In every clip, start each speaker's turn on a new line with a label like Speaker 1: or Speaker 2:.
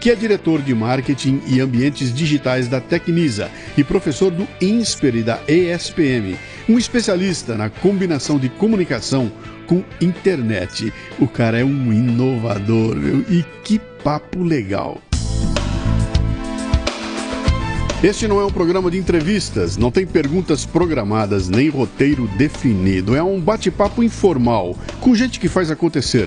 Speaker 1: que é diretor de marketing e ambientes digitais da Tecnisa e professor do INSPER e da ESPM, um especialista na combinação de comunicação com internet. O cara é um inovador, viu? E que papo legal! Este não é um programa de entrevistas, não tem perguntas programadas nem roteiro definido. É um bate-papo informal com gente que faz acontecer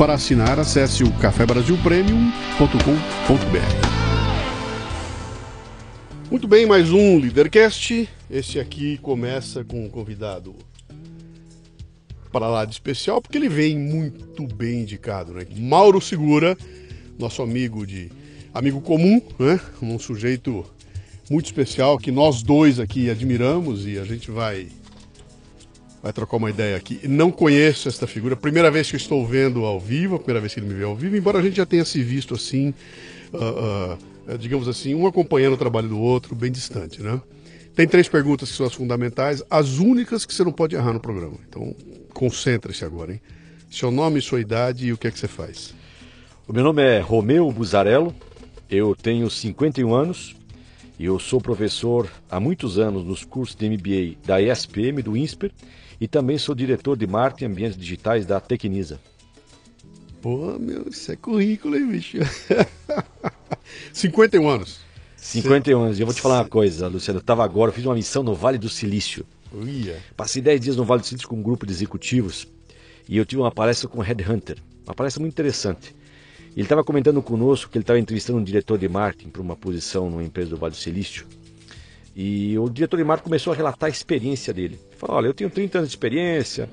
Speaker 1: Para assinar, acesse o cafebrasilpremium.com.br. Muito bem, mais um Leadercast. Esse aqui começa com um convidado para lá de especial, porque ele vem muito bem indicado, né? Mauro Segura, nosso amigo de amigo comum, né? Um sujeito muito especial que nós dois aqui admiramos e a gente vai vai trocar uma ideia aqui. Não conheço esta figura, primeira vez que estou vendo ao vivo, primeira vez que ele me vê ao vivo, embora a gente já tenha se visto assim, uh, uh, digamos assim, um acompanhando o trabalho do outro, bem distante, né? Tem três perguntas que são as fundamentais, as únicas que você não pode errar no programa. Então, concentre-se agora, hein? Seu nome, sua idade e o que é que você faz.
Speaker 2: O meu nome é Romeu Buzarello, eu tenho 51 anos e eu sou professor há muitos anos nos cursos de MBA da ESPM, do INSPER, e também sou diretor de marketing e ambientes digitais da Tecnisa.
Speaker 1: Pô, meu, isso é currículo, hein, bicho? 51 anos.
Speaker 2: 51 anos. E eu vou te falar uma coisa, Luciano. Eu estava agora, eu fiz uma missão no Vale do Silício.
Speaker 1: Uia.
Speaker 2: Passei 10 dias no Vale do Silício com um grupo de executivos e eu tive uma palestra com o Headhunter. Uma palestra muito interessante. Ele estava comentando conosco que ele estava entrevistando um diretor de marketing para uma posição numa empresa do Vale do Silício. E o diretor de marketing começou a relatar a experiência dele. Falou, olha, eu tenho 30 anos de experiência,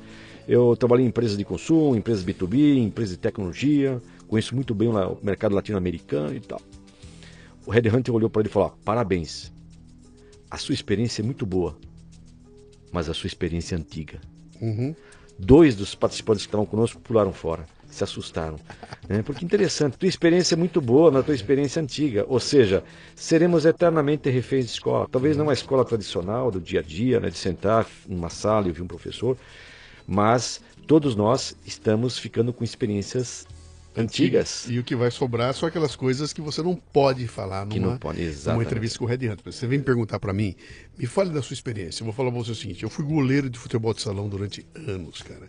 Speaker 2: eu trabalhei em empresas de consumo, empresas B2B, empresas de tecnologia, conheço muito bem o mercado latino-americano e tal. O Red Hunter olhou para ele e falou, parabéns, a sua experiência é muito boa, mas a sua experiência é antiga.
Speaker 1: Uhum.
Speaker 2: Dois dos participantes que estavam conosco pularam fora se assustaram. Né? Porque interessante, tua experiência é muito boa na tua experiência antiga, ou seja, seremos eternamente reféns de escola. Talvez não a escola tradicional do dia a dia, né, de sentar numa sala e ouvir um professor, mas todos nós estamos ficando com experiências antigas.
Speaker 1: E o que vai sobrar são aquelas coisas que você não pode falar numa,
Speaker 2: que não pode,
Speaker 1: numa entrevista com o Red Hunter. Você vem me perguntar para mim, me fale da sua experiência. Eu vou falar para você o seguinte: eu fui goleiro de futebol de salão durante anos, cara.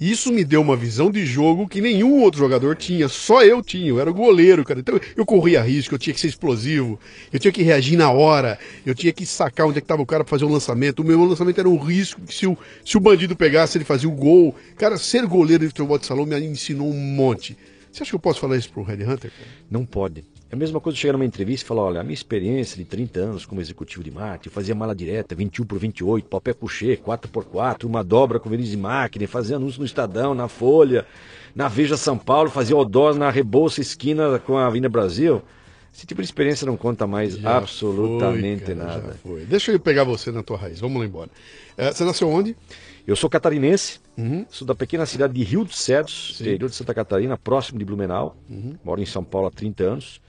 Speaker 1: Isso me deu uma visão de jogo que nenhum outro jogador tinha, só eu tinha, eu era goleiro, cara. Então eu corria risco, eu tinha que ser explosivo, eu tinha que reagir na hora, eu tinha que sacar onde é que tava o cara para fazer o um lançamento. O meu lançamento era um risco que se o, se o bandido pegasse, ele fazia o gol. Cara, ser goleiro de futebol de salão me ensinou um monte. Você acha que eu posso falar isso pro Red Hunter?
Speaker 2: Não pode. É a mesma coisa chegar numa entrevista e falar, olha, a minha experiência de 30 anos como executivo de marketing, fazia mala direta, 21 por 28, papel couché, 4 por 4 uma dobra com veniz de máquina, fazia anúncio no Estadão, na Folha, na Veja São Paulo, fazia odós na Rebouça esquina com a Avenida Brasil. Esse tipo de experiência não conta mais já absolutamente
Speaker 1: foi, cara,
Speaker 2: nada.
Speaker 1: Deixa eu pegar você na tua raiz, vamos lá embora. É, você nasceu onde?
Speaker 2: Eu sou catarinense,
Speaker 1: uhum.
Speaker 2: sou da pequena cidade de Rio dos Cedros, Sim. interior de Santa Catarina, próximo de Blumenau.
Speaker 1: Uhum.
Speaker 2: Moro em São Paulo há 30 anos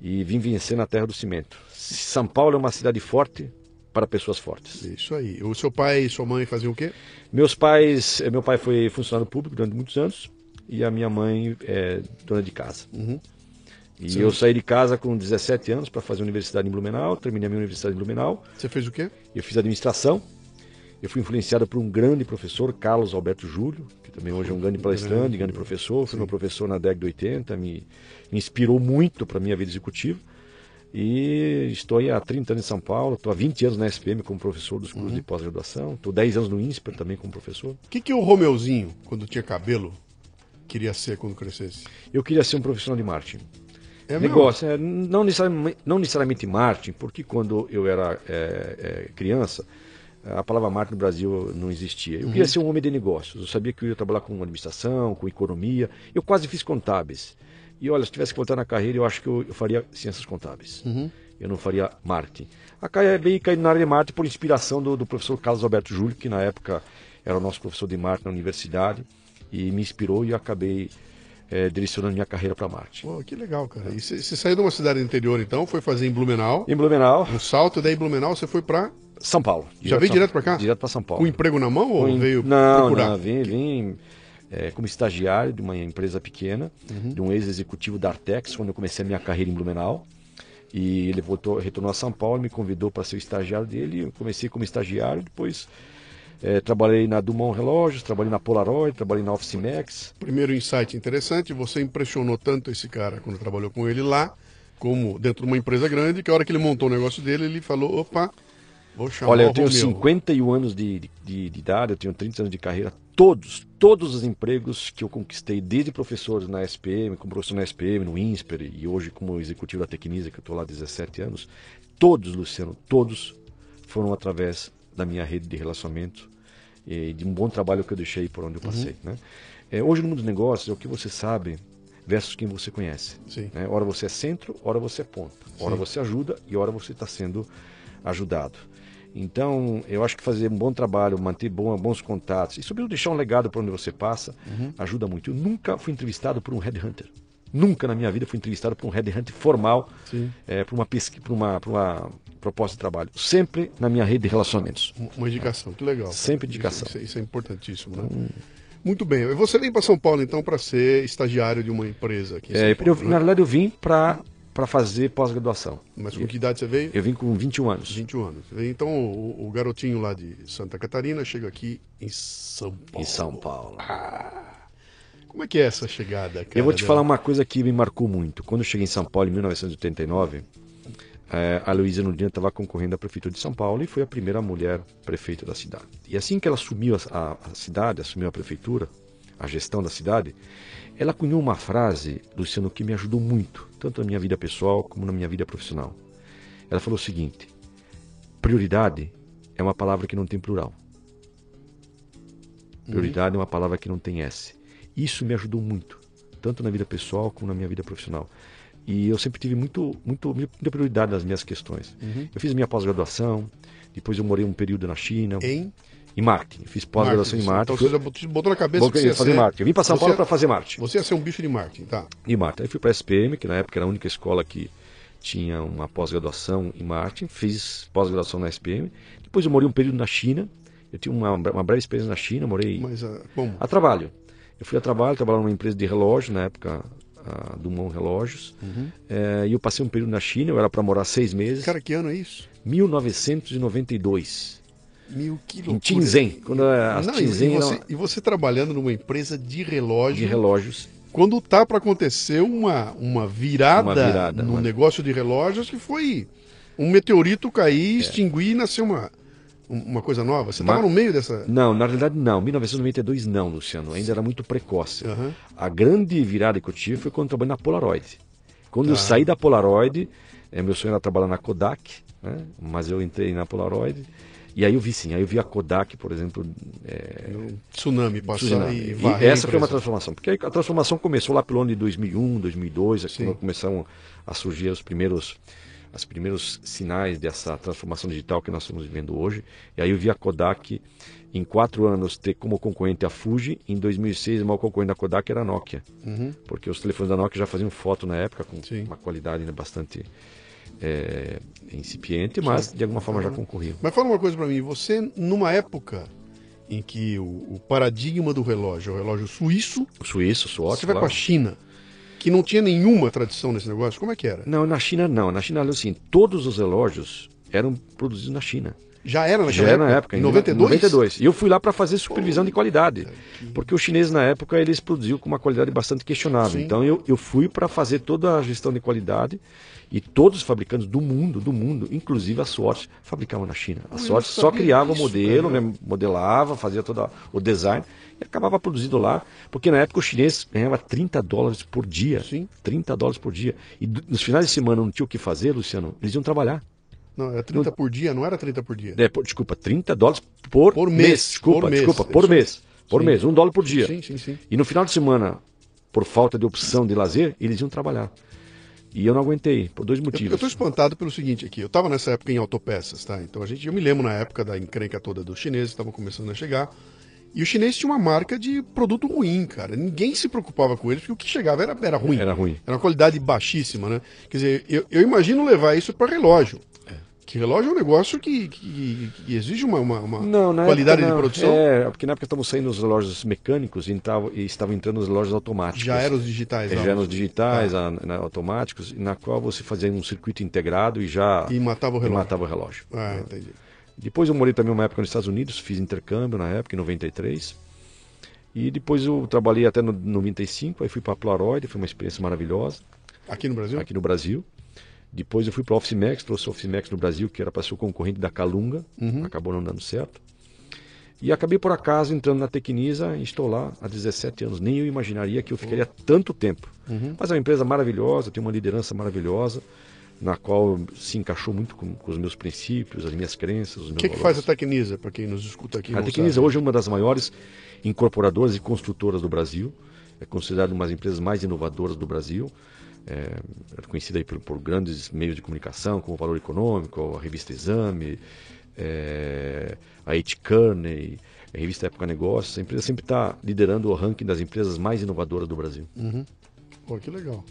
Speaker 2: e vim vencer na terra do cimento. São Paulo é uma cidade forte para pessoas fortes.
Speaker 1: Isso aí. O seu pai e sua mãe faziam o quê?
Speaker 2: Meus pais, meu pai foi funcionário público durante muitos anos e a minha mãe é dona de casa.
Speaker 1: Uhum.
Speaker 2: E Sim. eu saí de casa com 17 anos para fazer universidade em Blumenau, terminei a minha universidade em Blumenau.
Speaker 1: Você fez o quê?
Speaker 2: Eu fiz administração. Eu fui influenciado por um grande professor, Carlos Alberto Júlio, que também hoje é um grande palestrante, grande, professor. Foi meu professor na década de 80, me, me inspirou muito para a minha vida executiva. E estou há 30 anos em São Paulo, estou há 20 anos na SPM como professor dos cursos uhum. de pós-graduação, estou 10 anos no INSPER também como professor. O
Speaker 1: que, que o Romeuzinho, quando tinha cabelo, queria ser quando crescesse?
Speaker 2: Eu queria ser um profissional de marketing. É Negócio, é, não, necessariamente, não necessariamente marketing, porque quando eu era é, é, criança, a palavra marketing no Brasil não existia. Eu uhum. queria ser um homem de negócios. Eu sabia que eu ia trabalhar com administração, com economia. Eu quase fiz contábeis. E olha, se tivesse que voltar na carreira, eu acho que eu, eu faria ciências contábeis. Uhum. Eu não faria marketing. Acabei caindo na área de marketing por inspiração do, do, professor Carlos Alberto Júlio, que na época era o nosso professor de marketing na universidade, e me inspirou e eu acabei é, direcionando minha carreira para marketing.
Speaker 1: Pô, que legal, cara. E você saiu de uma cidade interior, então, foi fazer em Blumenau.
Speaker 2: Em Blumenau.
Speaker 1: Um salto, daí em Blumenau você foi para
Speaker 2: São Paulo.
Speaker 1: Já veio direto para cá?
Speaker 2: Direto para São Paulo.
Speaker 1: Com emprego na mão ou veio
Speaker 2: não,
Speaker 1: procurar?
Speaker 2: Não, vim, vim é, como estagiário de uma empresa pequena, uhum. de um ex-executivo da Artex, quando eu comecei a minha carreira em Blumenau. E ele voltou, retornou a São Paulo, me convidou para ser o estagiário dele. Eu comecei como estagiário, depois é, trabalhei na Dumont Relógios, trabalhei na Polaroid, trabalhei na Office Max.
Speaker 1: Primeiro insight interessante, você impressionou tanto esse cara quando trabalhou com ele lá, como dentro de uma empresa grande, que a hora que ele montou o negócio dele, ele falou, opa,
Speaker 2: Olha, eu tenho 51 anos de, de, de, idade, eu tenho 30 anos de carreira. Todos, todos os empregos que eu conquistei, desde professor na SPM, como professor na SPM, no INSPER e hoje como executivo da Tecnisa, que eu estou lá há 17 anos, todos, Luciano, todos foram através da minha rede de relacionamento e de um bom trabalho que eu deixei por onde eu passei. Uhum. Né? É, hoje no mundo dos negócios é o que você sabe versus quem você conhece. Sim. Né? Ora você é centro, ora você é ponta. Ora Sim. você ajuda e ora você está sendo ajudado. Então, eu acho que fazer um bom trabalho, manter bons contatos e, sobretudo, deixar um legado para onde você passa, uhum. ajuda muito. Eu nunca fui entrevistado por um headhunter. Nunca na minha vida fui entrevistado por um headhunter formal, é, por, uma pesquisa, por, uma, por uma proposta de trabalho. Sempre na minha rede de relacionamentos.
Speaker 1: Uma indicação, que legal.
Speaker 2: Sempre indicação.
Speaker 1: Isso, isso é importantíssimo, né? Hum. Muito bem. Você vem para São Paulo, então, para ser estagiário de uma empresa aqui
Speaker 2: é,
Speaker 1: Paulo,
Speaker 2: eu, né? Na verdade, eu vim para para fazer pós-graduação.
Speaker 1: Mas com que idade você veio?
Speaker 2: Eu vim com 21 anos.
Speaker 1: 21 anos. Então o, o garotinho lá de Santa Catarina chega aqui em São Paulo.
Speaker 2: Em São Paulo.
Speaker 1: Ah. Como é que é essa chegada, cara?
Speaker 2: Eu vou te falar uma coisa que me marcou muito. Quando eu cheguei em São Paulo em 1989, é, a Luísa Nudina estava concorrendo à prefeitura de São Paulo e foi a primeira mulher prefeita da cidade. E assim que ela assumiu a, a, a cidade, assumiu a prefeitura, a gestão da cidade, ela cunhou uma frase, Luciano, que me ajudou muito, tanto na minha vida pessoal como na minha vida profissional. Ela falou o seguinte: prioridade é uma palavra que não tem plural. Prioridade uhum. é uma palavra que não tem S. Isso me ajudou muito, tanto na vida pessoal como na minha vida profissional. E eu sempre tive muito, muito, muita prioridade nas minhas questões. Uhum. Eu fiz minha pós-graduação, depois eu morei um período na China.
Speaker 1: Em?
Speaker 2: Em marketing. Fiz pós-graduação em marketing.
Speaker 1: Então você botou na cabeça que você ia
Speaker 2: fazer
Speaker 1: ser...
Speaker 2: marketing. Eu vim para São Paulo para fazer marketing.
Speaker 1: Você ia ser um bicho de marketing, tá?
Speaker 2: De marketing. Aí fui para a SPM, que na época era a única escola que tinha uma pós-graduação em marketing. Fiz pós-graduação na SPM. Depois eu morei um período na China. Eu tive uma, uma breve experiência na China, morei
Speaker 1: Mas, uh, bom...
Speaker 2: a trabalho. Eu fui a trabalho, trabalhava numa empresa de relógio, na época a Dumont Relógios. Uhum. É, e eu passei um período na China, eu era para morar seis meses.
Speaker 1: Cara, que ano é isso?
Speaker 2: 1992.
Speaker 1: Mil
Speaker 2: loucura. Em Tinzen. Quando a
Speaker 1: Não,
Speaker 2: Tinzen
Speaker 1: e, você, era... e você trabalhando numa empresa de relógio.
Speaker 2: De relógios.
Speaker 1: Quando tá para acontecer uma, uma virada, uma virada no uma... negócio de relógios que foi um meteorito cair, é. extinguir e nascer uma, uma coisa nova? Você estava no meio dessa.
Speaker 2: Não, na realidade não. 1992 não, Luciano. Ainda era muito precoce. Uhum. A grande virada que eu tive foi quando eu trabalhei na Polaroid. Quando eu tá. saí da Polaroid, é, meu sonho era trabalhar na Kodak, né? mas eu entrei na Polaroid. E aí eu vi sim, aí eu vi a Kodak, por exemplo.
Speaker 1: É... Um tsunami passar
Speaker 2: tsunami. e, e essa foi uma transformação. Porque a transformação começou lá pelo ano de 2001, 2002, quando começaram a surgir os primeiros os primeiros sinais dessa transformação digital que nós estamos vivendo hoje. E aí eu vi a Kodak em quatro anos ter como concorrente a Fuji. Em 2006, o maior concorrente da Kodak era a Nokia. Uhum. Porque os telefones da Nokia já faziam foto na época com Sim. uma qualidade né, bastante é, incipiente, mas de alguma forma já concorriam.
Speaker 1: Mas fala uma coisa para mim. Você, numa época em que o, o, paradigma do relógio é o relógio suíço...
Speaker 2: Suíço, suíço,
Speaker 1: Você vai claro. para a China que não tinha nenhuma tradição nesse negócio? Como é que era?
Speaker 2: Não, na China não. Na China, assim, todos os relógios eram produzidos na China.
Speaker 1: Já era naquela
Speaker 2: Já era na época,
Speaker 1: Em
Speaker 2: em
Speaker 1: 92?
Speaker 2: 92. E eu fui lá para fazer supervisão de qualidade. Porque os chineses na época eles produziam com uma qualidade bastante questionável.
Speaker 1: Sim.
Speaker 2: Então eu, eu fui para fazer toda a gestão de qualidade e todos os fabricantes do mundo, do mundo, inclusive a Swatch, fabricavam na China. A Swatch só criava o modelo, né, modelava, fazia todo o design e acabava produzindo lá, porque na época os chineses ganhavam 30 dólares por dia.
Speaker 1: Sim.
Speaker 2: 30 dólares por dia. E nos finais de semana não tinha o que fazer, Luciano, eles iam trabalhar.
Speaker 1: Não, era 30 por dia, não era 30 por dia.
Speaker 2: É, por- desculpa, 30 dólares por,
Speaker 1: Por
Speaker 2: mês.
Speaker 1: mês,
Speaker 2: Desculpa,
Speaker 1: por mês.
Speaker 2: desculpa, por
Speaker 1: Isso.
Speaker 2: mês. Por
Speaker 1: Sim.
Speaker 2: mês, um dólar por dia.
Speaker 1: Sim, sim, sim.
Speaker 2: E no final de semana, por falta de opção de lazer, eles iam trabalhar. E eu não aguentei, por dois motivos.
Speaker 1: eu tô espantado pelo seguinte aqui. Eu estava nessa época em autopeças, tá? Então a gente, eu me lembro na época da encrenca toda dos chineses, estavam começando a chegar. E os chineses tinham uma marca de produto ruim, cara. Ninguém se preocupava com eles, porque o que chegava era, era ruim.
Speaker 2: Era ruim.
Speaker 1: Era uma qualidade baixíssima, né? Quer dizer, eu, eu imagino levar isso para relógio. Que relógio é um negócio que, que- que exige uma, uma- uma
Speaker 2: Não,
Speaker 1: qualidade
Speaker 2: época,
Speaker 1: de produção.
Speaker 2: É, porque na época estavam saindo os relógios mecânicos e, entavam- e estavam entrando os relógios automáticos.
Speaker 1: Já eram os digitais.
Speaker 2: É, já eram os digitais, a- na- automáticos, na qual você fazia um circuito integrado e já
Speaker 1: E matava o
Speaker 2: e
Speaker 1: relógio.
Speaker 2: matava o relógio.
Speaker 1: Ah, entendi.
Speaker 2: Depois eu morei também uma época nos Estados Unidos, fiz intercâmbio na época, em 93. E depois eu trabalhei até no 95, aí fui para a Polaroid, foi uma experiência maravilhosa
Speaker 1: Aqui no Brasil?
Speaker 2: aqui no Brasil. Depois eu fui para a Office Max, trouxe a Office Max no Brasil, que era para ser o concorrente da Calunga, acabou não dando certo. E acabei por acaso entrando na Tecnisa e estou lá há 17 anos. Nem eu imaginaria que eu ficaria tanto tempo. Mas é uma empresa maravilhosa, tem uma liderança maravilhosa, na qual se encaixou muito com, com os meus princípios, as minhas crenças,
Speaker 1: O que, que faz a Tecnisa, para quem nos escuta aqui?
Speaker 2: A Tecnisa
Speaker 1: sabe?
Speaker 2: hoje é uma das maiores incorporadoras e construtoras do Brasil. É considerada uma das empresas mais inovadoras do Brasil. É, conhecida aí por, por grandes meios de comunicação, como o Valor Econômico, a revista Exame, é, a H. Kearney, a revista Época Negócios. A empresa sempre está liderando o ranking das empresas mais inovadoras do Brasil.
Speaker 1: Pô, que legal.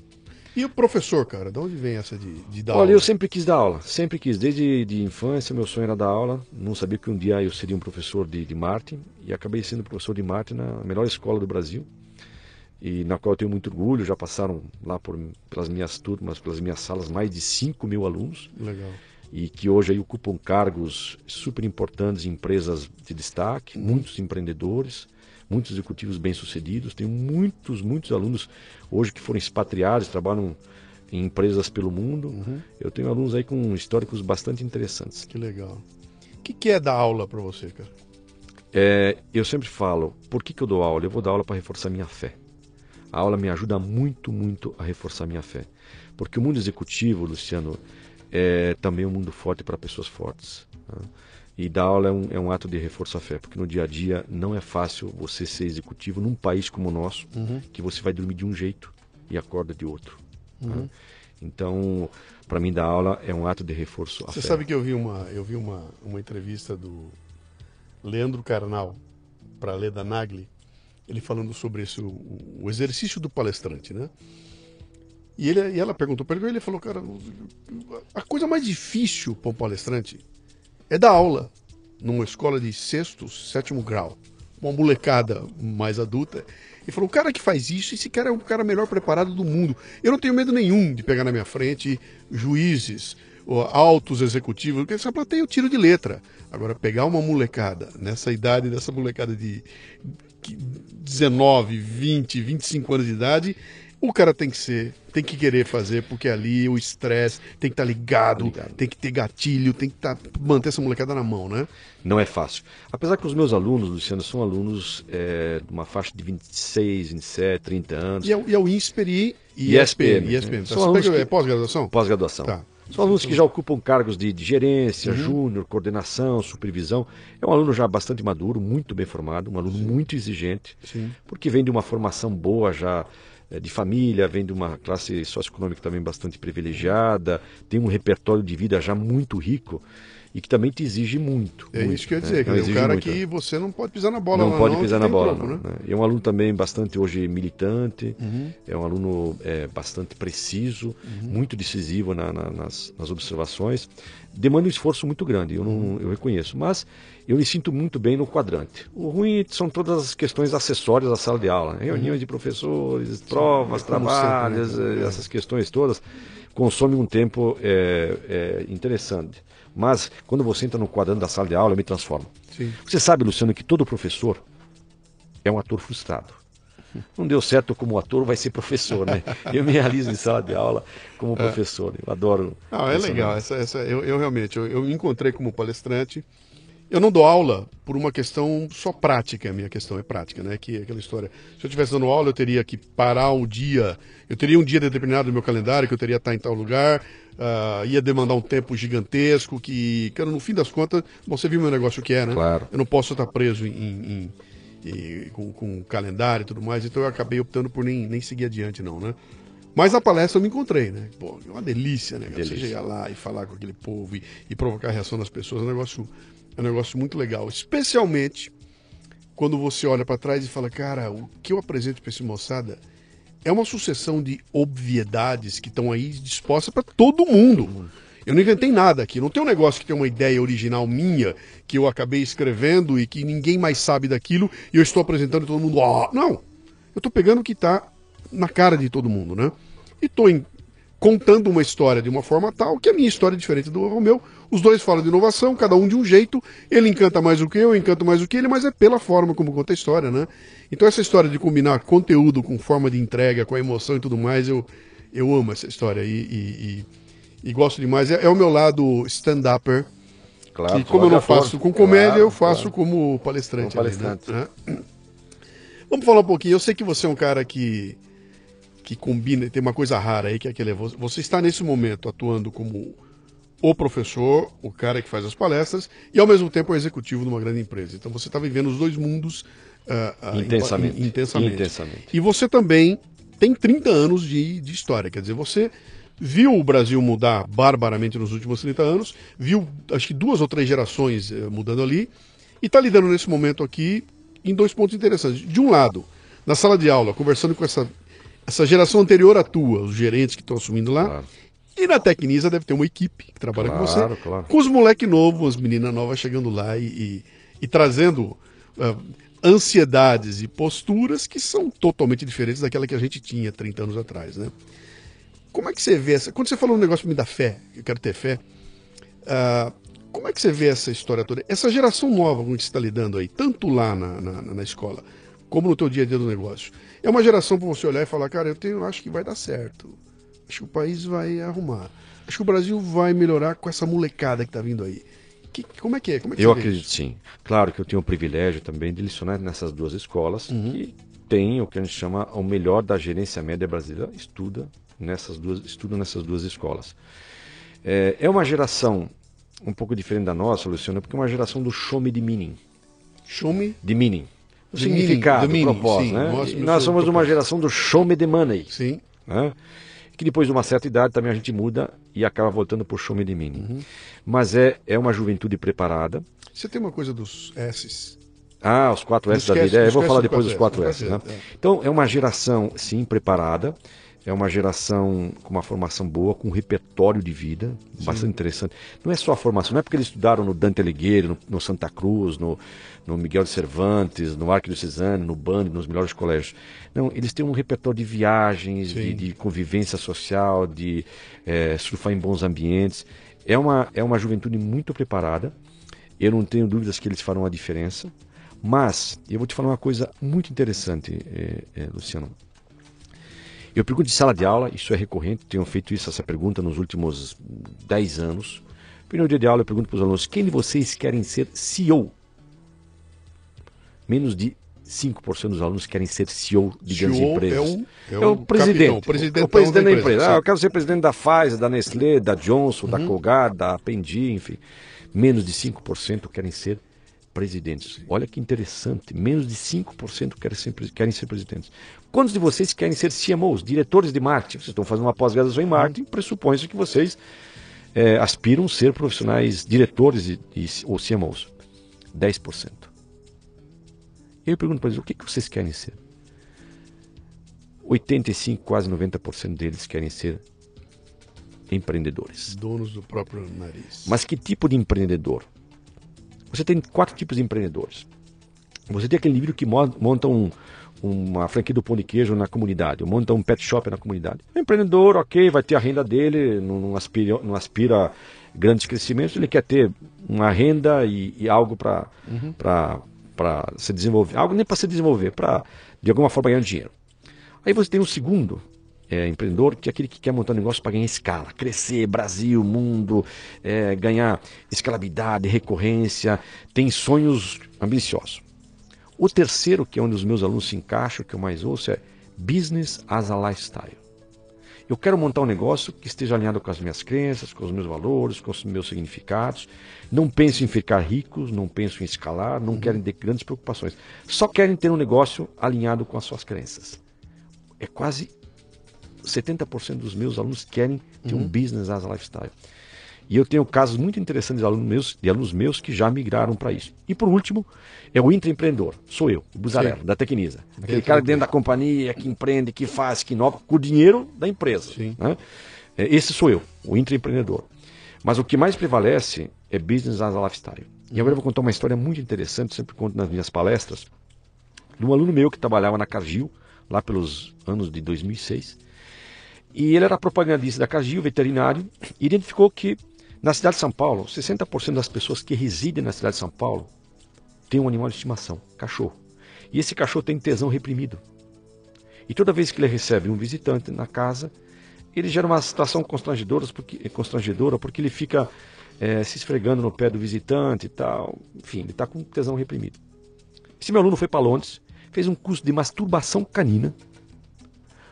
Speaker 1: E o professor, cara? De onde vem essa de, de dar
Speaker 2: Olha,
Speaker 1: aula?
Speaker 2: eu sempre quis dar aula, sempre quis. Desde de infância, meu sonho era dar aula. Não sabia que um dia eu seria um professor de, de marketing e acabei sendo professor de marketing na melhor escola do Brasil e na qual eu tenho muito orgulho. Já passaram lá por, pelas minhas turmas, pelas minhas salas, mais de 5 mil alunos
Speaker 1: Legal.
Speaker 2: e que hoje aí ocupam cargos super importantes em empresas de destaque, muitos empreendedores, muitos executivos bem-sucedidos. Tenho muitos, muitos alunos hoje que foram expatriados, trabalham em empresas pelo mundo. Eu tenho alunos aí com históricos bastante interessantes.
Speaker 1: Que legal. O que, que é dar aula para você, cara?
Speaker 2: É, eu sempre falo, por que, que eu dou aula? Eu vou dar aula para reforçar minha fé. A aula me ajuda muito, muito a reforçar minha fé. Porque o mundo executivo, Luciano, é também um mundo forte para pessoas fortes. né? E dar aula é um, é um ato de reforço à fé, porque no dia a dia não é fácil você ser executivo num país como o nosso, que você vai dormir de um jeito e acorda de outro. né? Então, para mim, dar aula é um ato de reforço à
Speaker 1: Você
Speaker 2: fé.
Speaker 1: sabe que eu vi uma, eu vi uma, uma entrevista do Leandro Carnal para Leda Nagli, ele falando sobre esse, o, o exercício do palestrante, né? E, ele, e ela perguntou para ele, ele falou, cara, a coisa mais difícil para um palestrante é dar aula numa escola de sexto, sétimo grau, uma molecada mais adulta. E falou, o cara que faz isso, esse cara é o cara melhor preparado do mundo. Eu não tenho medo nenhum de pegar na minha frente juízes, altos executivos, porque essa plateia eu tiro de letra. Agora, pegar uma molecada, nessa idade dessa molecada de 19, 20, 25 anos de idade, o cara tem que ser, tem que querer fazer, porque ali o estresse tem que estar ligado,
Speaker 2: Ligado.
Speaker 1: tem que ter gatilho, tem que tá, manter essa molecada na mão, né?
Speaker 2: Não é fácil. Apesar que os meus alunos, Luciano, são alunos é, de uma faixa de 26, 27, 30 anos,
Speaker 1: E é, o- e é o INSPER e
Speaker 2: E
Speaker 1: ESPM.
Speaker 2: ESPM,
Speaker 1: ESPM.
Speaker 2: né?
Speaker 1: Tá,
Speaker 2: São alunos que-
Speaker 1: é pós-graduação?
Speaker 2: pós-graduação.
Speaker 1: Tá.
Speaker 2: São alunos que já ocupam cargos de, de gerência, júnior, coordenação, supervisão. É um aluno já bastante maduro, muito bem formado, um aluno muito exigente,
Speaker 1: Sim.
Speaker 2: porque vem de uma formação boa já eh, de família, vem de uma classe socioeconômica também bastante privilegiada, tem um repertório de vida já muito rico e que também te exige muito.
Speaker 1: É
Speaker 2: muito,
Speaker 1: isso que eu ia
Speaker 2: né?
Speaker 1: dizer,
Speaker 2: Não,
Speaker 1: quer dizer, um cara
Speaker 2: muito,
Speaker 1: que você não pode pisar na bola
Speaker 2: não pode
Speaker 1: que
Speaker 2: pisar na bola. não,
Speaker 1: né?
Speaker 2: né? É um aluno também bastante hoje militante,
Speaker 1: Uhum.
Speaker 2: é um aluno é, bastante preciso, muito decisivo na- na- nas, nas observações. Demanda um esforço muito grande, eu, não,
Speaker 1: Uhum.
Speaker 2: eu reconheço, mas eu me sinto muito bem no quadrante. O ruim são todas as questões acessórias da sala de aula, né? reuniões de professores, provas,
Speaker 1: é como
Speaker 2: trabalhos,
Speaker 1: sempre, né?
Speaker 2: eh, essas questões todas. consome um tempo é, é, interessante. Mas quando você entra no quadrante da sala de aula, eu me transformo.
Speaker 1: Sim.
Speaker 2: Você sabe, Luciano, que todo professor é um ator frustrado. Não deu certo como ator, vai ser professor, né? Eu me realizo em sala de aula como professor. Eu adoro.
Speaker 1: Ah, é legal. Essa, essa, eu, eu realmente, eu, eu me encontrei como palestrante. Eu não dou aula por uma questão só prática, a minha questão é prática, né? Que é aquela história. Se eu estivesse dando aula, eu teria que parar o dia, eu teria um dia determinado no meu calendário que eu teria que estar em tal lugar, uh, ia demandar um tempo gigantesco, que, que no fim das contas, você viu meu negócio que é, né?
Speaker 2: Claro.
Speaker 1: Eu não posso estar preso em, em, em com, com calendário e tudo mais, então eu acabei optando por nem, nem seguir adiante, não, né? Mas na palestra eu me encontrei, né? Pô, é uma delícia, né? Delícia. Você chegar lá e falar com aquele povo e, e provocar a reação das pessoas, é um negócio é um negócio muito legal, especialmente quando você olha para trás e fala, cara, o que eu apresento para esse moçada é uma sucessão de obviedades que estão aí dispostas para todo mundo. Eu não inventei nada aqui, não tem um negócio que tem uma ideia original minha que eu acabei escrevendo e que ninguém mais sabe daquilo e eu estou apresentando e todo mundo, ah, não. Eu estou pegando o que está na cara de todo mundo, né? E estou contando uma história de uma forma tal que a minha história é diferente do Romeu. Os dois falam de inovação, cada um de um jeito. Ele encanta mais do que eu, eu encanto mais do que ele, mas é pela forma como conta a história, né? Então essa história de combinar conteúdo com forma de entrega, com a emoção e tudo mais, eu, eu amo essa história e, e, e, e gosto demais. É, é, o meu lado stand-upper. Claro, que como eu não faço com comédia, claro, eu faço claro. como palestrante. Como palestrante. Ali, né? Vamos falar um pouquinho. Eu sei que você é um cara que que combina, tem uma coisa rara aí, que é aquele. Você está nesse momento atuando como o professor, o cara que faz as palestras, e ao mesmo tempo o executivo de uma grande empresa. Então você está vivendo os dois mundos
Speaker 2: uh, uh, intensamente.
Speaker 1: In, intensamente.
Speaker 2: intensamente.
Speaker 1: E você também tem 30 anos de, de história, quer dizer, você viu o Brasil mudar barbaramente nos últimos 30 anos, viu acho que duas ou três gerações uh, mudando ali, e está lidando nesse momento aqui em dois pontos interessantes. De um lado, na sala de aula, conversando com essa essa geração anterior à tua, os gerentes que estão assumindo lá. Claro. E na Tecnisa deve ter uma equipe que trabalha claro, com você. Claro. Com os moleques novos, as meninas novas chegando lá e, e, e trazendo uh, ansiedades e posturas que são totalmente diferentes daquela que a gente tinha 30 anos atrás, né? Como é que você vê essa. Quando você falou um negócio me dá fé, eu quero ter fé. Uh, como é que você vê essa história toda? Essa geração nova com que você está lidando aí, tanto lá na, na, na escola, como no teu dia a dia do negócio. É uma geração para você olhar e falar, cara, eu tenho, acho que vai dar certo. Acho que o país vai arrumar. Acho que o Brasil vai melhorar com essa molecada que está vindo aí. Que, como é que é? Como é que
Speaker 2: eu acredito sim. Claro que eu tenho o privilégio também de licionar nessas duas escolas uhum. que tem o que a gente chama o melhor da gerência média brasileira estuda nessas duas estuda nessas duas escolas. É, é uma geração um pouco diferente da nossa, Luciano, porque é uma geração do show me de meaning.
Speaker 1: Show me
Speaker 2: de meaning o significado, o propósito. Né? nós somos uma geração do show me the money.
Speaker 1: Sim.
Speaker 2: Né? Que depois de uma certa idade também a gente muda e acaba voltando para o show me the money. Uhum. Mas é, é uma juventude preparada.
Speaker 1: Você tem uma coisa dos S's.
Speaker 2: Ah, os quatro S da vida. É, eu vou falar depois dos quatro S. Né? É. Então, é uma geração, sim, preparada. É uma geração com uma formação boa, com um repertório de vida Sim. bastante interessante. Não é só a formação, não é porque eles estudaram no Dante Alighieri, no, no Santa Cruz, no, no, Miguel de Cervantes, no Arquidiocesano, no Band, nos melhores colégios. Não, eles têm um repertório de viagens, de, de, convivência social, de é, surfar em bons ambientes. É uma, é uma juventude muito preparada. Eu não tenho dúvidas que eles farão a diferença. Mas, eu vou te falar uma coisa muito interessante, é, é, Luciano. Eu pergunto de sala de aula, isso é recorrente, tenho feito isso, essa pergunta nos últimos 10 anos. No primeiro dia de aula eu pergunto para os alunos, quem de vocês querem ser CEO? Menos de 5% dos alunos querem ser CEO de CEO grandes empresas. É, um,
Speaker 1: é, é o presidente. Capitão,
Speaker 2: o, o presidente da, da empresa. empresa. Ah, eu quero ser presidente da Pfizer, da Nestlé, da Johnson, uhum. da Colgate, da Pendi, enfim. Menos de 5% querem ser presidentes. Olha que interessante, menos de 5% querem ser, querem ser presidentes. Quantos de vocês querem ser CMOs, diretores de marketing? Vocês estão fazendo uma pós-graduação em marketing, pressupõe-se que vocês é, aspiram a ser profissionais diretores e, e, ou CMOs. 10%. Eu pergunto para eles, o que, que vocês querem ser? 85, quase 90% deles querem ser empreendedores.
Speaker 1: Donos do próprio nariz.
Speaker 2: Mas que tipo de empreendedor? Você tem quatro tipos de empreendedores. Você tem aquele indivíduo que monta um, uma franquia do pão de queijo na comunidade, ou monta um pet shop na comunidade. O empreendedor, ok, vai ter a renda dele, não, não aspira, não aspira grandes crescimentos, ele quer ter uma renda e, e algo para uhum. Para se desenvolver, algo nem para se desenvolver, para de alguma forma ganhar dinheiro. Aí você tem o segundo é, empreendedor, que é aquele que quer montar um negócio para ganhar escala, crescer, Brasil, mundo, é, ganhar escalabilidade, recorrência, tem sonhos ambiciosos. O terceiro, que é onde os meus alunos se encaixam, que eu mais ouço, é Business as a Lifestyle. Eu quero montar um negócio que esteja alinhado com as minhas crenças, com os meus valores, com os meus significados. Não penso em ficar ricos, não penso em escalar, não uhum. querem ter grandes preocupações. Só querem ter um negócio alinhado com as suas crenças. É quase 70% dos meus alunos querem ter uhum. um business as a lifestyle. E eu tenho casos muito interessantes de alunos meus, de alunos meus que já migraram para isso. E por último, é o intraempreendedor. Sou eu, o Buzarello, da Tecnisa. Aquele cara dentro da companhia, que empreende, que faz, que inova, com o dinheiro da empresa. Né? É, esse sou eu, o intraempreendedor. Mas o que mais prevalece é business as a lifestyle. E agora eu vou contar uma história muito interessante, sempre conto nas minhas palestras, de um aluno meu que trabalhava na Cargill, lá pelos anos de 2006. E ele era propagandista da Cargill, veterinário, e identificou que na cidade de São Paulo, 60% das pessoas que residem na cidade de São Paulo têm um animal de estimação, cachorro. E esse cachorro tem tesão reprimido. E toda vez que ele recebe um visitante na casa, ele gera uma situação constrangedora porque, constrangedora porque ele fica é, se esfregando no pé do visitante e tal. Enfim, ele está com tesão reprimido. Esse meu aluno foi para Londres, fez um curso de masturbação canina,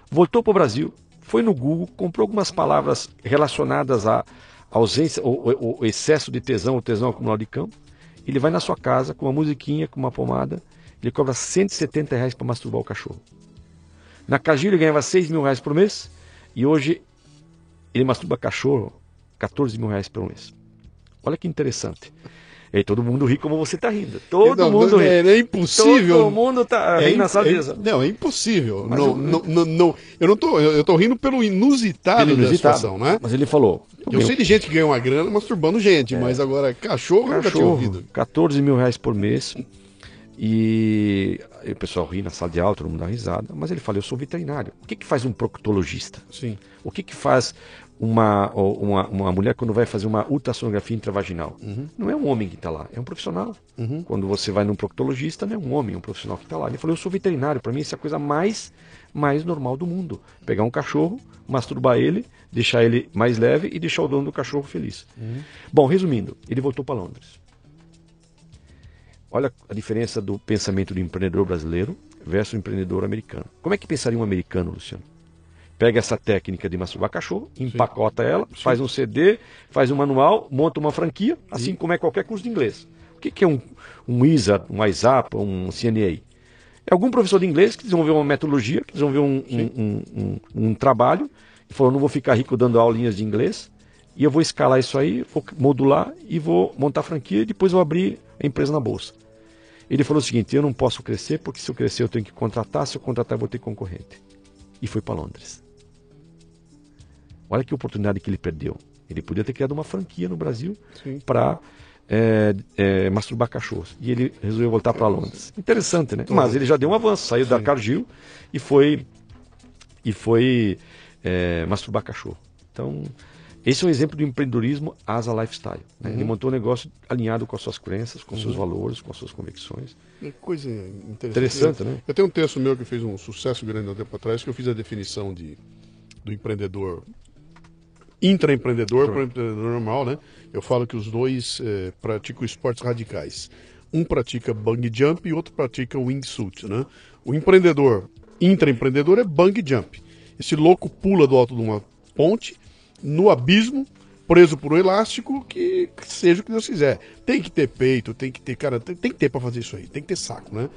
Speaker 2: voltou para o Brasil, foi no Google, comprou algumas palavras relacionadas a ausência, o, o, excesso de tesão, o tesão acumulado de campo, ele vai na sua casa com uma musiquinha, com uma pomada, ele cobra 170 reais para masturbar o cachorro. Na Cagil ele ganhava 6 mil reais por mês e hoje ele masturba cachorro 14 mil reais por mês. Olha que interessante. E aí todo mundo ri como você está rindo. Todo não, mundo ri.
Speaker 1: É, é, impossível.
Speaker 2: Todo mundo está é rindo na sua mesa.
Speaker 1: Não, é impossível. Não, eu, não, não, não, eu não tô, eu tô rindo pelo inusitado, pelo inusitado da situação, né?
Speaker 2: Mas ele falou.
Speaker 1: Eu sei de gente que ganha uma grana masturbando gente, é. mas agora cachorro, cachorro nunca tinha ouvido.
Speaker 2: 14 mil reais por mês. E, e o pessoal ri na sala de aula, todo mundo dá risada. Mas ele fala, eu sou veterinário. O que, que faz um proctologista?
Speaker 1: Sim.
Speaker 2: O que, que faz uma, uma, uma mulher quando vai fazer uma ultrassonografia intravaginal. Uhum. Não é um homem que está lá, é um profissional. Uhum. Quando você vai num proctologista, não é um homem, é um profissional que está lá. Ele falou, eu sou veterinário, para mim isso é a coisa mais, mais normal do mundo. Pegar um cachorro, masturbar ele, deixar ele mais leve e deixar o dono do cachorro feliz. Uhum. Bom, resumindo, ele voltou para Londres. Olha a diferença do pensamento do empreendedor brasileiro versus o empreendedor americano. Como é que pensaria um americano, Luciano? pega essa técnica de masturbar cachorro, empacota Sim. ela, Sim. faz um CD, faz um manual, monta uma franquia, assim Sim. como é qualquer curso de inglês. O que, que é um, um ISA, um ISAP, um CNA? É algum professor de inglês que desenvolveu uma metodologia, que desenvolveu um, um, um, um trabalho, falou, não vou ficar rico dando aulinhas de inglês, e eu vou escalar isso aí, vou modular e vou montar franquia e depois vou abrir a empresa na bolsa. Ele falou o seguinte: eu não posso crescer porque se eu crescer eu tenho que contratar, se eu contratar eu vou ter concorrente. E foi para Londres. Olha que oportunidade que ele perdeu. Ele podia ter criado uma franquia no Brasil para é, é, masturbar cachorros. E ele resolveu voltar para Londres. Interessante, né? Mas ele já deu um avanço, saiu da Cargill e foi e foi é, masturbar cachorro. Então, esse é um exemplo do empreendedorismo asa lifestyle. Né? Uhum. Ele montou um negócio alinhado com as suas crenças, com uhum. seus valores, com as suas convicções.
Speaker 1: Coisa interessante.
Speaker 2: Interessante, né?
Speaker 1: Eu tenho um texto meu que fez um sucesso grande há um tempo atrás, que eu fiz a definição de, do empreendedor intraempreendedor para o empreendedor normal, né? Eu falo que os dois é, praticam esportes radicais. Um pratica bungee jump e outro pratica wingsuit, né? O empreendedor, intraempreendedor é bungee jump. Esse louco pula do alto de uma ponte, no abismo, preso por um elástico, que seja o que Deus quiser. Tem que ter peito, tem que ter, cara, tem, tem que ter para fazer isso aí, tem que ter saco, né?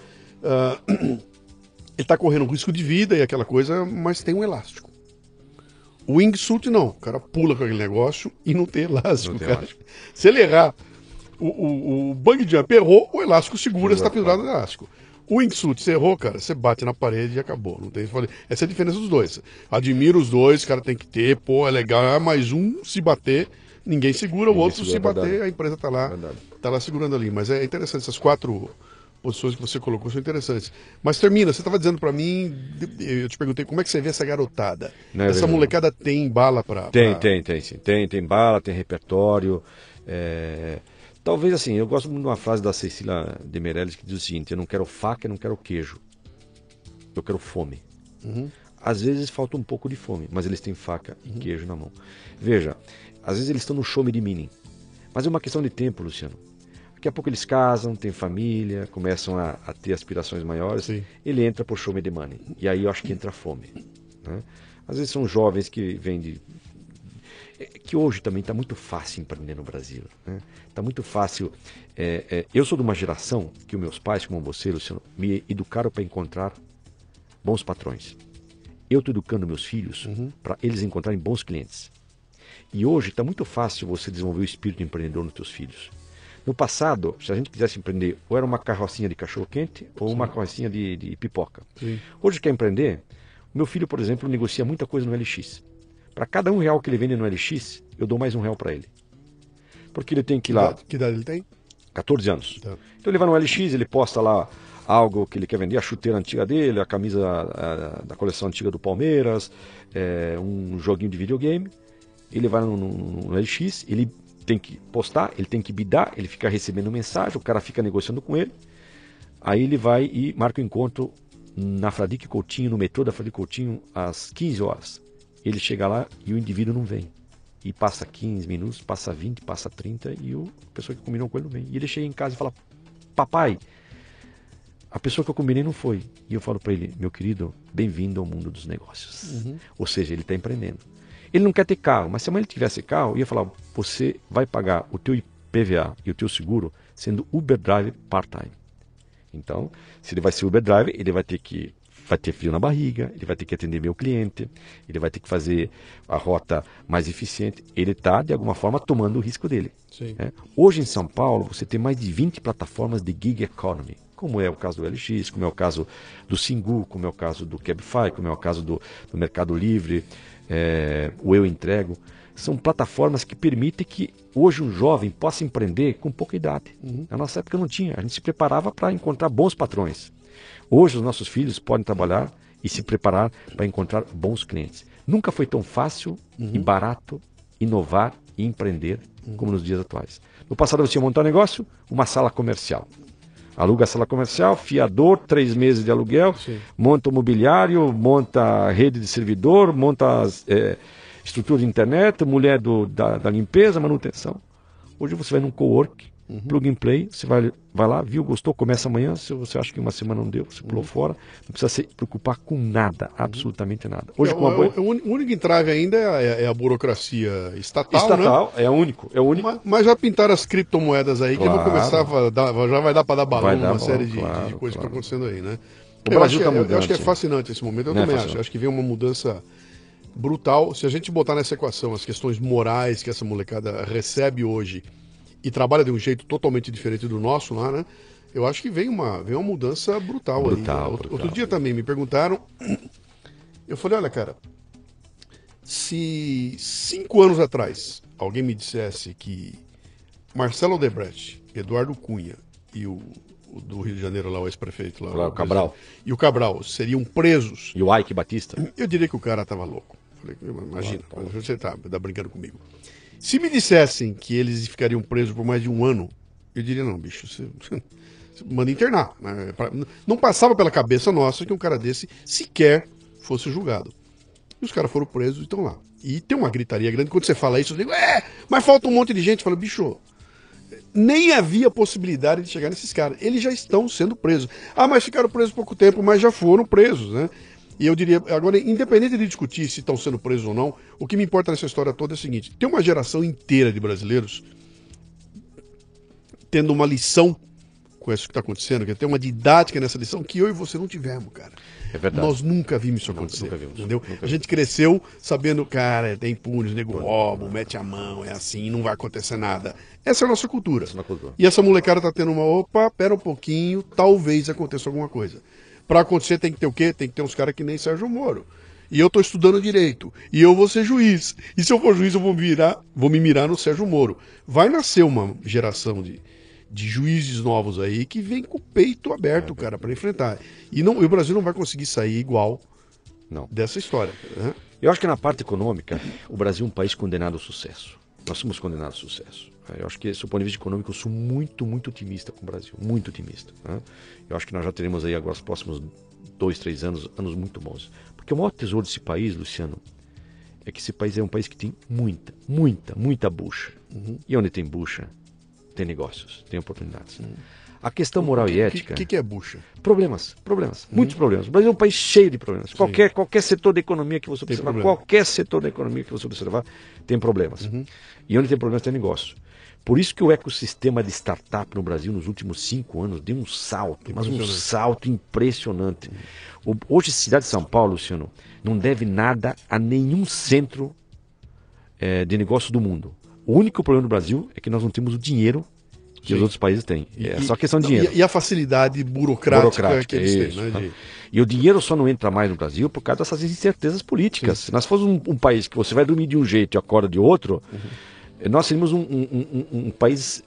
Speaker 1: Uh, ele está correndo risco de vida e aquela coisa, mas tem um elástico. O wingsuit não, o cara pula com aquele negócio e não tem elástico. Não tem elástico. Se ele errar, o, o, o bang jump errou, o elástico segura, está pendurado no elástico. O wingsuit, você errou, cara, você bate na parede e acabou. Não tem Essa é a diferença dos dois. Admiro os dois, cara tem que ter, pô, é legal. É mais um se bater, ninguém segura, ninguém o outro segura, se bater, verdade. a empresa tá lá, tá lá segurando ali. Mas é interessante essas quatro posições que você colocou são interessantes. Mas termina, você estava dizendo para mim, eu te perguntei como é que você vê essa garotada.
Speaker 2: É
Speaker 1: essa
Speaker 2: verdade.
Speaker 1: molecada tem bala para.
Speaker 2: Tem, tem, tem, sim. Tem, tem bala, tem repertório. é, Talvez assim, eu gosto muito de uma frase da Cecília de Meirelles que diz o seguinte: eu não quero faca, eu não quero queijo. Eu quero fome. Às vezes falta um pouco de fome, mas eles têm faca e queijo na mão. Veja, às vezes eles estão no show de mini. Mas é uma questão de tempo, Luciano. Daqui a pouco eles casam, têm família, começam a, a ter aspirações maiores.
Speaker 1: Sim.
Speaker 2: Ele entra por show de money. E aí eu acho que entra fome. né? Às vezes são jovens que vêm de que hoje também está muito fácil empreender no Brasil. Está muito fácil. é, é, eu sou de uma geração que os meus pais, como você, Luciano, me educaram para encontrar bons patrões. Eu estou educando meus filhos para eles encontrarem bons clientes. E hoje está muito fácil você desenvolver o espírito empreendedor nos teus filhos. No passado, se a gente quisesse empreender, ou era uma carrocinha de cachorro-quente ou uma carrocinha de, de pipoca.
Speaker 1: Sim.
Speaker 2: Hoje quer empreender? Meu filho, por exemplo, negocia muita coisa no LX. Para cada um real que ele vende no LX, eu dou mais um real para ele. Porque ele tem que ir lá,
Speaker 1: Que idade ele tem?
Speaker 2: 14 anos.
Speaker 1: Tá.
Speaker 2: Então ele vai no LX, ele posta lá algo que ele quer vender, a chuteira antiga dele, a camisa ah, da coleção antiga do Palmeiras, é, um joguinho de videogame. Ele vai no, no- no LX, ele tem que postar, ele tem que bidar, ele fica recebendo mensagem, o cara fica negociando com ele. Aí ele vai e marca o encontro na Fradique Coutinho, no metrô da Fradique Coutinho, às 15 horas. Ele chega lá e o indivíduo não vem. E passa 15 minutos, passa 20, passa 30 e o, a pessoa que combinou com ele não vem. E ele chega em casa e fala: Papai, a pessoa que eu combinei não foi. E eu falo para ele: Meu querido, bem-vindo ao mundo dos negócios. Ou seja, ele está empreendendo. Ele não quer ter carro, mas se amanhã ele tivesse carro, ia falar: Você vai pagar o teu IPVA e o teu seguro sendo Uber Driver part-time. Então, se ele vai ser Uber Driver, ele vai ter que vai ter frio na barriga, ele vai ter que atender meu cliente, ele vai ter que fazer a rota mais eficiente. Ele está, de alguma forma, tomando o risco dele. Né? Hoje em São Paulo, você tem mais de 20 plataformas de gig economy, como é o caso do LX, como é o caso do Singu, como é o caso do Cabify, como é o caso do, do Mercado Livre, é, o Eu Entrego. São plataformas que permitem que hoje um jovem possa empreender com pouca idade. Na nossa época não tinha, a gente se preparava para encontrar bons patrões. Hoje os nossos filhos podem trabalhar e se preparar para encontrar bons clientes. Nunca foi tão fácil e barato inovar e empreender como nos dias atuais. No passado você ia montar um negócio, uma sala comercial. Aluga a sala comercial, fiador, três meses de aluguel,
Speaker 1: Sim.
Speaker 2: monta o mobiliário, monta a rede de servidor, monta as, eh, estrutura de internet, mulher do, da, da limpeza, manutenção. Hoje você vai num co-work, plug and play, você vai, vai lá, viu, gostou, começa amanhã, se você acha que uma semana não deu, você pulou fora, não precisa se preocupar com nada, absolutamente nada. Hoje
Speaker 1: É,
Speaker 2: com uma
Speaker 1: o,
Speaker 2: boa...
Speaker 1: o uni- o único entrave ainda é, é a burocracia estatal, né?
Speaker 2: Estatal, é único, é único.
Speaker 1: Mas, mas já pintaram as criptomoedas aí, que vão
Speaker 2: Claro.
Speaker 1: começar a dar, já vai dar para dar balão uma
Speaker 2: balão,
Speaker 1: série de,
Speaker 2: claro,
Speaker 1: de coisas que
Speaker 2: claro.
Speaker 1: estão acontecendo aí, né?
Speaker 2: O
Speaker 1: eu,
Speaker 2: Brasil
Speaker 1: acho que,
Speaker 2: tá
Speaker 1: eu- eu
Speaker 2: mudando,
Speaker 1: acho que é fascinante esse momento, eu
Speaker 2: Não é
Speaker 1: também acho.
Speaker 2: fascinante.
Speaker 1: Acho que vem uma mudança brutal. Se a gente botar nessa equação as questões morais que essa molecada recebe hoje e trabalha de um jeito totalmente diferente do nosso lá, né? Eu acho que vem uma, vem uma mudança brutal,
Speaker 2: Brutal,
Speaker 1: aí. Outro,
Speaker 2: brutal.
Speaker 1: outro dia também me perguntaram. Eu falei, olha, cara, se cinco anos atrás alguém me dissesse que Marcelo Odebrecht, Eduardo Cunha e o, o do Rio de Janeiro lá, o ex-prefeito lá,
Speaker 2: o Cabral.
Speaker 1: e o Cabral seriam presos,
Speaker 2: E o Ike Batista?
Speaker 1: eu diria que o cara tava louco. Falei, imagina, você tá, tá brincando comigo. Se me dissessem que eles ficariam presos por mais de um ano, eu diria, não, bicho, você, você manda internar. né? Pra- Não passava pela cabeça nossa que um cara desse sequer fosse julgado. E os caras foram presos e estão lá. E tem uma gritaria grande. Quando você fala isso, eu digo, é, mas falta um monte de gente. Fala, bicho, nem havia possibilidade de chegar nesses caras. Eles já estão sendo presos. Ah, mas ficaram presos pouco tempo, mas já foram presos, né? E eu diria, agora, independente de discutir se estão sendo presos ou não, o que me importa nessa história toda é o seguinte: tem uma geração inteira de brasileiros tendo uma lição com isso que está acontecendo, que tem uma didática nessa lição que eu e você não tivemos, cara.
Speaker 2: É verdade.
Speaker 1: Nós nunca vimos isso acontecer.
Speaker 2: nunca vimos,
Speaker 1: entendeu?
Speaker 2: nunca
Speaker 1: a gente cresceu sabendo, cara, tem punhos, nego rouba, mete a mão, é assim, não vai acontecer nada. Essa é a nossa cultura.
Speaker 2: Essa é a cultura.
Speaker 1: E essa molecada tá tendo uma, opa, pera um pouquinho, talvez aconteça alguma coisa. Pra acontecer tem que ter o quê? Tem que ter uns caras que nem Sérgio Moro. E eu tô estudando direito. E eu vou ser juiz. E se eu for juiz, eu vou me virar, vou me mirar no Sérgio Moro. Vai nascer uma geração de, de juízes novos aí que vem com o peito aberto, cara, para enfrentar. E, não, e o Brasil não vai conseguir sair igual
Speaker 2: Não.
Speaker 1: dessa história. Né?
Speaker 2: Eu acho que na parte econômica, o Brasil é um país condenado ao sucesso. Nós somos condenados ao sucesso. Eu acho que, do ponto de vista econômico, eu sou muito, muito otimista com o Brasil. Muito otimista. né? Eu acho que nós já teremos aí agora os próximos dois, três anos, anos muito bons. Porque o maior tesouro desse país, Luciano, é que esse país é um país que tem muita, muita, muita bucha. E onde tem bucha, tem negócios, tem oportunidades. A questão moral e
Speaker 1: O
Speaker 2: ética.
Speaker 1: que, que, que é bucha?
Speaker 2: Problemas, problemas, muitos problemas. O Brasil é um país cheio de problemas. Qualquer, qualquer setor da economia que você observar, qualquer setor da economia que você observar, tem problemas. E onde tem problemas tem negócio. Por isso que o ecossistema de startup no Brasil nos últimos cinco anos deu um salto, mas um salto impressionante. Hoje a cidade de São Paulo, Luciano, não deve nada a nenhum centro eh, de negócio do mundo. O único problema do Brasil é que nós não temos o dinheiro que os
Speaker 1: Sim.
Speaker 2: outros países têm. É
Speaker 1: E-
Speaker 2: só questão de dinheiro.
Speaker 1: E, a facilidade burocrática,
Speaker 2: Burocrática,
Speaker 1: que eles
Speaker 2: isso.
Speaker 1: têm, né? de-
Speaker 2: E o dinheiro só não entra mais no Brasil por causa dessas incertezas políticas. Se nós fôssemos um, um país que você vai dormir de um jeito e acorda de outro,
Speaker 1: Uhum.
Speaker 2: Nós seríamos um, um- um- um país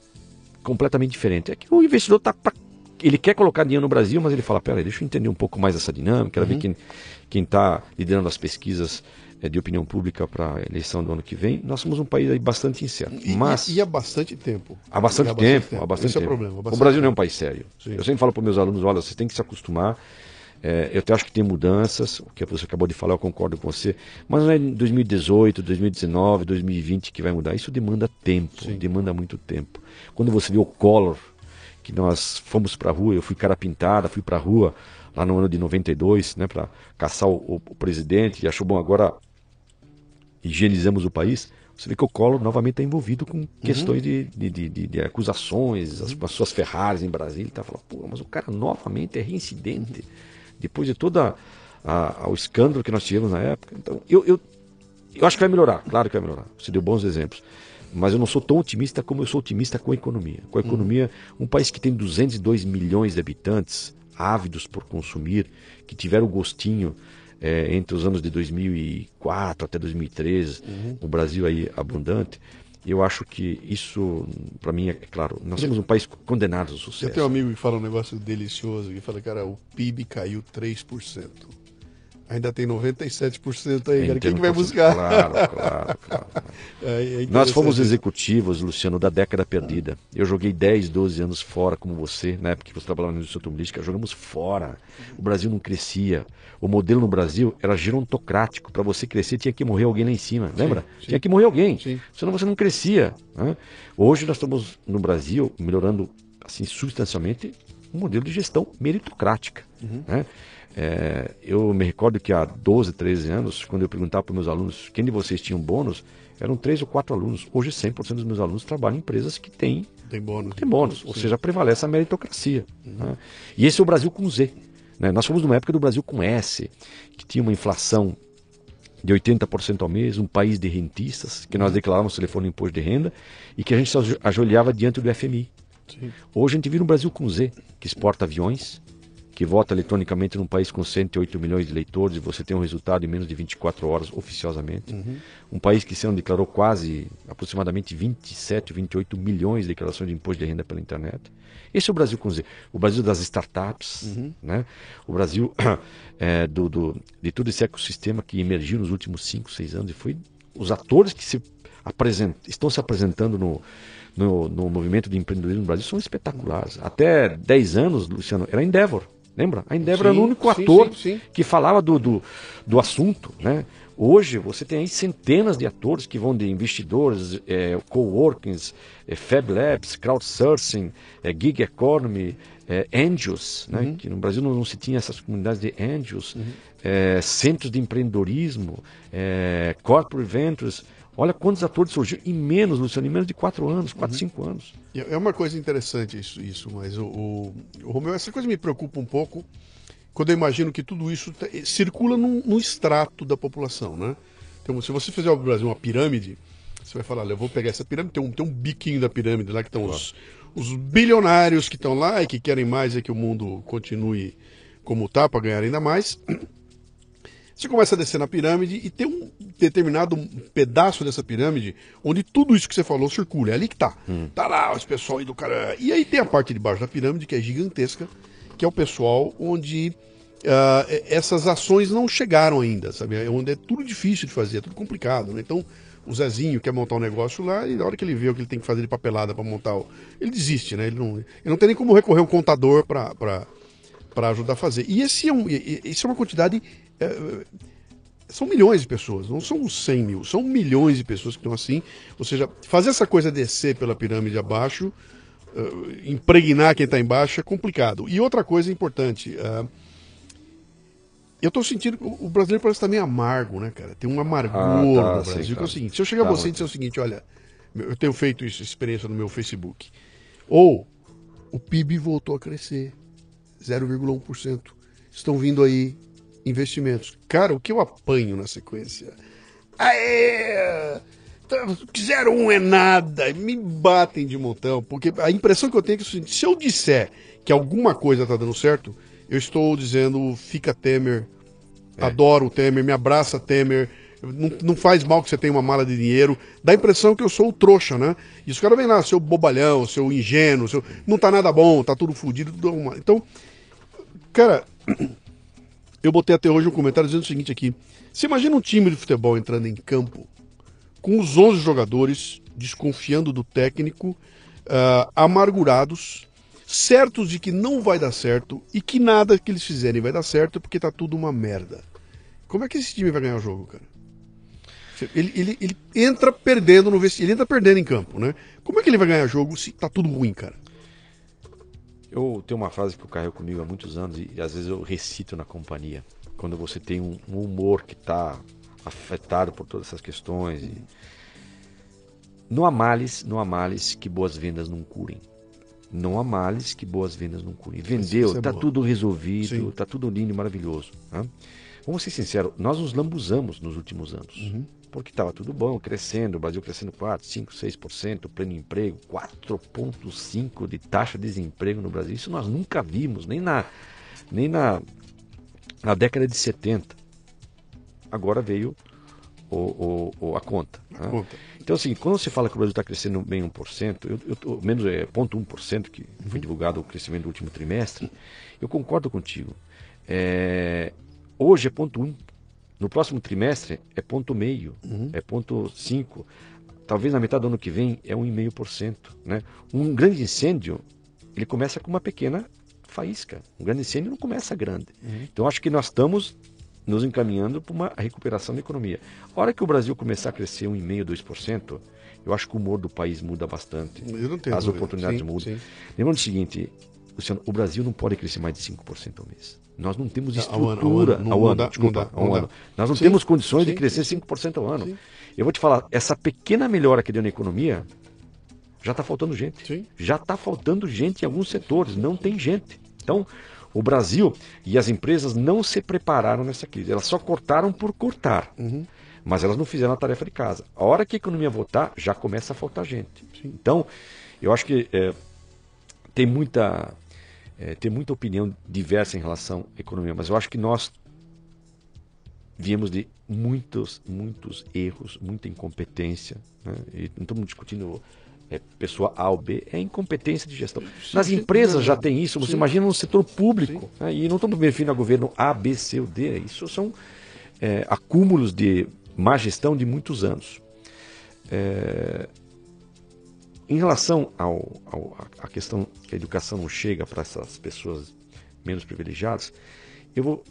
Speaker 2: completamente diferente. É que o investidor tá pra- ele quer colocar dinheiro no Brasil, mas ele fala, peraí, deixa eu entender um pouco mais essa dinâmica,
Speaker 1: Uhum.
Speaker 2: ver quem quem está liderando as pesquisas eh, de opinião pública para a eleição do ano que vem. Nós somos um país aí bastante incerto.
Speaker 1: E,
Speaker 2: mas...
Speaker 1: e, há bastante tempo.
Speaker 2: Há bastante, tempo, há bastante
Speaker 1: Esse é
Speaker 2: tempo.
Speaker 1: o problema.
Speaker 2: o Brasil não é um
Speaker 1: tempo.
Speaker 2: país sério.
Speaker 1: Sim.
Speaker 2: Eu sempre falo para meus alunos, olha, vocês têm que se acostumar. É, eu até acho que tem mudanças, o que você acabou de falar, eu concordo com você. Mas não é em 2018, 2019, 2020 que vai mudar. Isso demanda tempo,
Speaker 1: Sim.
Speaker 2: demanda muito tempo. Quando você vê o Collor, que nós fomos para a rua, eu fui cara pintada, fui para a rua lá no ano de 92, né, para caçar o, o- o presidente, e achou bom agora higienizamos o país, você vê que o Collor novamente está envolvido com questões de, de, de- de- de acusações, as, com as suas Ferraris em Brasília, ele está falando, pô, mas o cara novamente é reincidente, depois de todo o escândalo que nós tivemos na época. Então, eu, eu, eu acho que vai melhorar, claro que vai melhorar. Você deu bons exemplos. Mas eu não sou tão otimista como eu sou otimista com a economia. Com a economia, um país que tem 202 milhões de habitantes, ávidos por consumir, que tiveram o gostinho eh, entre os anos de 2004 até 2013, o Brasil aí abundante. Eu acho que isso, para mim, é claro, nós somos um país condenado ao
Speaker 1: Eu
Speaker 2: sucesso.
Speaker 1: tenho um amigo que fala um negócio delicioso, que fala, cara, o PIB caiu 3%. Ainda tem 97% aí, cara. Quem que vai
Speaker 2: 31%.
Speaker 1: buscar?
Speaker 2: Claro, claro, claro.
Speaker 1: É, é
Speaker 2: Nós fomos executivos, Luciano, da década perdida. Eu joguei 10, 12 anos fora, como você, na época que você trabalhava na indústria automobilística, jogamos fora. O Brasil não crescia. O modelo no Brasil era gerontocrático. Para você crescer, tinha que morrer alguém lá em cima, lembra?
Speaker 1: sim.
Speaker 2: Tinha que morrer alguém.
Speaker 1: Sim.
Speaker 2: Senão você não crescia. né? Hoje nós estamos no Brasil melhorando assim substancialmente um modelo de gestão meritocrática. né? É, eu me recordo que há 12, 13 anos, quando eu perguntava para meus alunos quem de vocês tinham bônus, eram três ou quatro alunos. Hoje 100% dos meus alunos trabalham em empresas que têm,
Speaker 1: Tem bônus.
Speaker 2: têm bônus, ou seja, prevalece a meritocracia. né? E esse é o Brasil com Z. né? Nós fomos numa época do Brasil com S, que tinha uma inflação de 80% ao mês, um país de rentistas, que nós declarávamos telefone imposto de renda, e que a gente se ajo- ajoelhava diante do FMI.
Speaker 1: Sim.
Speaker 2: Hoje a gente vive um Brasil com Z, que exporta aviões, que vota eletronicamente num país com 108 milhões de eleitores e você tem um resultado em menos de 24 horas oficiosamente. Um país que ano declarou quase, aproximadamente 27, 28 milhões de declarações de imposto de renda pela internet. Esse é o Brasil com Z. O Brasil das startups, né? o Brasil eh, do, do- de todo esse ecossistema que emergiu nos últimos 5, 6 anos e foi os atores que se apresent, estão se apresentando no, no, no movimento de empreendedorismo no Brasil são espetaculares. Até 10 anos, Luciano, era Endeavor. Lembra? A era
Speaker 1: Sim,
Speaker 2: o único ator
Speaker 1: sim, sim.
Speaker 2: que falava do, do, do assunto. Né? Hoje você tem aí centenas de atores que vão de investidores, é, coworkings, é, Fab Labs, crowdsourcing, é, gig economy, é, angels, né?
Speaker 1: Uhum.
Speaker 2: que no Brasil não, não se tinha essas comunidades de angels, é, centros de empreendedorismo, é, corporate ventures. Olha quantos atores surgiram em menos, Luciano, em menos de quatro anos, quatro,
Speaker 1: Uhum.
Speaker 2: cinco anos.
Speaker 1: É uma coisa interessante isso, isso mas o, o, o Romeu, essa coisa me preocupa um pouco quando eu imagino que tudo isso circula num, num extrato da população, né? Então, se você fizer no Brasil uma pirâmide, você vai falar, olha, eu vou pegar essa pirâmide, tem um, tem um biquinho da pirâmide lá que estão os, os bilionários que estão lá e que querem mais é que o mundo continue como está para ganhar ainda mais. Você começa a descer na pirâmide e tem um determinado pedaço dessa pirâmide onde tudo isso que você falou circula. É ali que tá. Hum. Tá lá os pessoal aí do cara. E aí tem a parte de baixo da pirâmide que é gigantesca, que é o pessoal onde uh, essas ações não chegaram ainda, sabe? É onde é tudo difícil de fazer, é tudo complicado. Né? Então o Zezinho quer montar um negócio lá e na hora que ele vê o que ele tem que fazer de papelada para montar, o... ele desiste, né? Ele não, ele não tem nem como recorrer a um contador para ajudar a fazer. E esse é, um, esse é uma quantidade é, são milhões de pessoas, não são 100 mil, são milhões de pessoas que estão assim. Ou seja, fazer essa coisa descer pela pirâmide abaixo, uh, impregnar quem está embaixo é complicado. E outra coisa importante, uh, eu estou sentindo que o brasileiro parece estar tá meio amargo, né, cara? Tem um amargor ah, tá, no Brasil. Sim, que é o seguinte: se eu chegar tá, a você e dizer o seguinte, olha, eu tenho feito isso, experiência no meu Facebook, ou o PIB voltou a crescer 0,1%. Estão vindo aí investimentos. Cara, o que eu apanho na sequência? Aê! Zero um é nada, me batem de montão, porque a impressão que eu tenho é que se eu disser que alguma coisa está dando certo, eu estou dizendo fica Temer, é. adoro o Temer, me abraça Temer, não, não, faz mal que você tenha uma mala de dinheiro. Dá a impressão que eu sou o trouxa, né? E os caras vêm lá, seu bobalhão, seu ingênuo, seu... não tá nada bom, tá tudo fodido, tudo arrumado. Então, cara, eu botei até hoje um comentário dizendo o seguinte aqui. Você imagina um time de futebol entrando em campo com os 11 jogadores desconfiando do técnico, uh, amargurados, certos de que não vai dar certo e que nada que eles fizerem vai dar certo porque tá tudo uma merda. Como é que esse time vai ganhar o jogo, cara? Ele, ele, ele entra perdendo no vestiário, ele entra perdendo em campo, né? Como é que ele vai ganhar jogo se tá tudo ruim, cara?
Speaker 2: Eu tenho uma frase que eu carrego comigo há muitos anos e, e às vezes eu recito na companhia. Quando você tem um, um humor que está afetado por todas essas questões. E... Não há males, não há males que boas vendas não curem. Não há males que boas vendas não curem. Vendeu, está é tudo resolvido, está tudo lindo e maravilhoso. Né? Vamos ser sinceros, nós nos lambuzamos nos últimos anos. Uhum porque estava tudo bom, crescendo, o Brasil crescendo 4, 5, 6%, pleno emprego, 4,5% de taxa de desemprego no Brasil. Isso nós nunca vimos, nem na, nem na, na década de 70. Agora veio o, o, a conta. A né? conta. Então, assim, quando você fala que o Brasil está crescendo bem 1%, eu, eu, menos é 0,1%, que foi divulgado o crescimento do último trimestre, eu concordo contigo. É, hoje é 0,1%. No próximo trimestre é ponto meio, uhum. é ponto cinco. Talvez na metade do ano que vem é um e meio por cento, né? Um grande incêndio ele começa com uma pequena faísca. Um grande incêndio não começa grande. Uhum. Então acho que nós estamos nos encaminhando para uma recuperação da economia. A hora que o Brasil começar a crescer 1,5%, 2%, eu acho que o humor do país muda bastante. As oportunidades sim, mudam. Sim. Lembrando o seguinte, Luciano, o Brasil não pode crescer mais de 5% ao mês. Nós não temos estrutura ao ano, ao ano, desculpa, ao ano. Nós não sim, temos condições sim, de crescer 5% ao ano. Sim. Eu vou te falar, essa pequena melhora que deu na economia, já está faltando gente. Já está faltando gente em alguns setores, não tem gente. Então, o Brasil e as empresas não se prepararam nessa crise. Elas só cortaram por cortar. Uhum. Mas elas não fizeram a tarefa de casa. A hora que a economia voltar, já começa a faltar gente. Então, eu acho que é, tem muita é, tem muita opinião diversa em relação à economia, mas eu acho que nós viemos de muitos, muitos erros, muita incompetência. Né? E não estamos discutindo é, pessoa A ou B, é incompetência de gestão. Nas empresas já tem isso, você Sim. imagina no setor público. Né? E não estamos me referindo a governo A, B, C ou D. Isso são é, acúmulos de má gestão de muitos anos. É, em relação ao, ao, à questão que a educação não chega para essas pessoas menos privilegiadas, eu vou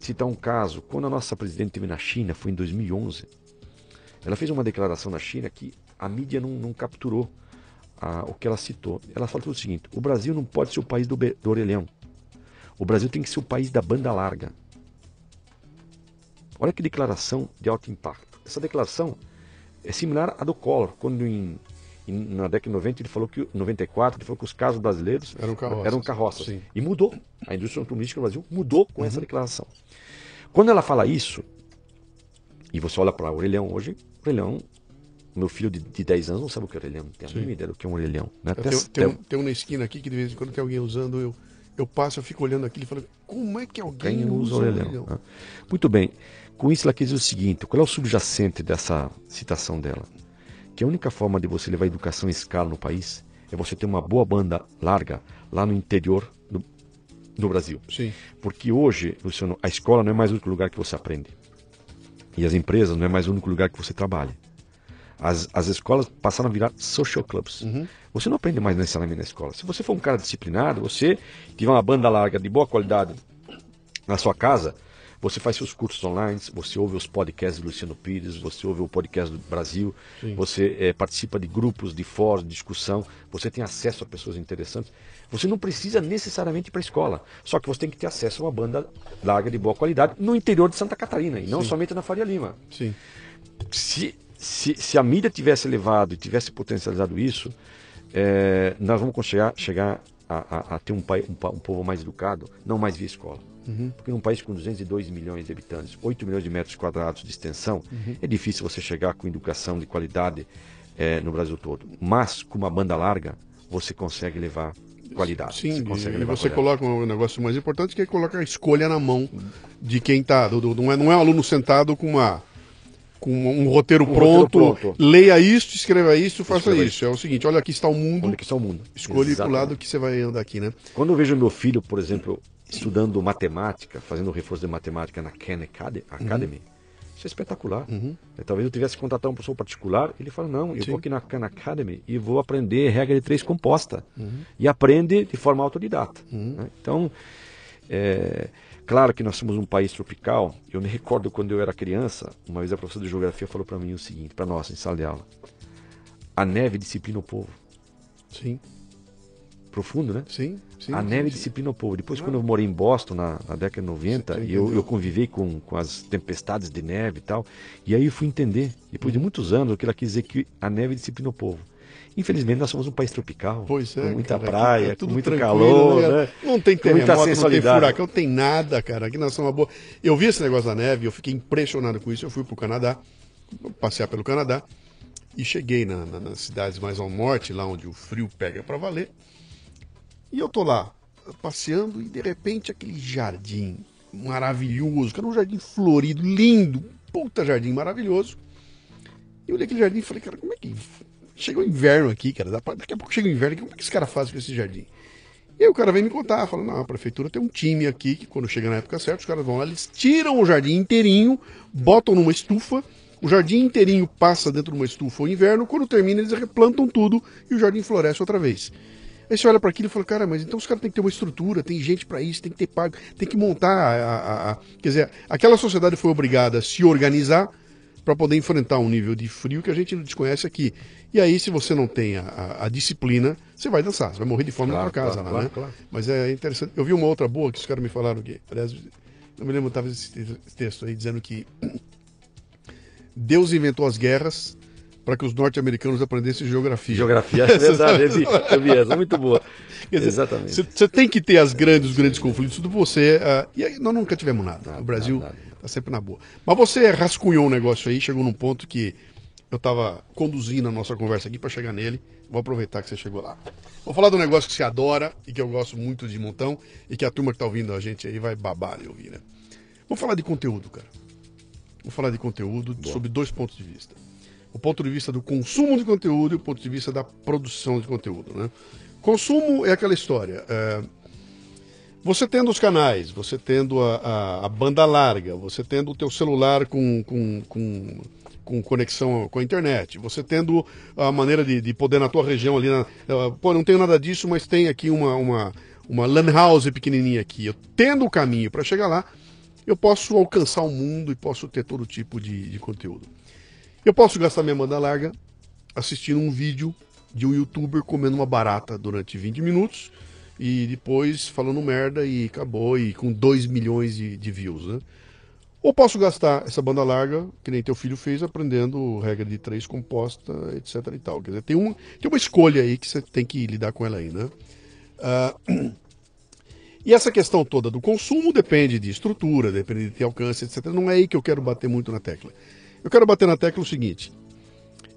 Speaker 2: citar um caso. Quando a nossa presidente esteve na China, foi em 2011, ela fez uma declaração na China que a mídia não, não capturou a, o que ela citou. Ela falou o seguinte: o Brasil não pode ser o país do, do orelhão. O Brasil tem que ser o país da banda larga. Olha que declaração de alto impacto. Essa declaração é similar à do Collor, quando em e na década de 90 ele falou que 94 ele falou que os carros brasileiros eram carroças. Eram carroças. E mudou. A indústria automobilística do Brasil mudou com uhum. essa declaração. Quando ela fala isso, e você olha para o orelhão hoje, orelhão, meu filho de, de 10 anos não sabe o que é orelhão, não tem a mínima ideia do que é um orelhão. Né?
Speaker 1: Tem, tem, tem, um, tem um na esquina aqui que de vez em quando tem alguém usando, eu, eu passo, eu fico olhando aquilo e falo, como é que alguém Quem usa, usa orelhão? orelhão? Né?
Speaker 2: Muito bem. Com isso, ela quis dizer o seguinte: qual é o subjacente dessa citação dela? Que a única forma de você levar a educação em escala no país é você ter uma boa banda larga lá no interior do, do Brasil.
Speaker 1: Sim.
Speaker 2: Porque hoje, Luciano, a escola não é mais o único lugar que você aprende. E as empresas não é mais o único lugar que você trabalha. As, as escolas passaram a virar social clubs.
Speaker 1: Uhum.
Speaker 2: Você não aprende mais necessariamente na escola. Se você for um cara disciplinado, você tiver uma banda larga de boa qualidade na sua casa, você faz seus cursos online, você ouve os podcasts do Luciano Pires, você ouve o podcast do Brasil,
Speaker 1: Sim.
Speaker 2: você é, participa de grupos de fóruns, de discussão, você tem acesso a pessoas interessantes. Você não precisa necessariamente ir para a escola, só que você tem que ter acesso a uma banda larga de boa qualidade no interior de Santa Catarina, e não
Speaker 1: Sim.
Speaker 2: somente na Faria Lima.
Speaker 1: Sim.
Speaker 2: Se, se, se a mídia tivesse levado e tivesse potencializado isso, é, nós vamos chegar, chegar a, a, a ter um, pai, um, um povo mais educado, não mais via escola. Porque num país com 202 milhões de habitantes, 8 milhões de metros quadrados de extensão, é difícil você chegar com educação de qualidade é, no Brasil todo. Mas com uma banda larga, você consegue levar qualidade.
Speaker 1: Sim,
Speaker 2: você
Speaker 1: e você coloca um negócio mais importante que é colocar a escolha na mão de quem está. Não é, não é um aluno sentado com uma com um roteiro,
Speaker 2: Um roteiro
Speaker 1: pronto,
Speaker 2: pronto.
Speaker 1: leia isto, escreva isso, faça
Speaker 2: Escreva
Speaker 1: isso. É o seguinte, olha aqui está o mundo,
Speaker 2: que está o mundo?
Speaker 1: escolha para o lado que você vai andar aqui, né?
Speaker 2: Quando eu vejo meu filho, por exemplo, estudando matemática, fazendo reforço de matemática na Khan Acad- Academy, isso é espetacular. É, Talvez eu tivesse que contratar um professor particular, ele fala, não, eu
Speaker 1: Sim.
Speaker 2: vou aqui na Khan Academy e vou aprender regra de três composta. E aprende de forma autodidata. né? Então, é, claro que nós somos um país tropical. Eu me recordo quando eu era criança, uma vez a professora de geografia falou para mim o seguinte, para nós, em sala de aula. A neve disciplina o povo.
Speaker 1: Sim,
Speaker 2: Profundo, né?
Speaker 1: sim, sim.
Speaker 2: a
Speaker 1: sim,
Speaker 2: neve
Speaker 1: sim.
Speaker 2: disciplina o povo. Depois, quando eu morei em Boston, na, na década de 90,
Speaker 1: Você
Speaker 2: e eu, eu convivi com, com as tempestades de neve e tal, e aí eu fui entender, depois de muitos anos, o que ela quis dizer que a neve disciplina o povo. Infelizmente, nós somos um país tropical,
Speaker 1: Pois é,
Speaker 2: com muita
Speaker 1: cara,
Speaker 2: praia,
Speaker 1: é
Speaker 2: com
Speaker 1: tudo
Speaker 2: muito calor,
Speaker 1: né?
Speaker 2: né?
Speaker 1: Não tem terremoto, não tem furacão, não tem nada, cara. Aqui nós somos uma boa. Eu vi esse negócio da neve, eu fiquei impressionado com isso. Eu fui pro Canadá, passear pelo Canadá, e cheguei na- na- nas cidades mais ao norte, lá onde o frio pega pra valer. E eu tô lá, passeando, e de repente aquele jardim maravilhoso, cara, um jardim florido, lindo, puta jardim maravilhoso. E eu olhei aquele jardim e falei, cara, como é que. Chegou o inverno aqui, cara. Daqui a pouco chega o inverno, como é que esse cara faz com esse jardim? E aí o cara vem me contar, fala, não, a prefeitura tem um time aqui que quando chega na época certa, os caras vão lá, eles tiram o jardim inteirinho, botam numa estufa, o jardim inteirinho passa dentro de uma estufa o inverno, quando termina eles replantam tudo e o jardim floresce outra vez. Aí você olha para aquilo e fala, cara, mas então os caras têm que ter uma estrutura, tem gente para isso, tem que ter pago, tem que montar a, a- a- Quer dizer, aquela sociedade foi obrigada a se organizar para poder enfrentar um nível de frio que a gente não desconhece aqui. E aí, se você não tem a, a- a disciplina, você vai dançar, você vai morrer de fome
Speaker 2: Claro,
Speaker 1: na tua casa
Speaker 2: claro,
Speaker 1: lá,
Speaker 2: claro,
Speaker 1: né?
Speaker 2: claro.
Speaker 1: Mas é interessante. Eu vi uma outra boa que os caras me falaram que, aliás, não me lembro, estava esse te- esse texto aí dizendo que Deus inventou as guerras para que os norte-americanos aprendessem geografia.
Speaker 2: Geografia, é verdade, eu vi, eu vi essa, muito boa.
Speaker 1: Dizer,
Speaker 2: Exatamente.
Speaker 1: Você tem que ter as grandes, os grandes conflitos do você. ah, e aí nós nunca tivemos nada.
Speaker 2: Nada,
Speaker 1: o Brasil
Speaker 2: nada, nada.
Speaker 1: tá sempre na boa. Mas você rascunhou um negócio aí, chegou num ponto que eu estava conduzindo a nossa conversa aqui para chegar nele. Vou aproveitar que você chegou lá. Vou falar do negócio que você adora e que eu gosto muito de montão e que a turma que tá ouvindo a gente aí vai babar de ouvir, né? Vamos falar de conteúdo, cara. Vamos falar de conteúdo sob dois pontos de vista. O ponto de vista do consumo de conteúdo e o ponto de vista da produção de conteúdo, né? Consumo é aquela história. é, você tendo os canais, você tendo a, a- a banda larga, você tendo o teu celular com, com, com, com conexão com a internet, você tendo a maneira de, de poder na tua região ali, na, pô, não tenho nada disso, mas tem aqui uma, uma, uma lan house pequenininha aqui. Eu tendo o caminho para chegar lá, eu posso alcançar o mundo e posso ter todo tipo de, de conteúdo. Eu posso gastar minha banda larga assistindo um vídeo de um youtuber comendo uma barata durante 20 minutos e depois falando merda e acabou e com 2 milhões de, de views, né? Ou posso gastar essa banda larga, que nem teu filho fez, aprendendo regra de três composta, etc e tal. Quer dizer, tem uma, tem uma escolha aí que você tem que lidar com ela aí, né? Ah, e essa questão toda do consumo depende de estrutura, depende de ter alcance, etc. Não é aí que eu quero bater muito na tecla. Eu quero bater na tecla o seguinte: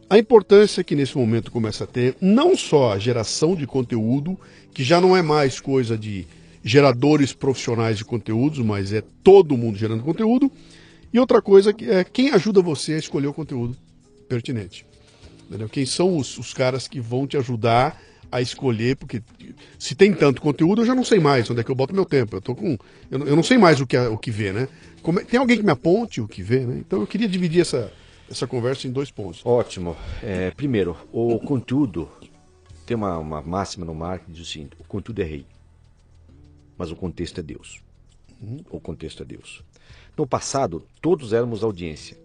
Speaker 1: a importância que nesse momento começa a ter não só a geração de conteúdo, que já não é mais coisa de geradores profissionais de conteúdos, mas é todo mundo gerando conteúdo, E outra coisa é quem ajuda você a escolher o conteúdo pertinente. Entendeu? Quem são os, os caras que vão te ajudar a escolher, porque se tem tanto conteúdo, eu já não sei mais onde é que eu boto meu tempo. Eu tô com. Eu, eu não sei mais o que, o que ver, né? Como, é, tem alguém que me aponte o que ver, né? Então eu queria dividir essa, essa conversa em dois pontos.
Speaker 2: Ótimo. É, primeiro, o conteúdo tem uma, uma máxima no marketing diz o seguinte: o conteúdo é rei, mas o contexto é Deus. O contexto é Deus. No passado, todos éramos audiência.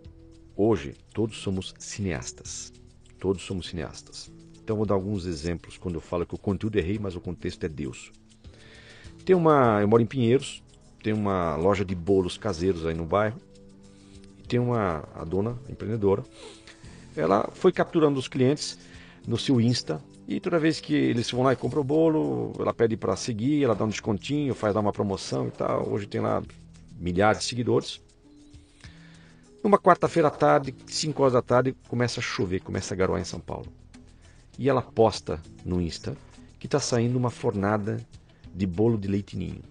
Speaker 2: Hoje, todos somos cineastas. Todos somos cineastas. Então, vou dar alguns exemplos quando eu falo que o conteúdo é rei, mas o contexto é Deus. Tem uma, eu moro em Pinheiros, tem uma loja de bolos caseiros aí no bairro. Tem uma a dona a empreendedora. Ela foi capturando os clientes no seu Insta e toda vez que eles vão lá e compram o bolo, ela pede para seguir, ela dá um descontinho, faz dar uma promoção e tal. Hoje tem lá milhares de seguidores. Numa quarta-feira à tarde, 5 horas da tarde, começa a chover, começa a garoar em São Paulo. E ela posta no Insta que está saindo uma fornada de bolo de leite ninho.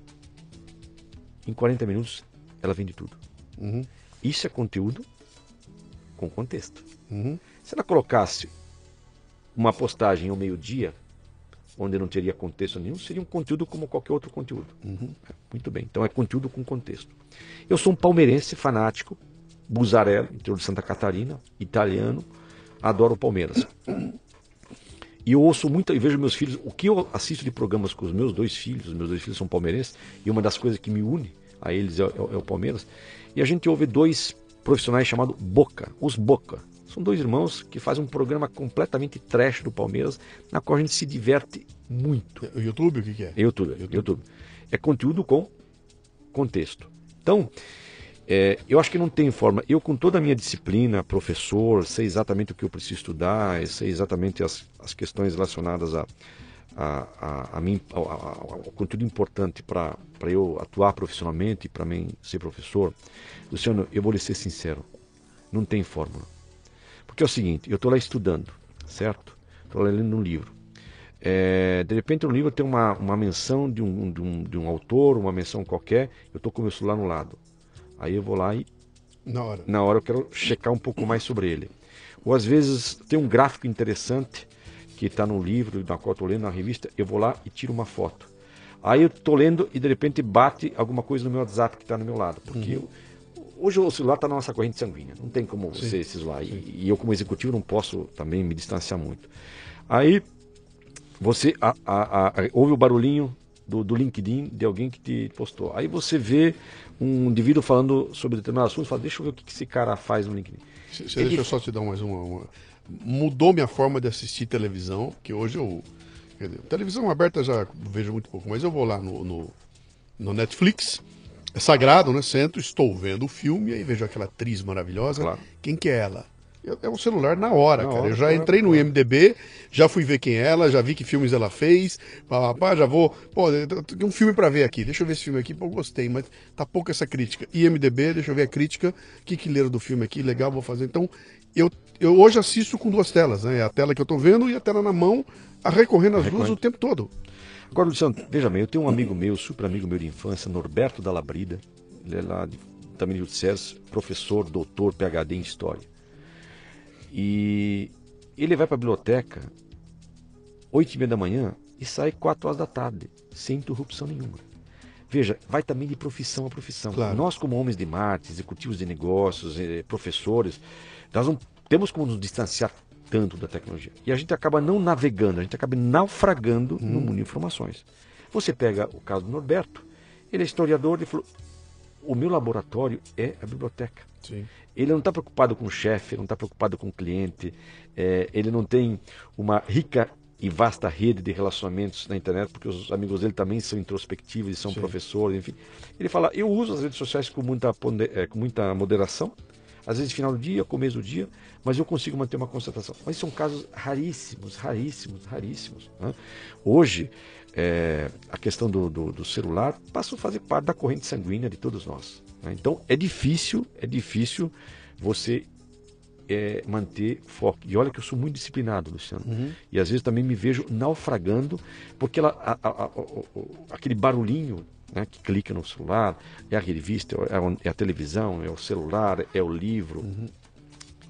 Speaker 2: Em 40 minutos, ela vende tudo. Uhum. Isso é conteúdo com contexto. Uhum. Se ela colocasse uma postagem ao meio-dia, onde não teria contexto nenhum, seria um conteúdo como qualquer outro conteúdo. Uhum. Muito bem, então é conteúdo com contexto. Eu sou um palmeirense fanático, Buzarello, interior de Santa Catarina, italiano, adoro o Palmeiras. E eu ouço muito e vejo meus filhos, o que eu assisto de programas com os meus dois filhos, os meus dois filhos são palmeirenses, e uma das coisas que me une a eles é, é, é o Palmeiras, e a gente ouve dois profissionais chamados Boca, os Boca. São dois irmãos que fazem um programa completamente trash do Palmeiras, na qual a gente se diverte muito.
Speaker 1: O YouTube, o que, que é?
Speaker 2: YouTube, YouTube. YouTube. É conteúdo com contexto. Então, é, eu acho que não tem forma. Eu, com toda a minha disciplina, professor, sei exatamente o que eu preciso estudar, sei exatamente as, as questões relacionadas a, a, a, a mim, ao, ao, conteúdo importante para eu atuar profissionalmente, para mim ser professor. Luciano, eu vou lhe ser sincero: não tem fórmula. Porque é o seguinte: eu estou lá estudando, certo? Estou lá lendo um livro. É, de repente, no livro tem uma, uma menção de um, de, um, de um autor, uma menção qualquer, eu estou com o meu celular no lado Aí eu vou lá e.
Speaker 1: Na hora.
Speaker 2: Na hora eu quero checar um pouco mais sobre ele. Ou às vezes tem um gráfico interessante que está no livro, na qual estou lendo, na revista, eu vou lá e tiro uma foto. Aí eu estou lendo e de repente bate alguma coisa no meu WhatsApp que está no meu lado. Porque uhum. eu, hoje o celular está na nossa corrente sanguínea. Não tem como Sim. você se isolar. E, e, eu, como executivo, não posso também me distanciar muito. Aí você a, a, a, ouve o barulhinho do, do LinkedIn de alguém que te postou. Aí você vê um indivíduo falando sobre determinado assunto, fala, deixa eu ver o que esse cara faz no LinkedIn.
Speaker 1: Se deixa eu só te dar mais uma, uma, Mudou minha forma de assistir televisão, porque hoje eu. Dizer, televisão aberta já vejo muito pouco, mas eu vou lá no, no, no Netflix. É sagrado, né? Centro, estou vendo o filme aí vejo aquela atriz maravilhosa. Claro. Quem que é ela? É um celular na hora, na cara. Hora, eu já entrei no IMDB, já fui ver quem é ela, já vi que filmes ela fez. Pá, pá, já vou. Pô, tem um filme para ver aqui. Deixa eu ver esse filme aqui. Pô, gostei, mas tá pouco essa crítica. IMDB, deixa eu ver a crítica. O que, que leram do filme aqui? Legal, vou fazer. Então, eu, eu hoje assisto com duas telas, né? A tela que eu tô vendo e a tela na mão, a recorrendo as duas o tempo todo.
Speaker 2: Agora, Luciano, veja bem, eu tenho um amigo meu, super amigo meu de infância, Norberto Dalabrida. Ele é lá de, também de César, professor, doutor, PhD em História. E ele vai para a biblioteca oito e meia da manhã e sai quatro horas da tarde, sem interrupção nenhuma. Veja, vai também de profissão a profissão. Claro. Nós, como homens de marketing, executivos de negócios, eh, professores, nós não temos como nos distanciar tanto da tecnologia. E a gente acaba não navegando, a gente acaba naufragando hum. no mundo de informações. Você pega o caso do Norberto, ele é historiador, ele falou, o meu laboratório é a biblioteca. Sim. Ele não está preocupado com o chefe, não está preocupado com o cliente, é, ele não tem uma rica e vasta rede de relacionamentos na internet, porque os amigos dele também são introspectivos e são Sim. professores, enfim. Ele fala: eu uso as redes sociais com muita, é, com muita moderação, às vezes final do dia, começo do dia, mas eu consigo manter uma concentração. Mas são casos raríssimos, raríssimos, raríssimos. Né? Hoje, é, a questão do, do, do, celular passa a fazer parte da corrente sanguínea de todos nós. Né? Então é difícil, é difícil você é, manter foco. E olha que eu sou muito disciplinado, Luciano. Uhum. E às vezes também me vejo naufragando, porque ela, a, a, a, aquele barulhinho né, que clica no celular, é a revista, é a, é a televisão, é o celular, é o livro. Uhum.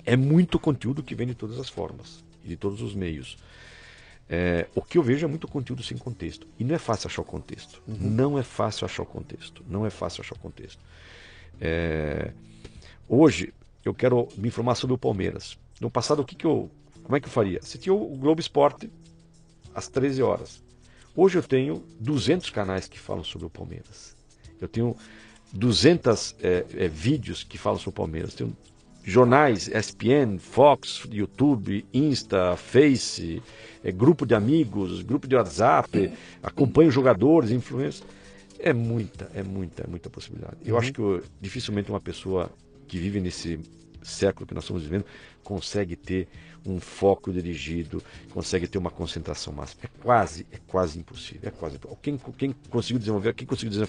Speaker 2: É muito conteúdo que vem de todas as formas e de todos os meios. É, o que eu vejo é muito conteúdo sem contexto. E não é fácil achar o contexto. Uhum. Não é fácil achar o contexto. Não é fácil achar o contexto. É, hoje, eu quero me informar sobre o Palmeiras. No passado, o que, que eu. Como é que eu faria? Você tinha o Globo Esporte às 13 horas. Hoje eu tenho 200 canais que falam sobre o Palmeiras. Eu tenho 200 é, é, vídeos que falam sobre o Palmeiras. Eu tenho jornais, ESPN, Fox, YouTube, Insta, Face, é, grupo de amigos, grupo de WhatsApp, acompanho jogadores, influências. É muita, é muita, é muita possibilidade. Eu uhum. acho que eu, dificilmente uma pessoa que vive nesse século que nós estamos vivendo consegue ter um foco dirigido, consegue ter uma concentração máxima. É quase, é quase impossível. É quase. Quem, quem conseguiu desenvolver, quem conseguiu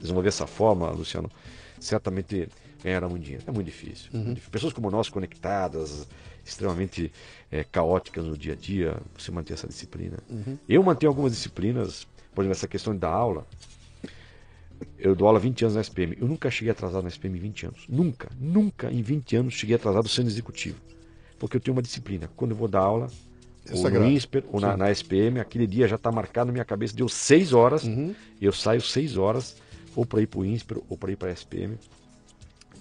Speaker 2: desenvolver essa forma, Luciano, certamente ganhará muito dinheiro. É muito difícil. Uhum. muito difícil. Pessoas como nós, conectadas, extremamente é, caóticas no dia a dia, você manter essa disciplina. Uhum. Eu mantenho algumas disciplinas, por exemplo, essa questão da aula. Eu dou aula 20 anos na SPM. Eu nunca cheguei atrasado na SPM em 20 anos. Nunca, nunca em 20 anos cheguei atrasado sendo executivo. Porque eu tenho uma disciplina. Quando eu vou dar aula, é ou no INSPER, ou na, na, SPM, aquele dia já está marcado na minha cabeça. Deu 6 horas, uhum. eu saio 6 horas, ou para ir para o INSPER, ou para ir para a SPM.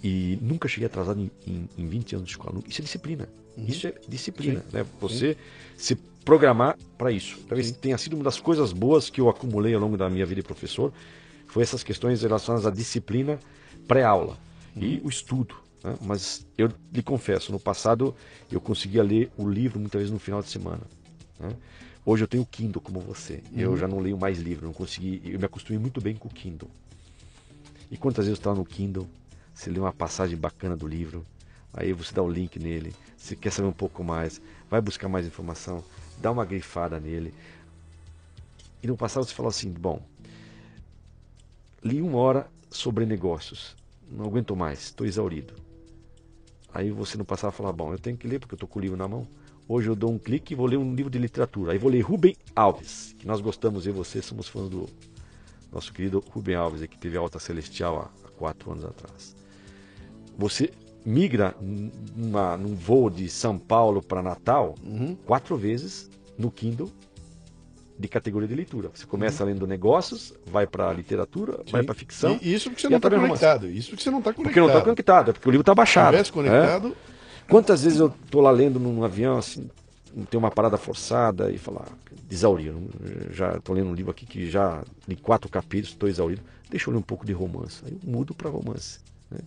Speaker 2: E nunca cheguei atrasado em, em, em 20 anos de escola. Isso é disciplina. Uhum. Isso é disciplina. Né? Você Sim. se programar para isso. Talvez Sim. tenha sido uma das coisas boas que eu acumulei ao longo da minha vida de professor. Foi essas questões relacionadas à disciplina pré-aula uhum. e o estudo. Né? Mas eu lhe confesso, no passado eu conseguia ler o livro muitas vezes no final de semana. Né? Hoje eu tenho o Kindle como você. Uhum. Eu já não leio mais livro, não consegui. Eu me acostumei muito bem com o Kindle. E quantas vezes eu estava no Kindle você lê uma passagem bacana do livro, aí você dá o link nele, você quer saber um pouco mais, vai buscar mais informação, dá uma grifada nele. E no passado você falou assim, bom, li uma hora sobre negócios, não aguento mais, estou exaurido. Aí você no passado fala, bom, eu tenho que ler porque eu estou com o livro na mão. Hoje eu dou um clique e vou ler um livro de literatura. Aí vou ler Rubem Alves, que nós gostamos, eu e você somos fãs do nosso querido Rubem Alves, que teve a Alta Celestial há, há quatro anos atrás você migra numa, num voo de São Paulo para Natal uhum. quatro vezes no Kindle de categoria de leitura. Você começa uhum. lendo negócios, vai para literatura, Sim. vai para ficção.
Speaker 1: E isso porque você não está conectado. Isso porque você não está conectado.
Speaker 2: Porque não está conectado, é porque o livro está baixado. Se
Speaker 1: conectado. É?
Speaker 2: Quantas vezes eu estou lá lendo num avião, assim, tem uma parada forçada e falar, exaurido. Já estou lendo um livro aqui que já li quatro capítulos, estou exaurido. Deixa eu ler um pouco de romance. Aí eu mudo para romance. Né?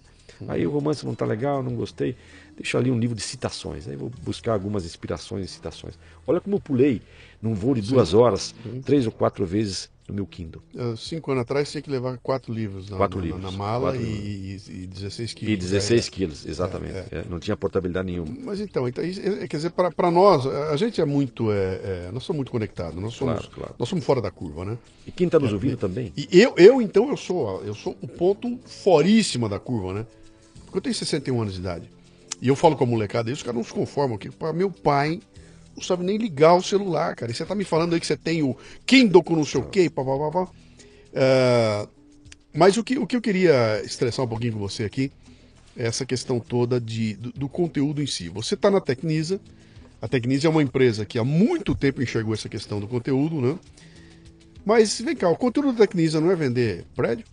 Speaker 2: Aí o romance não está legal, não gostei. Deixa ali um livro de citações. Aí vou buscar algumas inspirações e citações. Olha como eu pulei num voo de duas Sim. horas, Sim. três ou quatro vezes no meu Kindle.
Speaker 1: Uh, cinco anos atrás tinha que levar quatro livros na,
Speaker 2: quatro
Speaker 1: na,
Speaker 2: livros,
Speaker 1: na mala e, e, 16 quilos.
Speaker 2: E 16 quilos, exatamente. É, é. Não tinha portabilidade nenhuma.
Speaker 1: Mas então, então quer dizer, para nós, a gente é muito. É, é, nós somos muito conectados, nós somos, claro, claro. nós somos fora da curva, né?
Speaker 2: E quem está nos ouvindo também?
Speaker 1: E eu, eu, então, eu sou, eu sou o ponto foríssima da curva, né? Eu tenho 61 anos de idade. E eu falo com a molecada, e os caras não se conformam. Que para meu pai não sabe nem ligar o celular, cara. E você tá me falando aí que você tem o Kindle com não sei o quê, pá, pá, pá, pá. Uh, mas o que, o que eu queria estressar um pouquinho com você aqui é essa questão toda de, do, do conteúdo em si. Você está na Tecnisa. A Tecnisa é uma empresa que há muito tempo enxergou essa questão do conteúdo, né? Mas vem cá, o conteúdo da Tecnisa não é vender prédio?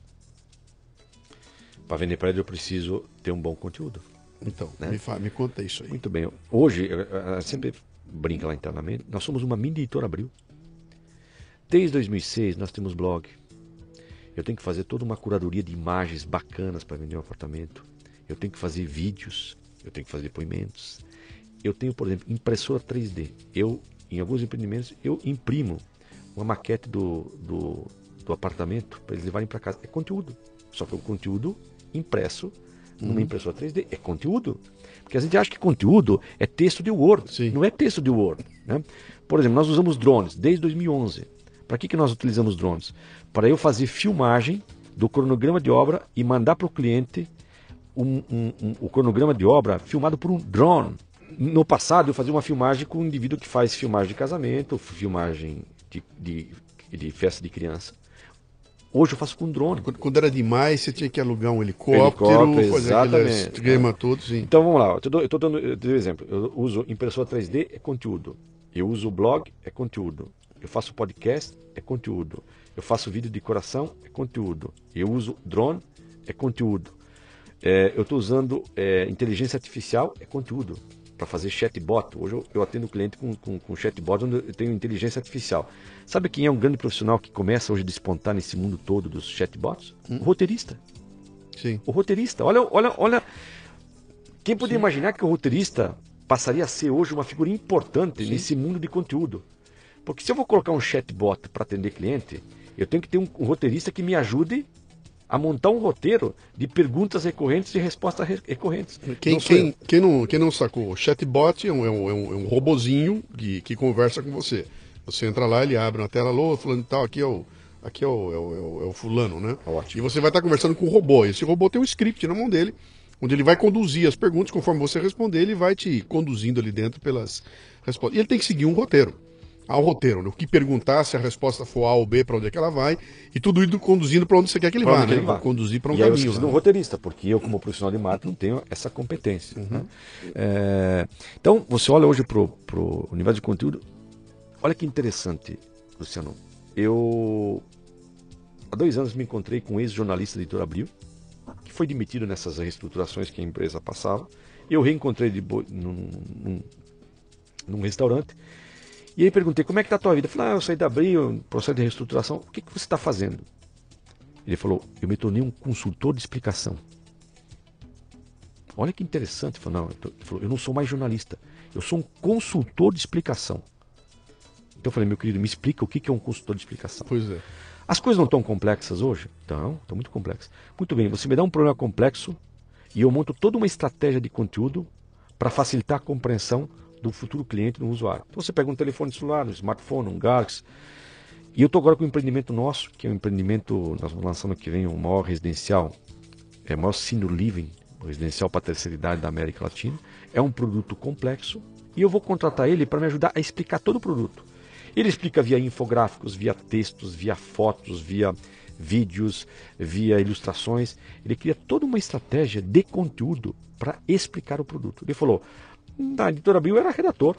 Speaker 2: Para vender prédio eu preciso ter um bom conteúdo.
Speaker 1: Então, né? me, me conta isso aí.
Speaker 2: Muito bem. Hoje, eu, sempre brinca lá internamente, nós somos uma mini editora Abril. Desde 2006 nós temos blog. Eu tenho que fazer toda uma curadoria de imagens bacanas para vender um apartamento. Eu tenho que fazer vídeos, eu tenho que fazer depoimentos. Eu tenho, por exemplo, impressora 3D. Eu, em alguns empreendimentos, eu imprimo uma maquete do, do, do apartamento para eles levarem para casa. É conteúdo. Só que o conteúdo impresso numa impressora 3D. É conteúdo. Porque a gente acha que conteúdo é texto de Word. Sim. Não é texto de Word. Né? Por exemplo, nós usamos drones desde 2011. Para que, que nós utilizamos drones? Para eu fazer filmagem do cronograma de obra e mandar para o cliente um, um, um, o cronograma de obra filmado por um drone. No passado, eu fazia uma filmagem com um indivíduo que faz filmagem de casamento, filmagem de, de, de festa de criança. Hoje eu faço com drone.
Speaker 1: Quando, quando era demais, você tinha que alugar um helicóptero,
Speaker 2: Helicóptero,
Speaker 1: fazer aquele
Speaker 2: exatamente.
Speaker 1: esquema todo, sim.
Speaker 2: Então vamos lá, eu estou dando eu um exemplo. Eu uso impressora 3D, é conteúdo. Eu uso blog, é conteúdo. Eu faço podcast, é conteúdo. Eu faço vídeo de coração, é conteúdo. Eu uso drone, é conteúdo. É, eu estou usando é, inteligência artificial, é conteúdo. Para fazer chatbot. Hoje eu, eu atendo cliente com, com, com chatbot onde eu tenho inteligência artificial. Sabe quem é um grande profissional que começa hoje a despontar nesse mundo todo dos chatbots? O roteirista.
Speaker 1: Sim.
Speaker 2: O roteirista, olha, olha, olha. Quem poderia imaginar que o roteirista passaria a ser hoje uma figura importante nesse mundo de conteúdo? Porque se eu vou colocar um chatbot para atender cliente, eu tenho que ter um, um roteirista que me ajude a montar um roteiro de perguntas recorrentes e respostas re- recorrentes.
Speaker 1: Quem,
Speaker 2: Não
Speaker 1: quem, quem, não, quem não sacou, o chatbot é um, é um, é um, é um robozinho que, que conversa com você. Você entra lá, ele abre uma tela, alô, fulano e tal, aqui é o, aqui é o, é o, é o- é o fulano, né?
Speaker 2: Ótimo.
Speaker 1: E você vai estar conversando com o robô. Esse robô tem um script na mão dele, onde ele vai conduzir as perguntas, conforme você responder, ele vai te conduzindo ali dentro pelas respostas. E ele tem que seguir um roteiro. Um roteiro, né? o que perguntar, se a resposta for A ou B, para onde é que ela vai, e tudo indo conduzindo para onde você quer que ele
Speaker 2: Pra
Speaker 1: vá,
Speaker 2: que
Speaker 1: né?
Speaker 2: ele vá.
Speaker 1: Conduzir para um
Speaker 2: e aí eu
Speaker 1: caminho.
Speaker 2: de um
Speaker 1: né?
Speaker 2: roteirista, porque eu, como profissional de marketing, não tenho essa competência. né? É, então, você olha hoje para o universo de conteúdo, olha que interessante, Luciano. Eu, há dois anos, me encontrei com um ex-jornalista Editor Abril, que foi demitido nessas reestruturações que a empresa passava. Eu reencontrei ele bo- num, num, num restaurante. E aí perguntei, como é que tá a tua vida? Ele falou, ah, eu saí da Abril, processo de reestruturação. O que, que você está fazendo? Ele falou, eu me tornei um consultor de explicação. Olha que interessante. Ele falou, não, eu ele falou, eu não sou mais jornalista, eu sou um consultor de explicação. Então eu falei, meu querido, me explica o que que é um consultor de explicação.
Speaker 1: Pois é.
Speaker 2: As coisas não estão complexas hoje? Estão, estão muito complexas. Muito bem, você me dá um problema complexo e eu monto toda uma estratégia de conteúdo para facilitar a compreensão do futuro cliente, do usuário. Então você pega um telefone celular, um smartphone, um Galaxy. E eu estou agora com um empreendimento nosso, que é um empreendimento, nós vamos lançando que vem o maior residencial, é o maior senior living, residencial para a terceira idade da América Latina. É um produto complexo e eu vou contratar ele para me ajudar a explicar todo o produto. Ele explica via infográficos, via textos, via fotos, via vídeos, via ilustrações. Ele cria toda uma estratégia de conteúdo para explicar o produto. Ele falou: na editora Bio eu era redator,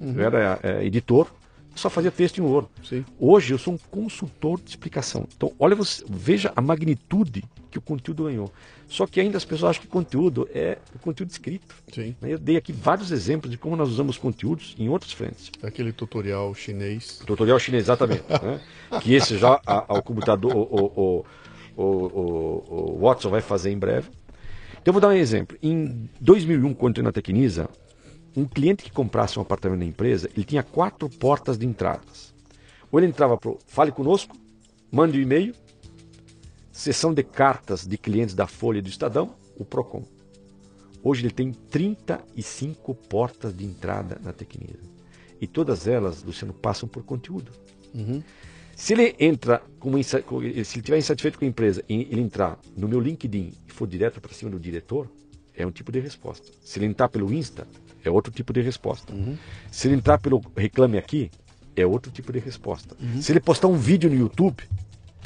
Speaker 2: eu era é, editor, só fazia texto em Word.
Speaker 1: Sim.
Speaker 2: Hoje eu sou um consultor de explicação. Então, olha, você, veja a magnitude que o conteúdo ganhou. Só que ainda as pessoas acham que conteúdo é o conteúdo escrito.
Speaker 1: Sim.
Speaker 2: Eu dei aqui vários exemplos de como nós usamos conteúdos em outras frentes.
Speaker 1: Aquele tutorial chinês.
Speaker 2: Tutorial chinês, exatamente. né? Que esse já a- ao computador, o, o, o- o Watson vai fazer em breve. Então eu vou dar um exemplo. Em 2001, quando eu entrei na Tecnisa, um cliente que comprasse um apartamento na empresa, ele tinha quatro portas de entradas. Ou ele entrava para Fale Conosco, mande um e-mail, sessão de cartas de clientes da Folha e do Estadão, o PROCON. Hoje ele tem 35 portas de entrada na Tecnisa. E todas elas, Luciano, passam por conteúdo. Se ele entra, com- se ele estiver insatisfeito com a empresa e ele entrar no meu LinkedIn e for direto para cima do diretor, é um tipo de resposta. Se ele entrar pelo Insta, é outro tipo de resposta. Se ele entrar pelo Reclame Aqui, é outro tipo de resposta. Se ele postar um vídeo no YouTube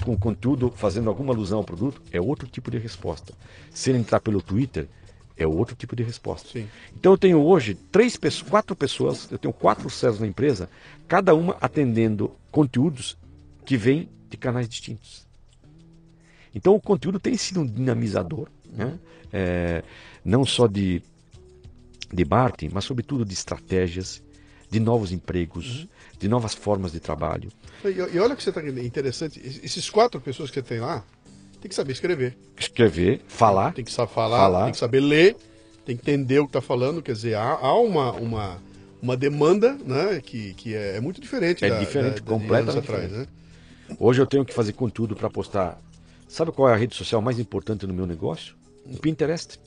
Speaker 2: com conteúdo fazendo alguma alusão ao produto, é outro tipo de resposta. Se ele entrar pelo Twitter, é outro tipo de resposta.
Speaker 1: Sim.
Speaker 2: Então eu tenho hoje três pessoas, quatro pessoas, eu tenho quatro células na empresa, cada uma atendendo conteúdos que vêm de canais distintos. Então o conteúdo tem sido um dinamizador, né? É, não só de, de marketing, mas sobretudo de estratégias, de novos empregos, de novas formas de trabalho.
Speaker 1: E, e olha que você está interessante. es- Esses quatro pessoas que você tem lá, tem que saber escrever.
Speaker 2: Escrever, falar,
Speaker 1: Tem que saber falar,
Speaker 2: Falar.
Speaker 1: tem que saber ler, tem que entender o que está falando. Quer dizer, há, há uma, uma, uma demanda né, que, que é, é muito diferente
Speaker 2: É
Speaker 1: da,
Speaker 2: diferente,
Speaker 1: da,
Speaker 2: completamente
Speaker 1: atrás. Né?
Speaker 2: Hoje eu tenho que fazer conteúdo para postar. Sabe qual é a rede social mais importante no meu negócio? O Pinterest.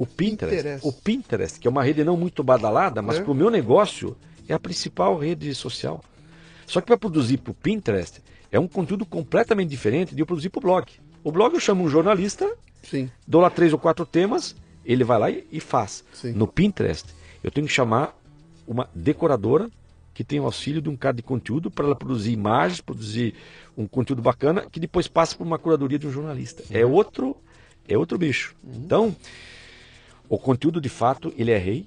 Speaker 2: O Pinterest. O Pinterest, que é uma rede não muito badalada, mas
Speaker 1: É.
Speaker 2: para o meu negócio é a principal rede social. Só que para produzir para o Pinterest é um conteúdo completamente diferente de eu produzir para o blog. O blog eu chamo um jornalista,
Speaker 1: Sim.
Speaker 2: dou lá três ou quatro temas, ele vai lá e, e faz.
Speaker 1: Sim.
Speaker 2: No Pinterest, eu tenho que chamar uma decoradora que tem o auxílio de um cara de conteúdo para ela produzir imagens, produzir um conteúdo bacana que depois passa por uma curadoria de um jornalista. É outro, é outro bicho. Então, o conteúdo de fato ele é rei,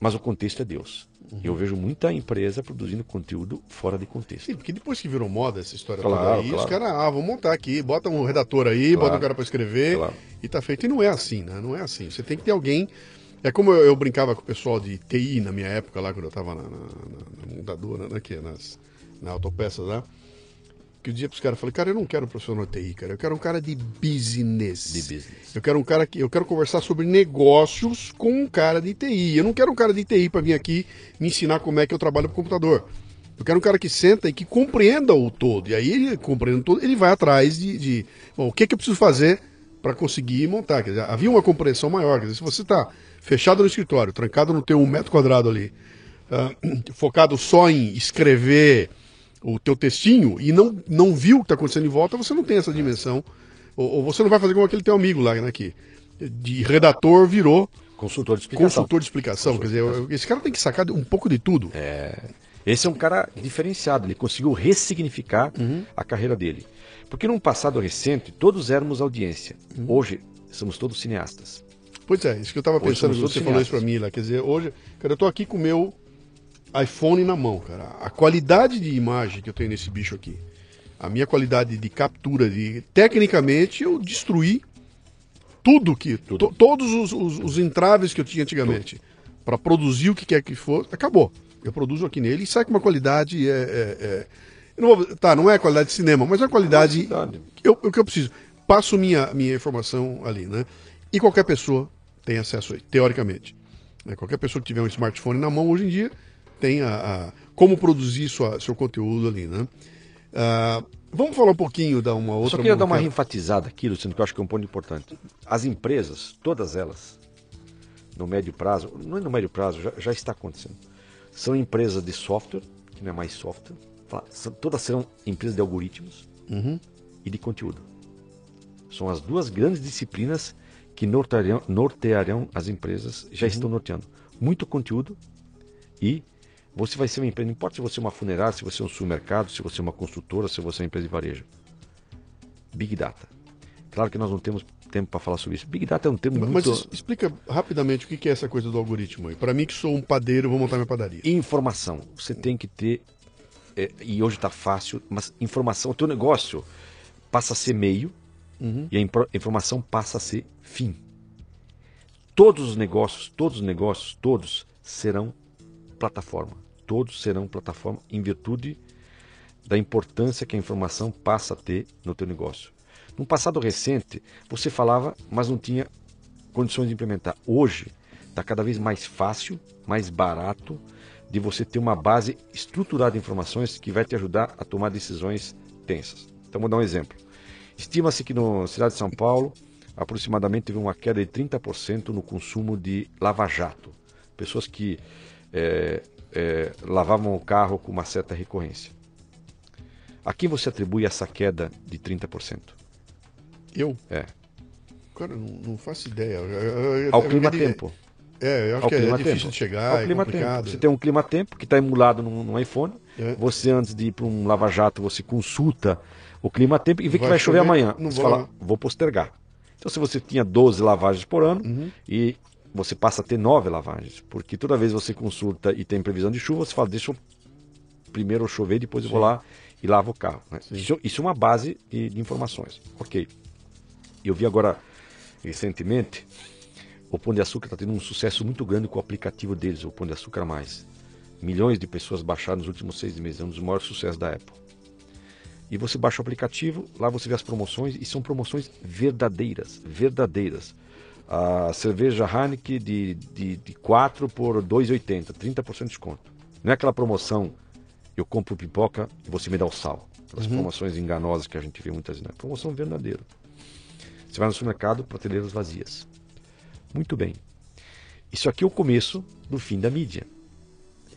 Speaker 2: mas o contexto é Deus. Uhum. Eu vejo muita empresa produzindo conteúdo fora de contexto.
Speaker 1: Sim, porque depois que virou moda essa história
Speaker 2: Claro,
Speaker 1: toda aí,
Speaker 2: claro.
Speaker 1: os caras, ah, vamos montar aqui, bota um redator aí,
Speaker 2: Claro.
Speaker 1: bota um cara pra escrever
Speaker 2: Claro.
Speaker 1: e tá feito. E não é assim, né? Não é assim. Você tem que ter alguém. É como eu, eu brincava com o pessoal de TI na minha época, lá quando eu tava na, na, na- na montadora, né? Que é nas, na autopeças lá. Que eu dizia pros caras, falei, cara, eu não quero um profissional de TI, cara. Eu quero um cara de business.
Speaker 2: De business.
Speaker 1: Eu quero um cara que eu quero conversar sobre negócios com um cara de TI. Eu não quero um cara de TI para vir aqui me ensinar como é que eu trabalho com computador. Eu quero um cara que senta e que compreenda o todo. E aí ele compreende todo, ele vai atrás de, de bom, o que, que eu preciso fazer para conseguir montar. Quer dizer, havia uma compreensão maior. Quer dizer, se você está fechado no escritório, trancado no teu um metro quadrado ali, ah, focado só em escrever o teu textinho e não, não viu o que está acontecendo em volta, você não tem essa dimensão. Ou, ou você não vai fazer como aquele teu amigo lá, né, que de redator virou
Speaker 2: Consultor de explicação.
Speaker 1: consultor de explicação. Quer dizer, esse cara tem que sacar um pouco de tudo.
Speaker 2: Esse é um cara diferenciado, ele conseguiu ressignificar a carreira dele. Porque num passado recente, todos éramos audiência. Hoje, somos todos cineastas.
Speaker 1: Pois é, isso que eu estava pensando quando você falou isso
Speaker 2: cineastas.
Speaker 1: pra mim lá. Quer dizer, hoje, cara, eu tô aqui com o meu iPhone na mão, cara. A qualidade de imagem que eu tenho nesse bicho aqui, a minha qualidade de captura, de tecnicamente eu destruí tudo que. to- todos os, os- os entraves que eu tinha antigamente para produzir o que quer que for, acabou. Eu produzo aqui nele e sai com uma qualidade. É, é- é- não vou- tá, não é qualidade de cinema, mas é uma qualidade.
Speaker 2: Qualidade.
Speaker 1: Eu, o que eu preciso. Passo minha, minha informação ali, né? E qualquer pessoa tem acesso aí, teoricamente. Né? Qualquer pessoa que tiver um smartphone na mão hoje em dia tem a, a- como produzir sua, seu conteúdo ali, né? Ah, vamos falar um pouquinho da uma outra.
Speaker 2: Só queria dar uma enfatizada aqui, Luciano, que eu acho que é um ponto importante. As empresas, todas elas, no médio prazo, não é no médio prazo, já, já está acontecendo. São empresas de software, que não é mais software, são- todas serão empresas de algoritmos
Speaker 1: Uhum.
Speaker 2: e de conteúdo. São as duas grandes disciplinas que nortearão, nortearão as empresas, já estão norteando. Muito conteúdo e você vai ser uma empresa, não importa se você é uma funerária, se você é um supermercado, se você é uma construtora, se você é uma empresa de varejo. Big Data. Claro que nós não temos tempo para falar sobre isso. Big Data é um termo
Speaker 1: Mas
Speaker 2: muito...
Speaker 1: explica rapidamente o que é essa coisa do algoritmo aí. Para mim que sou um padeiro, vou montar minha padaria.
Speaker 2: Informação. Você tem que ter, é, e hoje está fácil, mas informação, o teu negócio passa a ser meio e a informação passa a ser fim. Todos os negócios, todos os negócios, todos serão plataforma. Todos serão plataforma em virtude da importância que a informação passa a ter no teu negócio. No passado recente, você falava, mas não tinha condições de implementar. Hoje, está cada vez mais fácil, mais barato de você ter uma base estruturada de informações que vai te ajudar a tomar decisões tensas. Então, vou dar um exemplo. Estima-se que na cidade de São Paulo, aproximadamente teve uma queda de 30% no consumo de lava-jato. Pessoas que eh, eh, lavavam o carro com uma certa recorrência. A quem você atribui essa queda de 30%?
Speaker 1: Eu?
Speaker 2: É.
Speaker 1: Cara, não, não faço ideia. Eu- eu- eu-
Speaker 2: Ao clima-tempo.
Speaker 1: É, eu acho
Speaker 2: Ao
Speaker 1: que é, é difícil de chegar,
Speaker 2: Ao
Speaker 1: é complicado.
Speaker 2: Você tem um clima-tempo que está emulado no, no iPhone.
Speaker 1: É.
Speaker 2: Você, antes de ir para um lava-jato, você consulta o clima-tempo e vê que
Speaker 1: Vai
Speaker 2: vai chover
Speaker 1: chover,
Speaker 2: amanhã.
Speaker 1: não
Speaker 2: você
Speaker 1: vou
Speaker 2: fala, vou postergar. Então, se você tinha 12 lavagens por ano
Speaker 1: Uhum.
Speaker 2: e você passa a ter 9 lavagens, porque toda vez você consulta e tem previsão de chuva, você fala, deixa eu primeiro chover, depois eu vou lá e lavo o carro. né? Isso, isso é uma base de, de informações. Ok. Eu vi agora, recentemente, o Pão de Açúcar está tendo um sucesso muito grande com o aplicativo deles, o Pão de Açúcar Mais. Milhões de pessoas baixaram nos últimos seis meses, é um dos maiores sucessos da Apple. E você baixa o aplicativo, lá você vê as promoções, e são promoções verdadeiras, verdadeiras. A cerveja Heineken de, de, de 4 por 2,80, 30% de desconto. Não é aquela promoção, eu compro pipoca e você me dá o sal. Aquelas promoções enganosas que a gente vê muitas vezes. Não, é promoção verdadeira. Você vai no supermercado, prateleiras vazias. Muito bem. Isso aqui é o começo do fim da mídia.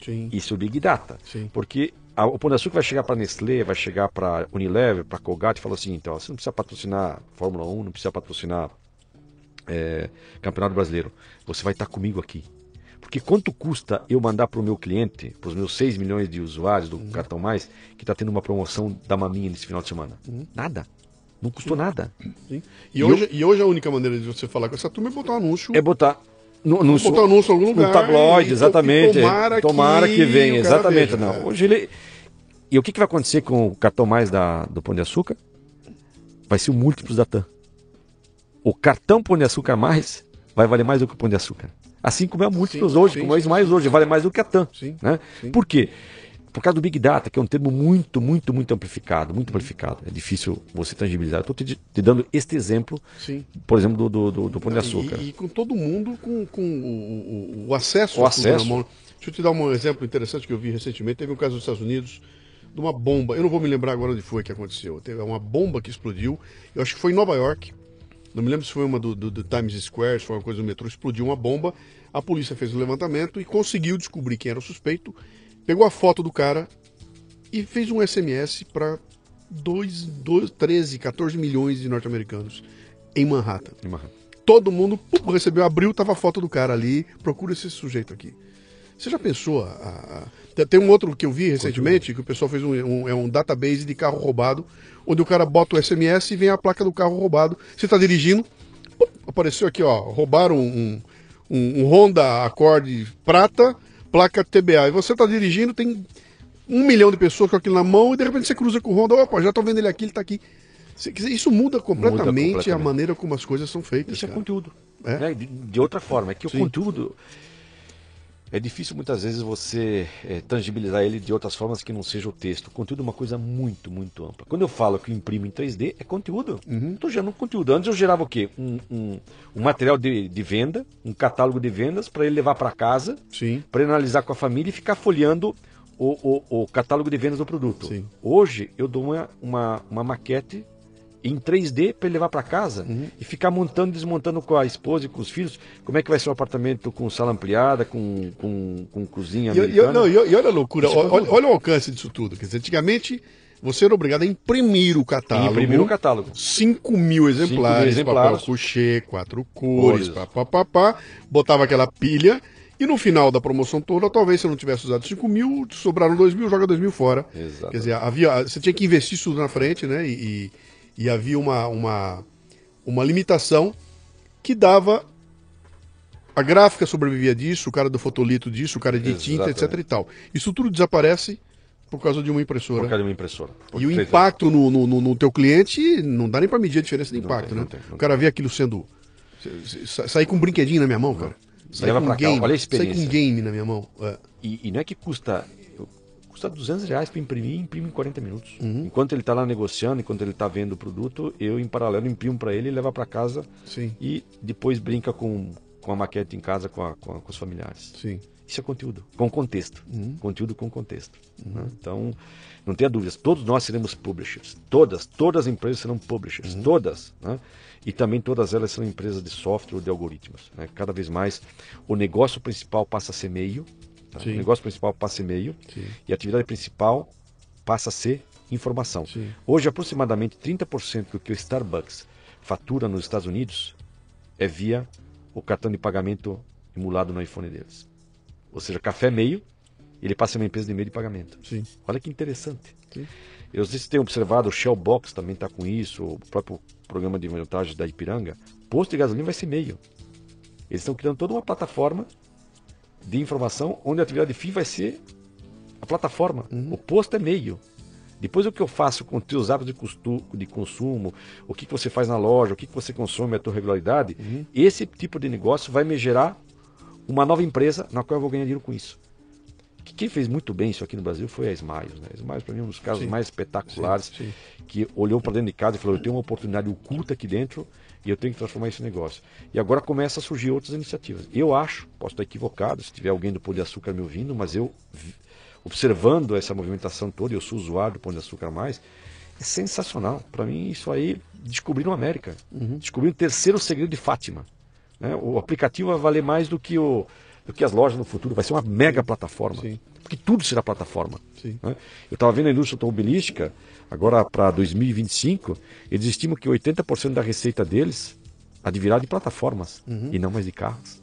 Speaker 1: Sim.
Speaker 2: Isso é o Big Data.
Speaker 1: Sim.
Speaker 2: Porque a, o Pão de Açúcar vai chegar para Nestlé, vai chegar para Unilever, para Colgate e falar assim, então, você não precisa patrocinar Fórmula 1, não precisa patrocinar é, Campeonato Brasileiro. Você vai estar comigo aqui. Porque quanto custa eu mandar para o meu cliente, para os meus 6 milhões de usuários do
Speaker 1: Uhum.
Speaker 2: Cartão Mais, que está tendo uma promoção da maminha nesse final de semana?
Speaker 1: Uhum.
Speaker 2: Nada. Não custou nada.
Speaker 1: Sim. E, hoje, e hoje a única maneira de você falar com essa turma é botar um anúncio.
Speaker 2: É botar. No, no,
Speaker 1: botar um anúncio em algum lugar.
Speaker 2: no tabloide,
Speaker 1: e-
Speaker 2: exatamente.
Speaker 1: e tomara,
Speaker 2: Tomara que, venha,
Speaker 1: o cara
Speaker 2: exatamente.
Speaker 1: veja,
Speaker 2: não.
Speaker 1: é.
Speaker 2: Hoje ele. E o que, que vai acontecer com o cartão mais da, do Pão de Açúcar? Vai ser o múltiplos da TAM. O cartão Pão de Açúcar mais vai valer mais do que o Pão de Açúcar. Assim como é múltiplos
Speaker 1: Sim,
Speaker 2: hoje,
Speaker 1: sim,
Speaker 2: como é mais hoje, vale mais do que a TAM.
Speaker 1: Sim,
Speaker 2: né?
Speaker 1: sim.
Speaker 2: Por quê? Por causa do Big Data, que é um termo muito, muito, muito amplificado, muito amplificado. É difícil você tangibilizar. Estou te, te dando este exemplo,
Speaker 1: Sim.
Speaker 2: por exemplo, do, do, do, Pão de Açúcar.
Speaker 1: E, e com todo mundo com, com o, o- o acesso
Speaker 2: O
Speaker 1: a tudo
Speaker 2: acesso.
Speaker 1: mão. Deixa eu te dar um exemplo interessante que eu vi recentemente. Teve um caso nos Estados Unidos de uma bomba. Eu não vou me lembrar agora onde foi que aconteceu. Teve uma bomba que explodiu. Eu acho que foi em Nova York. Não me lembro se foi uma do, do- do Times Square, se foi uma coisa do metrô. Explodiu uma bomba. A polícia fez o levantamento e conseguiu descobrir quem era o suspeito. Pegou a foto do cara e fez um SMS para 13, 14 milhões de norte-americanos em Manhattan todo mundo pum, recebeu, abriu, tava a foto do cara ali, procura esse sujeito aqui. Você já pensou? a- a- a- Tem um outro que eu vi recentemente, que o pessoal fez um, um- é um database de carro roubado, onde o cara bota o SMS e vem a placa do carro roubado. Você está dirigindo, apareceu aqui, ó, roubaram um, um, um Honda Accord prata, placa TBA. E você está dirigindo, tem um milhão de pessoas com aquilo na mão, e de repente você cruza com o Honda, opa, já tô vendo ele aqui, ele tá aqui. Isso muda completamente, a
Speaker 2: completamente.
Speaker 1: maneira como as coisas são feitas.
Speaker 2: Isso é
Speaker 1: cara.
Speaker 2: conteúdo.
Speaker 1: É?
Speaker 2: né? De, de outra forma, é que
Speaker 1: Sim.
Speaker 2: o conteúdo é difícil muitas vezes você é, tangibilizar ele de outras formas que não seja o texto. O conteúdo é uma coisa muito, muito ampla. Quando eu falo que eu imprimo em 3D, é conteúdo.
Speaker 1: Uhum.
Speaker 2: Estou gerando conteúdo. Antes eu gerava o quê? Um, um, um material de, de venda, um catálogo de vendas para ele levar para casa, para ele analisar com a família e ficar folheando o, o, o catálogo de vendas do produto.
Speaker 1: Sim.
Speaker 2: Hoje eu dou uma, uma, uma maquete em 3D para ele levar para casa
Speaker 1: Uhum.
Speaker 2: e ficar montando e desmontando com a esposa e com os filhos como é que vai ser o apartamento com sala ampliada, com, com, com cozinha
Speaker 1: E, e- não, e, olha a loucura,
Speaker 2: é
Speaker 1: olha, olha o alcance disso tudo. Quer dizer, antigamente você era obrigado a imprimir o catálogo.
Speaker 2: imprimir o catálogo.
Speaker 1: 5 mil exemplares,
Speaker 2: exemplares.
Speaker 1: papel couché, quatro cores,
Speaker 2: Cores.
Speaker 1: pá, pá, pá, pá, botava aquela pilha e no final da promoção toda, talvez você não tivesse usado 5 mil, sobraram 2 mil, joga 2 mil fora.
Speaker 2: Exatamente.
Speaker 1: Quer dizer, havia, você tinha que investir isso tudo na frente, né? E, e- e havia uma, uma, uma limitação que dava. A gráfica sobrevivia disso, o cara do fotolito disso, o cara de tinta,
Speaker 2: Exatamente.
Speaker 1: etc e tal. Isso tudo desaparece por causa de uma impressora.
Speaker 2: Por causa de uma impressora.
Speaker 1: E o impacto no, no, no- no teu cliente não dá nem pra medir a diferença de impacto,
Speaker 2: tem,
Speaker 1: né?
Speaker 2: não tem, não
Speaker 1: o cara vê aquilo sendo. sa- Sair com um brinquedinho na minha mão, cara. Sair
Speaker 2: Leva
Speaker 1: com
Speaker 2: cá,
Speaker 1: game.
Speaker 2: olha a
Speaker 1: Sair com um game na minha mão. É.
Speaker 2: E, e não é que custa. Custa 200 reais para imprimir e imprime em 40 minutos.
Speaker 1: Uhum.
Speaker 2: Enquanto ele está lá negociando, enquanto ele está vendo o produto, eu, em paralelo, imprimo para ele e levo para casa
Speaker 1: Sim,
Speaker 2: e depois brinca com, com a maquete em casa com, a- com a- com os familiares.
Speaker 1: sim.
Speaker 2: Isso é conteúdo, com contexto.
Speaker 1: Uhum.
Speaker 2: Conteúdo com contexto. né? Então, não tenha dúvidas, todos nós seremos publishers. Todas, todas as empresas serão publishers.
Speaker 1: Uhum.
Speaker 2: Todas. né? E também todas elas são empresas de software ou de algoritmos. né? Cada vez mais, o negócio principal passa a ser meio. Tá? O negócio principal passa.
Speaker 1: Sim.
Speaker 2: E a atividade principal passa a ser informação.
Speaker 1: Sim.
Speaker 2: Hoje, aproximadamente 30% do que o Starbucks fatura nos Estados Unidos é via o cartão de pagamento emulado no iPhone deles. Ou seja, café meio, ele passa a uma empresa de meio de pagamento.
Speaker 1: Sim.
Speaker 2: Olha que interessante.
Speaker 1: Sim.
Speaker 2: Eu sei se tem observado, o Shellbox também está com isso, o próprio programa de vantagens da Ipiranga. Posto de gasolina vai ser meio. Eles estão criando toda uma plataforma de informação onde a atividade fim vai ser a plataforma. O posto é meio. Depois o que eu faço com os teus hábitos de, costu- de consumo, o que, que você faz na loja, o que, que você consome, a tua regularidade, esse tipo de negócio vai me gerar uma nova empresa na qual eu vou ganhar dinheiro com isso. Que quem fez muito bem isso aqui no Brasil foi a Smiles. Né? A Smiles, para mim, é um dos casos
Speaker 1: Sim.
Speaker 2: mais espetaculares,
Speaker 1: Sim, sim.
Speaker 2: que olhou para dentro de casa e falou: eu tenho uma oportunidade oculta aqui dentro e eu tenho que transformar esse negócio. E agora começa a surgir outras iniciativas. Eu acho, posso estar equivocado, se tiver alguém do Pão de Açúcar me ouvindo, mas eu, observando essa movimentação toda, eu sou usuário do Pão de Açúcar Mais, é sensacional. Para mim, isso aí, descobriram a América.
Speaker 1: Uhum.
Speaker 2: Descobriram o terceiro segredo de Fátima. né? O aplicativo vai valer mais do que, o, do que as lojas no futuro. Vai ser uma mega plataforma.
Speaker 1: Sim.
Speaker 2: Porque tudo será plataforma. Né? Eu estava vendo a indústria automobilística, agora para 2025, eles estimam que 80% da receita deles advirá de plataformas
Speaker 1: Uhum.
Speaker 2: e não mais de carros.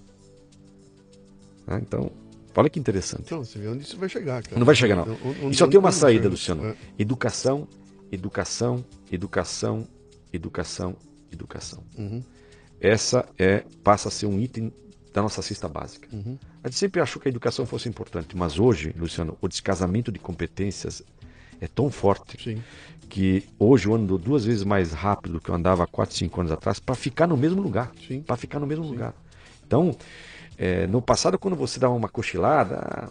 Speaker 2: Né? Então, olha que interessante.
Speaker 1: Então, você vê onde isso vai chegar, cara.
Speaker 2: Não vai chegar, não.
Speaker 1: Onde-
Speaker 2: E só tem uma saída, Luciano.
Speaker 1: É.
Speaker 2: Educação, educação, educação, educação, educação.
Speaker 1: Uhum.
Speaker 2: Essa é passa a ser um item da nossa cesta básica.
Speaker 1: Uhum.
Speaker 2: A gente sempre achou que a educação fosse importante, mas hoje, Luciano, o descasamento de competências é tão forte
Speaker 1: Sim.
Speaker 2: que hoje eu ando duas vezes mais rápido que eu andava há 4, 5 anos atrás para ficar no mesmo lugar.
Speaker 1: Sim.
Speaker 2: Para ficar no mesmo lugar. Então, é, no passado, quando você dava uma cochilada,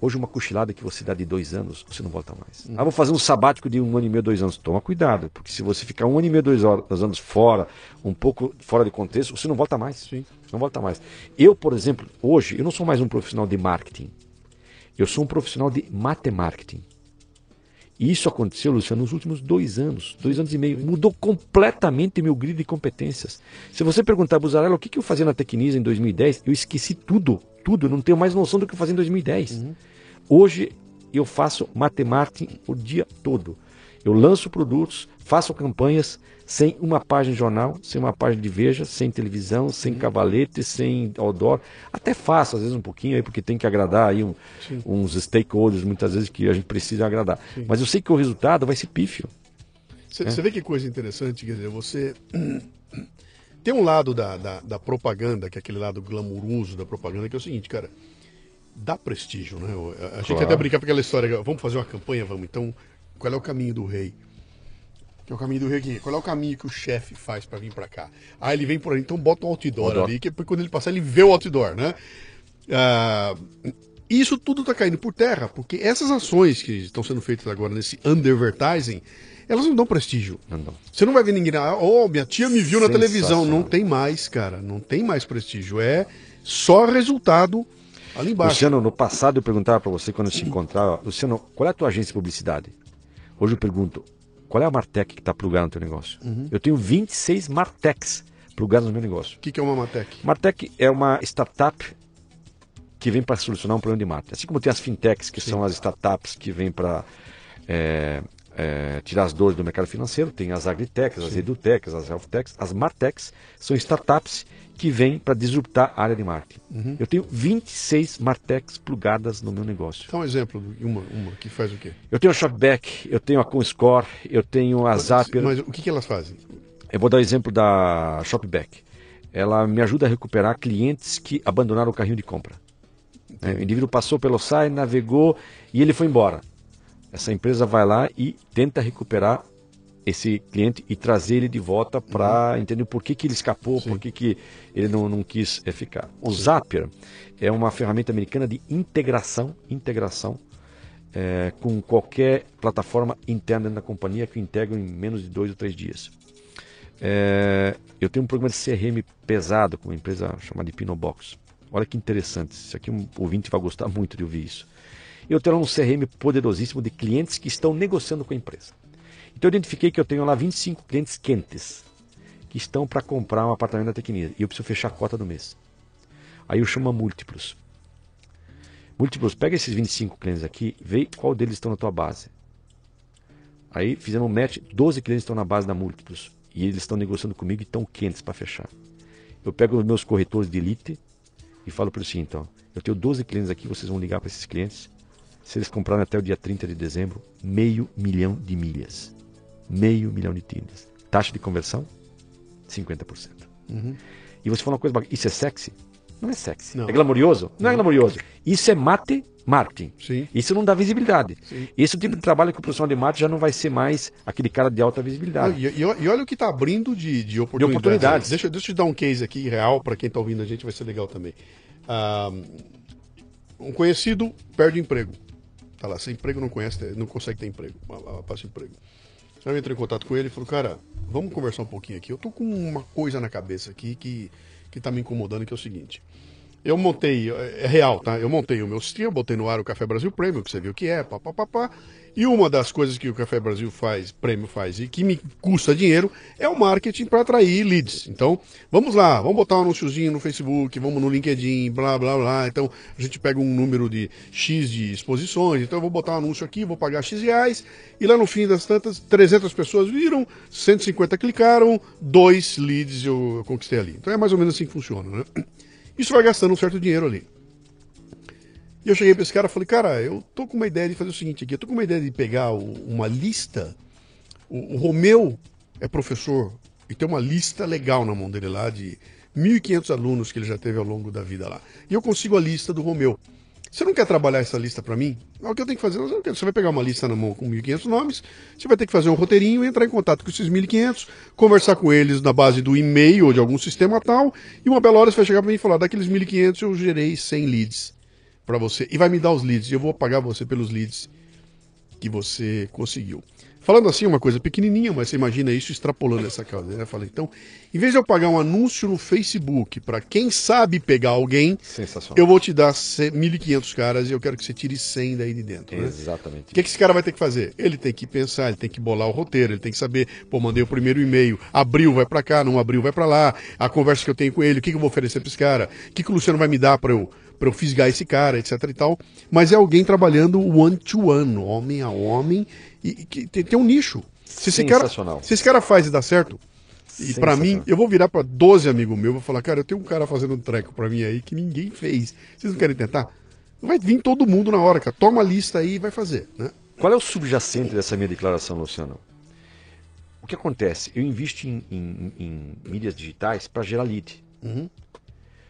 Speaker 2: hoje uma cochilada que você dá de dois anos, você não volta mais.
Speaker 1: Uhum.
Speaker 2: Ah, vou fazer um sabático de um ano e meio, dois anos. Toma cuidado, porque se você ficar um ano e meio, dois, hor- dois anos fora, um pouco fora de contexto, você não volta mais.
Speaker 1: Sim.
Speaker 2: Não volta mais. Eu, por exemplo, hoje, eu não sou mais um profissional de marketing. Eu sou um profissional de matemarketing. E isso aconteceu, Luciano, nos últimos dois anos, dois anos e meio. Mudou completamente meu grid de competências. Se você perguntar, Buzarella, o que, que eu fazia na Tecnisa em 2010, eu esqueci tudo, tudo. Eu não tenho mais noção do que eu fazia em 2010. Hoje eu faço matemarketing o dia todo. Eu lanço produtos, faço campanhas sem uma página de jornal, sem uma página de Veja, sem televisão, sem cavalete, sem outdoor. Até faço, às vezes, um pouquinho aí, porque tem que agradar aí um- uns stakeholders, muitas vezes, que a gente precisa agradar. Mas eu sei que o resultado vai ser pífio.
Speaker 1: Você
Speaker 2: É.
Speaker 1: vê que coisa interessante, quer dizer, você. Tem um lado da, da, da propaganda, que é aquele lado glamouroso da propaganda, que é o seguinte, cara. Dá prestígio, né? A gente
Speaker 2: Claro.
Speaker 1: até brincar com aquela história, vamos fazer uma campanha, vamos. Então, qual é o caminho do rei? Que é o caminho do rei aqui. Qual é o caminho que o chefe faz pra vir pra cá? Ah, ele vem por aí, então bota um outdoor,
Speaker 2: Outdoor.
Speaker 1: ali, que é quando ele passar, ele vê o outdoor, né? Ah, isso tudo está caindo por terra, porque essas ações que estão sendo feitas agora nesse undervertising, elas não dão prestígio.
Speaker 2: Não, não.
Speaker 1: Você não vai ver ninguém, ah, oh, minha tia me viu na televisão. Não tem mais, cara. Não tem mais prestígio. É só resultado ali embaixo.
Speaker 2: Luciano, no passado eu perguntava para você quando eu te encontrava, Luciano, qual é a tua agência de publicidade? Hoje eu pergunto, qual é a Martec que está plugada no teu negócio? Eu tenho 26 Martecs plugadas no meu negócio.
Speaker 1: O que, que é uma Matec?
Speaker 2: Martec é uma startup que vem para solucionar um problema de marketing. Assim como tem as fintechs, que são as startups que vêm para é, é, tirar as dores do mercado financeiro, tem as agritechs, as edutechs, as healthtechs, as martechs são startups que vêm para disruptar a área de marketing. Eu tenho 26 martechs plugadas no meu negócio.
Speaker 1: Dá um exemplo de uma, uma que faz o quê?
Speaker 2: Eu tenho a Shopback, eu tenho a ComScore, eu tenho a Zapier.
Speaker 1: Mas o que, que elas fazem?
Speaker 2: Eu vou dar o exemplo da Shopback. Ela me ajuda a recuperar clientes que abandonaram o carrinho de compra. É, o indivíduo passou pelo site, navegou e ele foi embora. Essa empresa vai lá e tenta recuperar esse cliente e trazer ele de volta para entender por que, que ele escapou, por que, que ele não, não quis é, ficar. O Zapier é uma ferramenta americana de integração, integração é, com qualquer plataforma interna da companhia que integram em menos de dois ou três dias. É, eu tenho um programa de CRM pesado com uma empresa chamada Pinobox. Olha que interessante, isso aqui um ouvinte vai gostar muito de ouvir isso. Eu tenho um CRM poderosíssimo de clientes que estão negociando com a empresa. Então eu identifiquei que eu tenho lá 25 clientes quentes que estão para comprar um apartamento da Tecnisa e eu preciso fechar a cota do mês. Aí eu chamo múltiplos. Múltiplos, pega esses 25 clientes aqui, vê qual deles estão na tua base. Aí fizemos um match, 12 clientes estão na base da múltiplos e eles estão negociando comigo e estão quentes para fechar. Eu pego os meus corretores de elite e falo para eles assim, então, eu tenho 12 clientes aqui, vocês vão ligar para esses clientes. Se eles comprarem até o dia 30 de dezembro, meio milhão de milhas. Meio milhão de milhas. Taxa de conversão, 50%. E você falou uma coisa bacana, isso é sexy? Não é sexy.
Speaker 1: Não.
Speaker 2: É glamouroso? Não é glamouroso. Isso é mate marketing.
Speaker 1: Sim.
Speaker 2: Isso não dá visibilidade.
Speaker 1: Sim.
Speaker 2: Esse é o tipo de trabalho que o profissional de marketing já não vai ser mais aquele cara de alta
Speaker 1: Não,
Speaker 2: visibilidade.
Speaker 1: e, e- e olha o que está abrindo de, de oportunidades.
Speaker 2: oportunidades.
Speaker 1: Deixa, deixa eu te dar um case aqui real, para quem está ouvindo a gente, vai ser legal também. Ah, um conhecido perde emprego. Tá lá, sem emprego não conhece, não consegue ter emprego. ah, ah, Passa emprego. Eu entrei em contato com ele e falou, cara, vamos conversar um pouquinho aqui. Eu tô com uma coisa na cabeça aqui que, que tá me incomodando, que é o seguinte. Eu montei, é é real, tá? Eu montei o meu sistema, botei no ar o Café Brasil Prêmio, que você viu que é, pá, pá, pá, pá. E uma das coisas que o Café Brasil faz, Prêmio faz, e que me custa dinheiro, é o marketing para atrair leads. Então, vamos lá, vamos botar um anúnciozinho no Facebook, vamos no LinkedIn, blá, blá, blá. Então, a gente pega um número de X de exposições, então eu vou botar um anúncio aqui, vou pagar X reais, e lá no fim das tantas, 300 pessoas viram, 150 clicaram, dois leads eu conquistei ali. Então, é mais ou menos assim que funciona, né? Isso vai gastando um certo dinheiro ali. E eu cheguei para esse cara e falei, cara, eu tô com uma ideia de fazer o seguinte aqui, eu tô com uma ideia de pegar o, uma lista. O, o Romeu é professor e tem uma lista legal na mão dele lá de 1.500 alunos que ele já teve ao longo da vida lá. E eu consigo a lista do Romeu. Você não quer trabalhar essa lista para mim? É o que eu tenho que fazer. Você vai pegar uma lista na mão com 1.500 nomes, você vai ter que fazer um roteirinho, entrar em contato com esses 1.500, conversar com eles na base do e-mail ou de algum sistema tal, e uma bela hora você vai chegar para mim e falar: daqueles 1.500 eu gerei 100 leads para você. E vai me dar os leads, e eu vou pagar você pelos leads que você conseguiu. Falando assim, uma coisa pequenininha, mas você imagina isso extrapolando essa causa. Né? Falei, então, em vez de eu pagar um anúncio no Facebook para quem sabe pegar alguém, eu vou te dar 1.500 caras e eu quero que você tire 100 daí de dentro. Né?
Speaker 2: Exatamente.
Speaker 1: O que, que esse cara vai ter que fazer? Ele tem que pensar, ele tem que bolar o roteiro, ele tem que saber, pô, mandei o primeiro e-mail, abriu, vai para cá, não abriu, vai para lá, a conversa que eu tenho com ele, o que, que eu vou oferecer para esse cara, o que, que o Luciano vai me dar para eu para eu fisgar esse cara, etc e tal. Mas é alguém trabalhando one to one, homem a homem, e, que tem, tem um nicho. Se esse, cara, se esse cara faz e dá certo, e para mim, eu vou virar para 12 amigos meus, vou falar, cara, eu tenho um cara fazendo um treco para mim aí que ninguém fez. Vocês não querem tentar? Vai vir todo mundo na hora, cara. Toma a lista aí e vai fazer, né?
Speaker 2: Qual é o subjacente dessa minha declaração, Luciano? O que acontece? Eu invisto em, em, em mídias digitais para gerar lead. Uhum.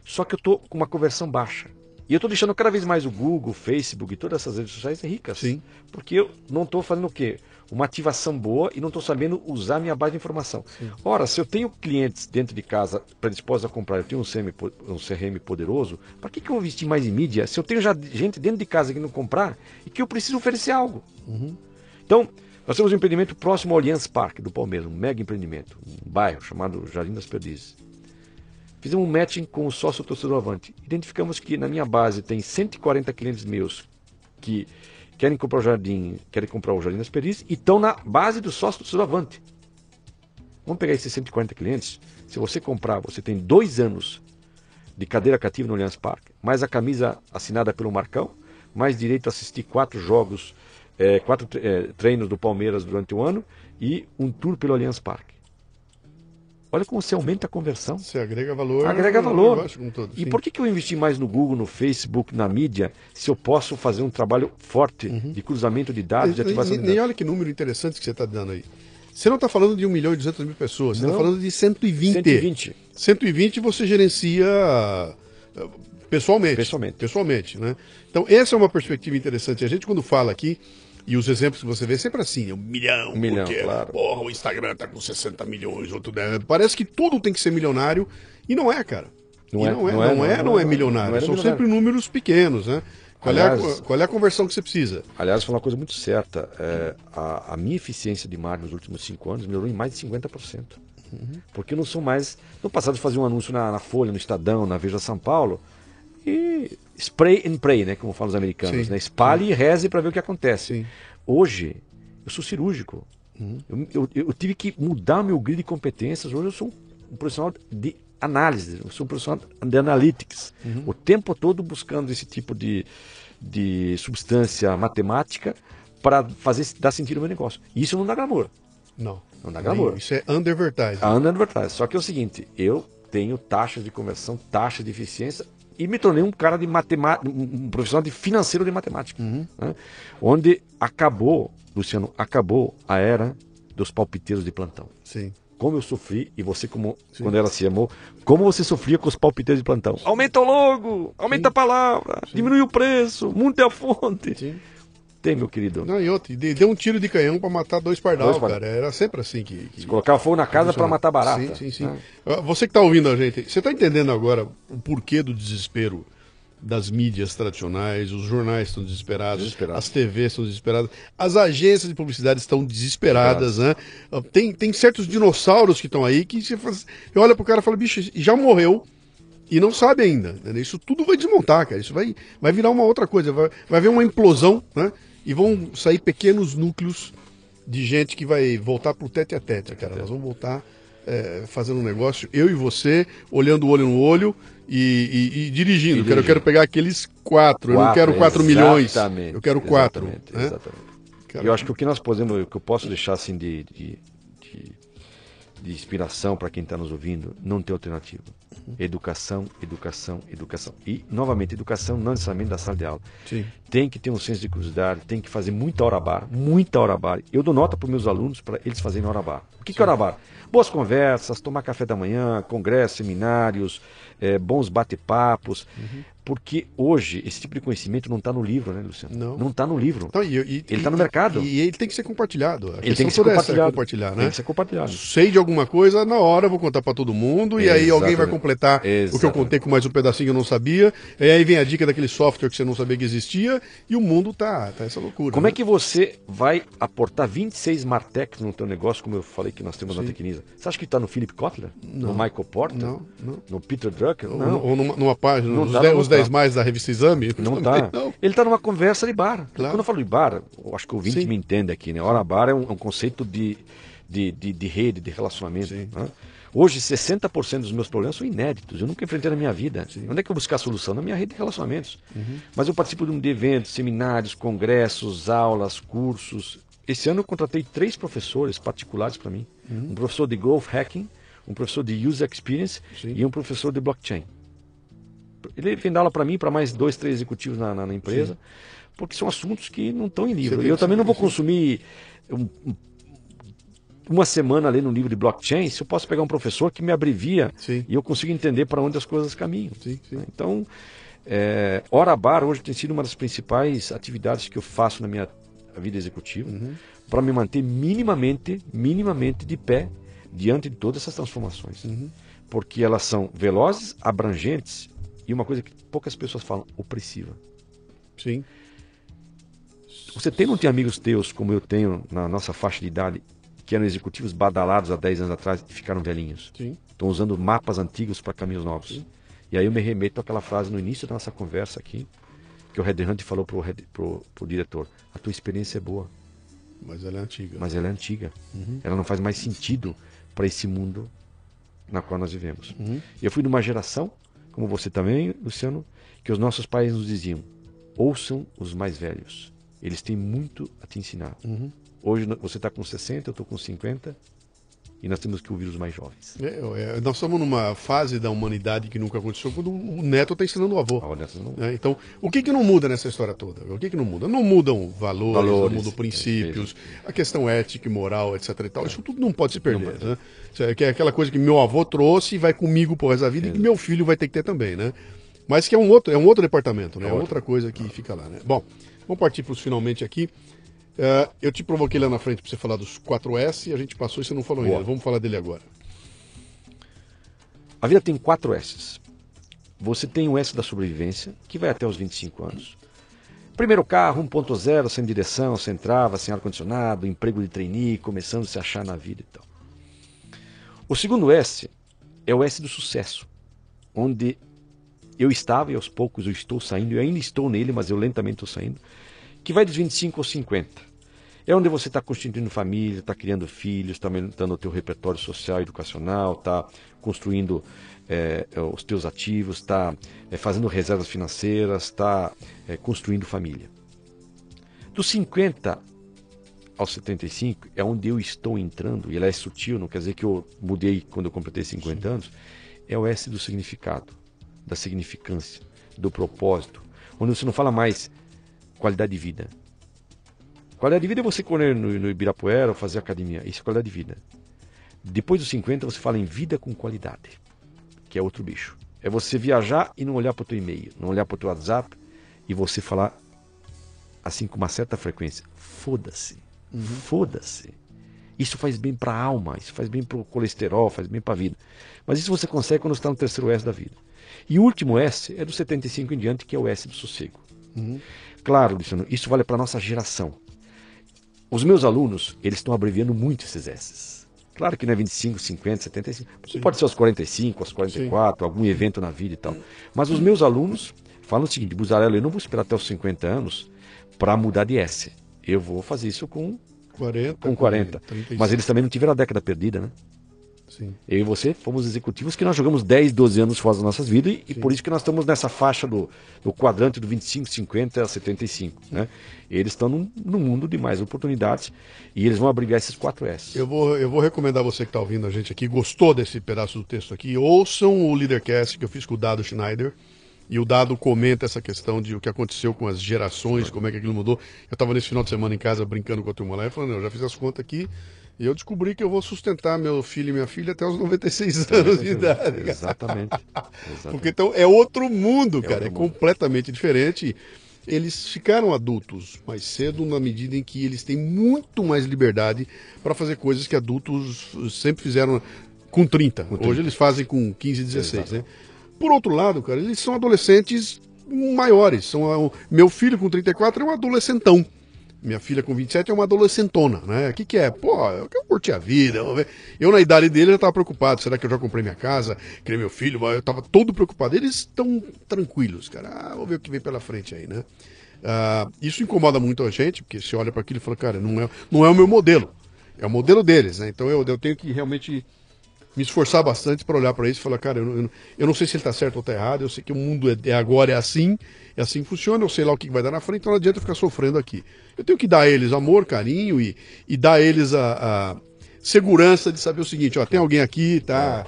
Speaker 2: Só que eu estou com uma conversão baixa. E eu estou deixando cada vez mais o Google, o Facebook e todas essas redes sociais ricas.
Speaker 1: Sim.
Speaker 2: Porque eu não estou fazendo o quê? Uma ativação boa e não estou sabendo usar minha base de informação. Sim. Ora, se eu tenho clientes dentro de casa predispostos a comprar, eu tenho um, CM, um CRM poderoso, para que, que eu vou investir mais em mídia se eu tenho já gente dentro de casa que não comprar e que eu preciso oferecer algo? Uhum. Então, nós temos um empreendimento próximo ao Allianz Parque do Palmeiras, um mega empreendimento, um bairro chamado Jardim das Perdizes. Fizemos um matching com o sócio torcedor Avante. Identificamos que na minha base tem 140 clientes meus que querem comprar o jardim, querem comprar o Jardim das Peris e estão na base do sócio torcedor Avante. Vamos pegar esses 140 clientes. Se você comprar, você tem dois anos de cadeira cativa no Allianz Parque, mais a camisa assinada pelo Marcão, mais direito a assistir quatro jogos, é, quatro é, treinos do Palmeiras durante o ano e um tour pelo Allianz Parque. Olha como você aumenta a conversão.
Speaker 1: Você agrega valor.
Speaker 2: Agrega valor. Todo, e por que, que eu investi mais no Google, no Facebook, na mídia, se eu posso fazer um trabalho forte uhum. de cruzamento de dados, de ativação
Speaker 1: nem, de dados? Nem olha que número interessante que você está dando aí. Você não está falando de 1 milhão e 200 mil pessoas, você está falando de 120.
Speaker 2: 120.
Speaker 1: 120 você gerencia uh, pessoalmente.
Speaker 2: Pessoalmente.
Speaker 1: Pessoalmente, né? Então, essa é uma perspectiva interessante. A gente, quando fala aqui, e os exemplos que você vê sempre assim, um milhão,
Speaker 2: um milhão, porque, claro.
Speaker 1: porra, o Instagram tá com 60 milhões, outro né? Parece que tudo tem que ser milionário e não é, cara. Não, é, não, é, não, é, não, é, não é, milionário. São milionário. sempre números pequenos, né? Qual, aliás, é a, qual é a conversão que você precisa?
Speaker 2: Aliás, falar uma coisa muito certa. É, a, a, minha eficiência de marketing nos últimos cinco anos melhorou em mais de 50%. Uhum. Porque eu não sou mais. No passado, eu fazia um anúncio na, na Folha, no Estadão, na Veja São Paulo. E spray and pray, né? Como falam os americanos. Sim, né? Espalhe sim. e reze para ver o que acontece. Sim. Hoje, eu sou cirúrgico. Uhum. Eu, eu, eu, tive que mudar meu grid de competências. Hoje eu sou um, profissional de análise, eu sou um profissional de analytics. Uhum. O tempo todo buscando esse tipo de, de substância matemática para fazer dar sentido ao meu negócio. Isso não dá glamour.
Speaker 1: Não.
Speaker 2: Não dá glamour.
Speaker 1: Isso é undervertising.
Speaker 2: Undervertising. Só que é o seguinte, eu tenho taxas de conversão, taxas de eficiência e me tornei um cara de matemática, um profissional de financeiro de matemática, uhum. né? onde acabou, Luciano, acabou a era dos palpiteiros de plantão.
Speaker 1: Sim.
Speaker 2: Como eu sofri, e você, como Sim. quando ela se amou, como você sofria com os palpiteiros de plantão? Aumenta o logo, aumenta Sim. a palavra, Sim. diminui o preço, muda a fonte. Sim. Tem, meu querido.
Speaker 1: Não, e outro, deu um tiro de canhão para matar dois pardal, dois cara. Era sempre assim que. que...
Speaker 2: Se colocava fogo na casa para matar barata.
Speaker 1: Sim, sim, sim. Ah. Você que está ouvindo a gente, você está entendendo agora o porquê do desespero das mídias tradicionais, os jornais estão desesperados, Desesperado. as TVs estão desesperadas, as agências de publicidade estão desesperadas, né? Tem, tem certos dinossauros que estão aí que você, faz, você olha pro cara e fala, bicho, já morreu e não sabe ainda. Né? Isso tudo vai desmontar, cara. Isso vai, vai virar uma outra coisa, vai, vai haver uma implosão, né? E vão sair pequenos núcleos de gente que vai voltar para o tete a tete, cara. Nós vamos voltar é, fazendo um negócio, eu e você, olhando o olho no olho e, e, e dirigindo. Quero, eu quero pegar aqueles quatro, quatro eu não quero quatro milhões, eu quero quatro. Exatamente, né?
Speaker 2: exatamente. Eu acho que o que nós podemos, o que eu posso deixar assim de, de, de, de inspiração para quem está nos ouvindo, não tem alternativa. Educação, educação, educação. E, novamente, educação não necessariamente da sala de aula.
Speaker 1: Sim.
Speaker 2: Tem que ter um senso de curiosidade, tem que fazer muita hora bar, muita hora bar. Eu dou nota para os meus alunos para eles fazerem hora bar. O que, que é hora bar? Boas conversas, tomar café da manhã, congressos, seminários, eh, bons bate-papos. Porque hoje esse tipo de conhecimento não está no livro, né, Luciano?
Speaker 1: Não.
Speaker 2: Não está no livro.
Speaker 1: Então, e- e-
Speaker 2: Ele tá
Speaker 1: e-
Speaker 2: no mercado.
Speaker 1: E, ele tem que ser compartilhado. A
Speaker 2: Ele tem que ser
Speaker 1: é
Speaker 2: compartilhado.
Speaker 1: compartilhar, né?
Speaker 2: Tem que ser compartilhado.
Speaker 1: Sei de alguma coisa, na hora eu vou contar pra todo mundo, e aí alguém vai
Speaker 2: Exatamente.
Speaker 1: completar o que eu contei com mais um pedacinho que eu não sabia, e aí vem a dica daquele software que você não sabia que existia, e o mundo tá, tá essa loucura.
Speaker 2: Como
Speaker 1: né?
Speaker 2: é que você vai aportar 26 Martechs no teu negócio, como eu falei que nós temos na
Speaker 1: Sim.
Speaker 2: Tecnisa? Você acha que está no Philip Kotler? No Michael Porter?
Speaker 1: Não, não.
Speaker 2: No Peter Drucker?
Speaker 1: Ou,
Speaker 2: Não.
Speaker 1: ou numa, numa página,
Speaker 2: Não
Speaker 1: os
Speaker 2: tá,
Speaker 1: 10
Speaker 2: não
Speaker 1: os 10
Speaker 2: tá.
Speaker 1: mais da revista Exame?
Speaker 2: Não tá.
Speaker 1: não.
Speaker 2: Ele está numa conversa de bar.
Speaker 1: Claro.
Speaker 2: Quando eu falo de bar, eu acho que o ouvinte
Speaker 1: Sim.
Speaker 2: me entende aqui, né? Hora bar é um, é um conceito de, de, de, de rede, de relacionamento.
Speaker 1: Sim.
Speaker 2: né? Hoje, 60% dos meus problemas são inéditos. Eu nunca enfrentei na minha vida. Onde é que eu vou buscar a solução? Na minha rede de relacionamentos.
Speaker 1: Uhum.
Speaker 2: Mas eu participo de, um- de eventos, seminários, congressos, aulas, cursos. Esse ano eu contratei três professores particulares para mim.
Speaker 1: Uhum.
Speaker 2: Um professor de Growth Hacking, um professor de User Experience
Speaker 1: Sim.
Speaker 2: e um professor de Blockchain. Ele vem dar aula para mim, para mais dois, três executivos na, na- na empresa, porque são assuntos que não estão em livro. E eu também não vou
Speaker 1: sim.
Speaker 2: consumir um- um- uma semana lendo um livro de blockchain se eu posso pegar um professor que me abrevia
Speaker 1: Sim.
Speaker 2: e eu consigo entender para onde as coisas caminham.
Speaker 1: Sim, sim.
Speaker 2: Então, é, Hora Bar hoje tem sido uma das principais atividades que eu faço na minha vida executiva
Speaker 1: Uhum.
Speaker 2: para me manter minimamente, minimamente de pé diante de todas essas transformações.
Speaker 1: Uhum.
Speaker 2: Porque elas são velozes, abrangentes e uma coisa que poucas pessoas falam, opressiva.
Speaker 1: Sim.
Speaker 2: Você tem ou não tem amigos teus, como eu tenho na nossa faixa de idade, que eram executivos badalados há 10 anos atrás e ficaram velhinhos?
Speaker 1: Sim.
Speaker 2: Estão usando mapas antigos para caminhos novos. E aí eu me remeto àquela frase no início da nossa conversa aqui, que o Red Hunt falou pro, pro diretor. A tua experiência é boa,
Speaker 1: Mas ela é antiga.
Speaker 2: mas ela é antiga.
Speaker 1: Uhum.
Speaker 2: Ela não faz mais sentido para esse mundo na qual nós vivemos.
Speaker 1: Uhum.
Speaker 2: Eu fui de uma geração, como você também, Luciano, que os nossos pais nos diziam: ouçam os mais velhos. Eles têm muito a te ensinar.
Speaker 1: Uhum.
Speaker 2: Hoje você está com 60, eu estou com 50, e nós temos que ouvir os mais jovens.
Speaker 1: É, é, nós estamos numa fase da humanidade que nunca aconteceu quando o neto está ensinando o avô.
Speaker 2: A hora dessas não-
Speaker 1: né? Então, o que, que não muda nessa história toda? O que, que não muda? Não mudam valores,
Speaker 2: Valores,
Speaker 1: não mudam princípios, a questão ética e moral, etc. E tal. Isso tudo não pode se perder.
Speaker 2: pode.
Speaker 1: Né? É, que é aquela coisa que meu avô trouxe e vai comigo por resto da vida e que meu filho vai ter que ter também, né? Mas que é um outro, é um outro departamento, né? É outra coisa que fica lá, né? Bom, vamos partir para os finalmente aqui. Eh, eu te provoquei lá na frente para você falar dos 4S e a gente passou e você não falou
Speaker 2: Boa.
Speaker 1: ainda. Vamos falar dele agora.
Speaker 2: A vida tem quatro S's. Você tem o S da sobrevivência, que vai até os 25 anos. Primeiro carro, 1.0, sem direção, sem trava, sem ar-condicionado, emprego de trainee, começando a se achar na vida e tal. O segundo S é o S do sucesso, onde eu estava e aos poucos eu estou saindo, eu ainda estou nele, mas eu lentamente estou saindo, que vai dos 25 aos 50. É onde você está constituindo família, está criando filhos, está aumentando o teu repertório social, educacional, está construindo eh, os teus ativos, está eh, fazendo reservas financeiras, está eh, construindo família. Dos 50 aos 75 é onde eu estou entrando, e ela é sutil, não quer dizer que eu mudei quando eu completei 50 anos, é o S do significado, da significância, do propósito, onde você não fala mais qualidade de vida. Qualidade de vida é você correr no, no Ibirapuera ou fazer academia, isso é qualidade de vida. Depois dos 50 você fala em vida com qualidade, que é outro bicho. É você viajar e não olhar para o teu e-mail, não olhar para o teu WhatsApp e você falar assim com uma certa frequência, foda-se. Foda-se. Isso faz bem para a alma, isso faz bem para o colesterol, faz bem para a vida. Mas isso você consegue quando está no terceiro S da vida. E o último S é do 75 em diante, que é o S do sossego. Claro, Luciano, isso vale para a nossa geração. Os meus alunos, eles estão abreviando muito esses S's. Claro que não é 25, 50, 75. Pode ser aos 45, aos 44, algum evento na vida e tal. Mas os meus alunos falam o seguinte, Buzarello, eu não vou esperar até os 50 anos para mudar de S. Eu vou fazer isso com,
Speaker 1: 40.
Speaker 2: com 40.
Speaker 1: 35.
Speaker 2: Mas eles também não tiveram a década perdida, né?
Speaker 1: Sim.
Speaker 2: Eu e você fomos executivos que nós jogamos 10, 12 anos fora das nossas vidas e, e por isso que nós estamos nessa faixa do, do quadrante do 25, 50 a 75. Né? Eles estão num, num mundo de mais oportunidades e eles vão abrigar esses 4 S.
Speaker 1: Eu vou, eu vou recomendar você que está ouvindo a gente aqui, gostou desse pedaço do texto aqui, ouçam o Leadercast que eu fiz com o Dado Schneider. E o Dado comenta essa questão de o que aconteceu com as gerações, como é que aquilo mudou. Eu estava nesse final de semana em casa brincando com a turma lá e falando, eu já fiz as contas aqui e eu descobri que eu vou sustentar meu filho e minha filha até os 96 anos de idade.
Speaker 2: Exatamente. Exatamente.
Speaker 1: Porque então é outro mundo, cara, é,
Speaker 2: outro mundo.
Speaker 1: completamente diferente. Eles ficaram adultos mais cedo na medida em que eles têm muito mais liberdade para fazer coisas que adultos sempre fizeram com 30. Hoje eles fazem com 15, 16, né? Por outro lado, cara, eles são adolescentes maiores. São, meu filho com 34 é um adolescentão. Minha filha com 27 é uma adolescentona, né? O que, que é? Pô, eu quero curtir a vida. Eu, na idade dele, já estava preocupado. Será que eu já comprei minha casa? Criei meu filho? Eu estava todo preocupado. Eles estão tranquilos, cara. Ah, vamos ver o que vem pela frente aí, né? Ah, isso incomoda muito a gente, porque você olha para aquilo e fala, cara, não é, não é o meu modelo. É o modelo deles, né? Então eu, eu tenho que realmente me esforçar bastante para olhar para isso e falar, cara, eu, não- eu, não- sei se ele está certo ou está errado, eu sei que o mundo é, é agora é assim, é assim que funciona, eu sei lá o que vai dar na frente, então não adianta eu ficar sofrendo aqui. Eu tenho que dar a eles amor, carinho e, e dar a eles a, a segurança de saber o seguinte, ó, tem alguém aqui, tá?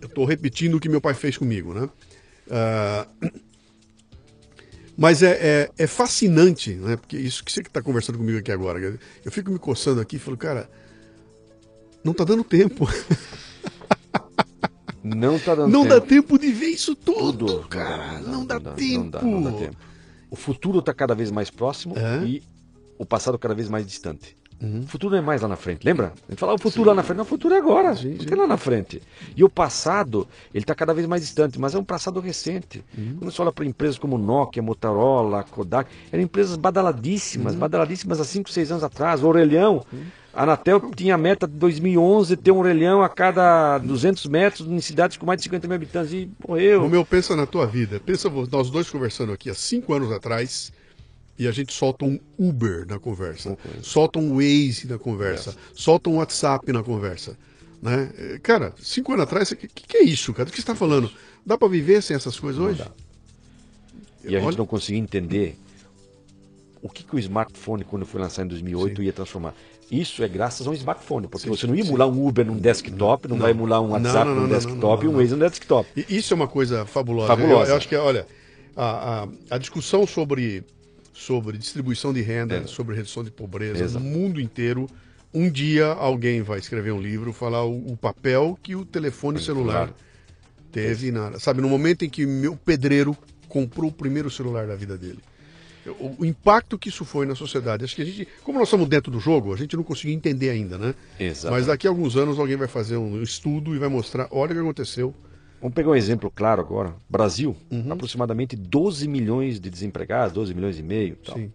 Speaker 1: Eu estou repetindo o que meu pai fez comigo, né? Ah, mas é, é, é fascinante, né? Porque isso que você que está conversando comigo aqui agora, eu fico me coçando aqui e falo, cara, não tá dando tempo.
Speaker 2: Não tá dando
Speaker 1: Não
Speaker 2: tempo.
Speaker 1: dá tempo de ver isso tudo,
Speaker 2: Tudo.
Speaker 1: cara. Não, dá,
Speaker 2: não
Speaker 1: tempo.
Speaker 2: dá, não dá tempo. O futuro está cada vez mais próximo
Speaker 1: É.
Speaker 2: e o passado cada vez mais distante.
Speaker 1: Uhum.
Speaker 2: O futuro não é mais lá na frente, lembra? A gente fala "Ah, o futuro lá na frente, não, o futuro é agora,
Speaker 1: Sim,
Speaker 2: não
Speaker 1: sim.
Speaker 2: tem lá na frente. E o passado, ele está cada vez mais distante, mas é um passado recente.
Speaker 1: Uhum.
Speaker 2: Quando você olha para empresas como Nokia, Motorola, Kodak, eram empresas badaladíssimas,
Speaker 1: Uhum.
Speaker 2: badaladíssimas há 5, 6 anos atrás. O Orelhão, a Anatel tinha a meta de 2011 ter um orelhão a cada 200 metros em cidades com mais de 50 mil habitantes e morreu.
Speaker 1: O meu pensa na tua vida. Pensa nós dois conversando aqui há cinco anos atrás e a gente solta um Uber na conversa, solta um Waze na conversa, solta um WhatsApp na conversa. Né? Eh, Cara, cinco anos atrás, o que, que é isso, cara? Do que você está falando? Dá para viver sem essas coisas hoje?
Speaker 2: E a gente
Speaker 1: Olha-
Speaker 2: não conseguia entender o que, que o smartphone, quando foi lançado em 2008, ia transformar. Isso é graças a um smartphone, porque você não ia emular um Uber num desktop, não, vai emular um
Speaker 1: Não,
Speaker 2: WhatsApp
Speaker 1: não, não,
Speaker 2: num
Speaker 1: não,
Speaker 2: desktop
Speaker 1: não,
Speaker 2: e um
Speaker 1: não.
Speaker 2: Waze no desktop.
Speaker 1: E isso é uma coisa fabulosa.
Speaker 2: Fabulosa.
Speaker 1: Eu, eu acho que, olha, a, a, a discussão sobre, sobre distribuição de renda, sobre redução de pobreza
Speaker 2: Exato.
Speaker 1: no mundo inteiro, um dia alguém vai escrever um livro, falar o, o papel que o telefone celular
Speaker 2: claro.
Speaker 1: teve na. Sabe, no momento em que meu pedreiro comprou o primeiro celular da vida dele. O, o impacto que isso foi na sociedade. Acho que a gente, como nós estamos dentro do jogo, a gente não conseguiu entender ainda, né?
Speaker 2: Exato.
Speaker 1: Mas daqui a alguns anos alguém vai fazer um estudo e vai mostrar, olha o que aconteceu.
Speaker 2: Vamos pegar um exemplo claro agora. Brasil,
Speaker 1: Uhum.
Speaker 2: aproximadamente 12 milhões de desempregados, 12 milhões e meio. Tal.
Speaker 1: Sim.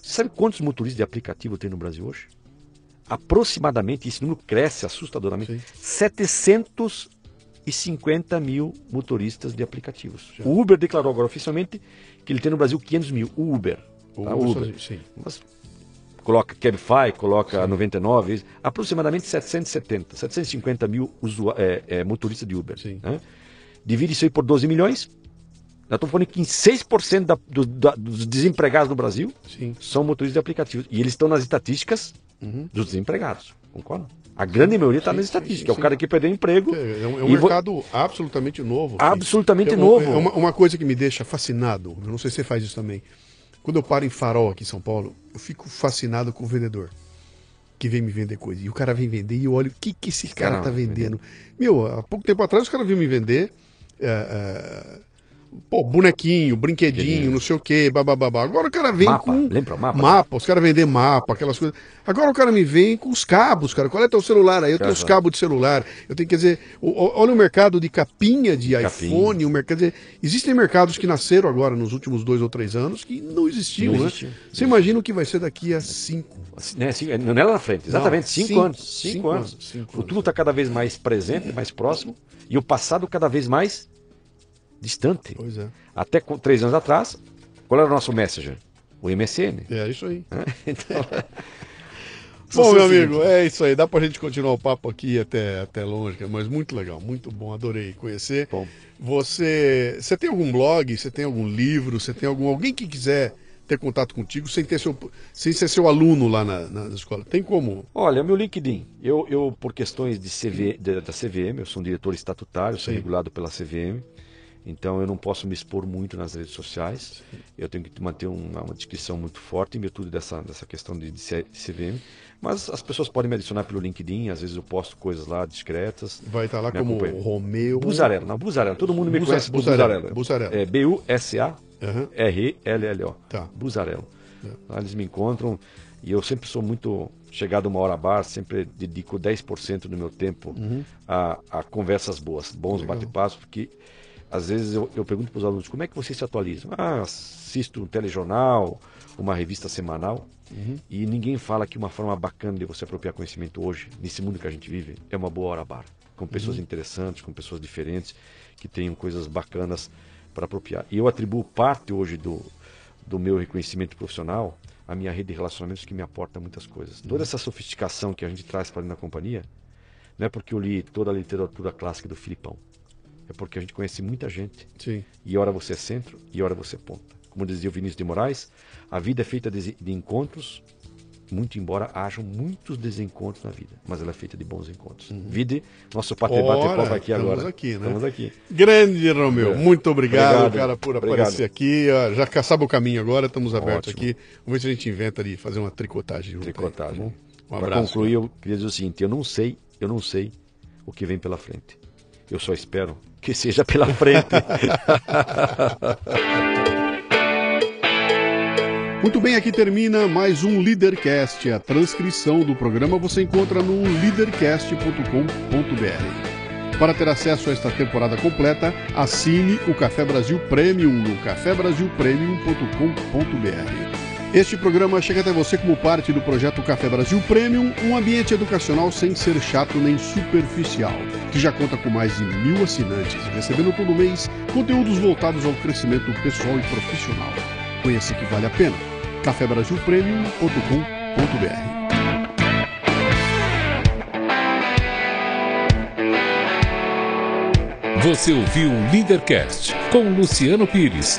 Speaker 2: Você sabe quantos motoristas de aplicativo tem no Brasil hoje? Aproximadamente, esse número cresce assustadoramente,
Speaker 1: Sim.
Speaker 2: 750 mil motoristas de aplicativos. O Uber declarou agora oficialmente que ele tem no Brasil 500 mil. O Uber.
Speaker 1: O
Speaker 2: tá?
Speaker 1: Uber
Speaker 2: Uber.
Speaker 1: sim.
Speaker 2: Mas coloca Cabify, coloca 99, isso, aproximadamente 770, 750 mil é, é, motoristas de Uber.
Speaker 1: Sim.
Speaker 2: né? Divide isso aí por 12 milhões. Nós estamos falando que em 6% da, do- da- dos desempregados no Brasil
Speaker 1: Sim.
Speaker 2: são motoristas de aplicativos. E eles estão nas estatísticas dos desempregados. Concorda? A grande maioria está
Speaker 1: Sim,
Speaker 2: nas
Speaker 1: sim,
Speaker 2: estatísticas.
Speaker 1: sim,
Speaker 2: é o cara
Speaker 1: sim.
Speaker 2: que perdeu emprego.
Speaker 1: É, é um, é um
Speaker 2: E vo-
Speaker 1: mercado absolutamente novo. sim.
Speaker 2: Absolutamente
Speaker 1: É uma-
Speaker 2: novo.
Speaker 1: É uma, uma coisa que me deixa fascinado, eu não sei se você faz isso também. Quando eu paro em farol aqui em São Paulo, eu fico fascinado com o vendedor que vem me vender coisa. E o cara vem vender e eu olho o que, que esse cara
Speaker 2: cara
Speaker 1: tá vendendo. Meu, há pouco tempo atrás os caras vinham me vender. é, é, Pô, bonequinho, brinquedinho, não sei o que, bababá. Agora o cara vem
Speaker 2: Mapa,
Speaker 1: com.
Speaker 2: lembra o mapa?
Speaker 1: Mapa, os caras vendem mapa, aquelas coisas. Agora o cara me vem com os cabos, cara. Qual é teu celular? Aí eu tenho os cabos de celular. Eu tenho que dizer, olha o mercado de capinha de iPhone, o mercado. quer dizer, existem mercados que nasceram agora nos últimos dois ou três anos que não existiam,
Speaker 2: Não
Speaker 1: né?
Speaker 2: existiam.
Speaker 1: Você imagina o que vai ser daqui a cinco.
Speaker 2: Né, cinco- não é lá na frente, exatamente,
Speaker 1: Não,
Speaker 2: cinco,
Speaker 1: cinco-
Speaker 2: anos. Cinco,
Speaker 1: cinco
Speaker 2: anos.
Speaker 1: anos, cinco
Speaker 2: o futuro está cada vez mais presente, mais próximo, e o passado cada vez mais distante.
Speaker 1: Pois é.
Speaker 2: Até três anos atrás, qual era o nosso Messenger? O MSN.
Speaker 1: É isso aí.
Speaker 2: né? Então,
Speaker 1: Bom, meu amigo, é isso aí. Dá pra gente continuar o papo aqui até, até longe, mas muito legal, muito bom. Adorei conhecer.
Speaker 2: Bom.
Speaker 1: Você, você tem algum blog? Você tem algum livro? Você tem algum alguém que quiser ter contato contigo sem ter seu, sem ser seu aluno lá na, na escola? Tem como?
Speaker 2: Olha, meu LinkedIn. Eu, eu por questões de CV, de, da CVM, eu sou um diretor estatutário, sou
Speaker 1: Sim.
Speaker 2: regulado pela CVM. Então eu não posso me expor muito nas redes sociais. Eu tenho que manter uma, uma descrição muito forte em virtude dessa, dessa questão de, de CVM. Mas as pessoas podem me adicionar pelo LinkedIn, às vezes eu posto coisas lá discretas.
Speaker 1: Vai estar lá
Speaker 2: Me
Speaker 1: como
Speaker 2: acompanha.
Speaker 1: Romeu.
Speaker 2: Buzarello, não, Buzarello. Todo mundo me
Speaker 1: Buza-
Speaker 2: conhece por
Speaker 1: Buzzarello,
Speaker 2: Buzarello. É B-U-S-A-R-E-L-L-O.
Speaker 1: Tá.
Speaker 2: Buzarello. Lá eles me encontram e eu sempre sou muito chegado uma hora a bar, sempre dedico 10% do meu tempo a, a conversas boas, bons bate-papos, porque às vezes eu, eu pergunto para os alunos como é que vocês se atualizam. Ah, assisto um telejornal, uma revista semanal. E ninguém fala que uma forma bacana de você apropriar conhecimento hoje, nesse mundo que a gente vive, é uma boa hora bar. Com pessoas interessantes, com pessoas diferentes, que tenham coisas bacanas para apropriar. E eu atribuo parte hoje do, do meu reconhecimento profissional à minha rede de relacionamentos que me aporta muitas coisas. Toda essa sofisticação que a gente traz para dentro da companhia, não é porque eu li toda a literatura clássica do Filipão. É porque a gente conhece muita gente
Speaker 1: Sim.
Speaker 2: e hora você é centro e hora você é ponta. Como dizia o Vinícius de Moraes, a vida é feita de, de encontros, muito embora hajam muitos desencontros na vida, mas ela é feita de bons encontros. Vide nosso bate
Speaker 1: Ora,
Speaker 2: bate aqui
Speaker 1: estamos
Speaker 2: agora.
Speaker 1: aqui, né?
Speaker 2: Estamos aqui.
Speaker 1: Grande Romeu,
Speaker 2: É.
Speaker 1: muito obrigado,
Speaker 2: Obrigado.
Speaker 1: cara, por
Speaker 2: Obrigado.
Speaker 1: aparecer aqui. Já caçava o caminho agora, estamos abertos
Speaker 2: Ótimo.
Speaker 1: aqui. Vamos ver se a gente inventa de fazer uma tricotagem aí, tá
Speaker 2: Tricotagem.
Speaker 1: bom? Um
Speaker 2: Para
Speaker 1: abraço.
Speaker 2: concluir, eu queria dizer o seguinte: eu não sei, eu não sei o que vem pela frente. Eu só espero que seja pela frente.
Speaker 1: Muito bem, aqui termina mais um Leadercast. A transcrição do programa você encontra no leadercast.com.br. Para ter acesso a esta temporada completa, assine o Café Brasil Premium no cafebrasilpremium.com.br. Este programa chega até você como parte do projeto Café Brasil Premium, um ambiente educacional sem ser chato nem superficial, que já conta com mais de mil assinantes, recebendo todo mês conteúdos voltados ao crescimento pessoal e profissional. Conheça que vale a pena. cafebrasilpremium.com.br
Speaker 3: Você ouviu o Leadercast com Luciano Pires.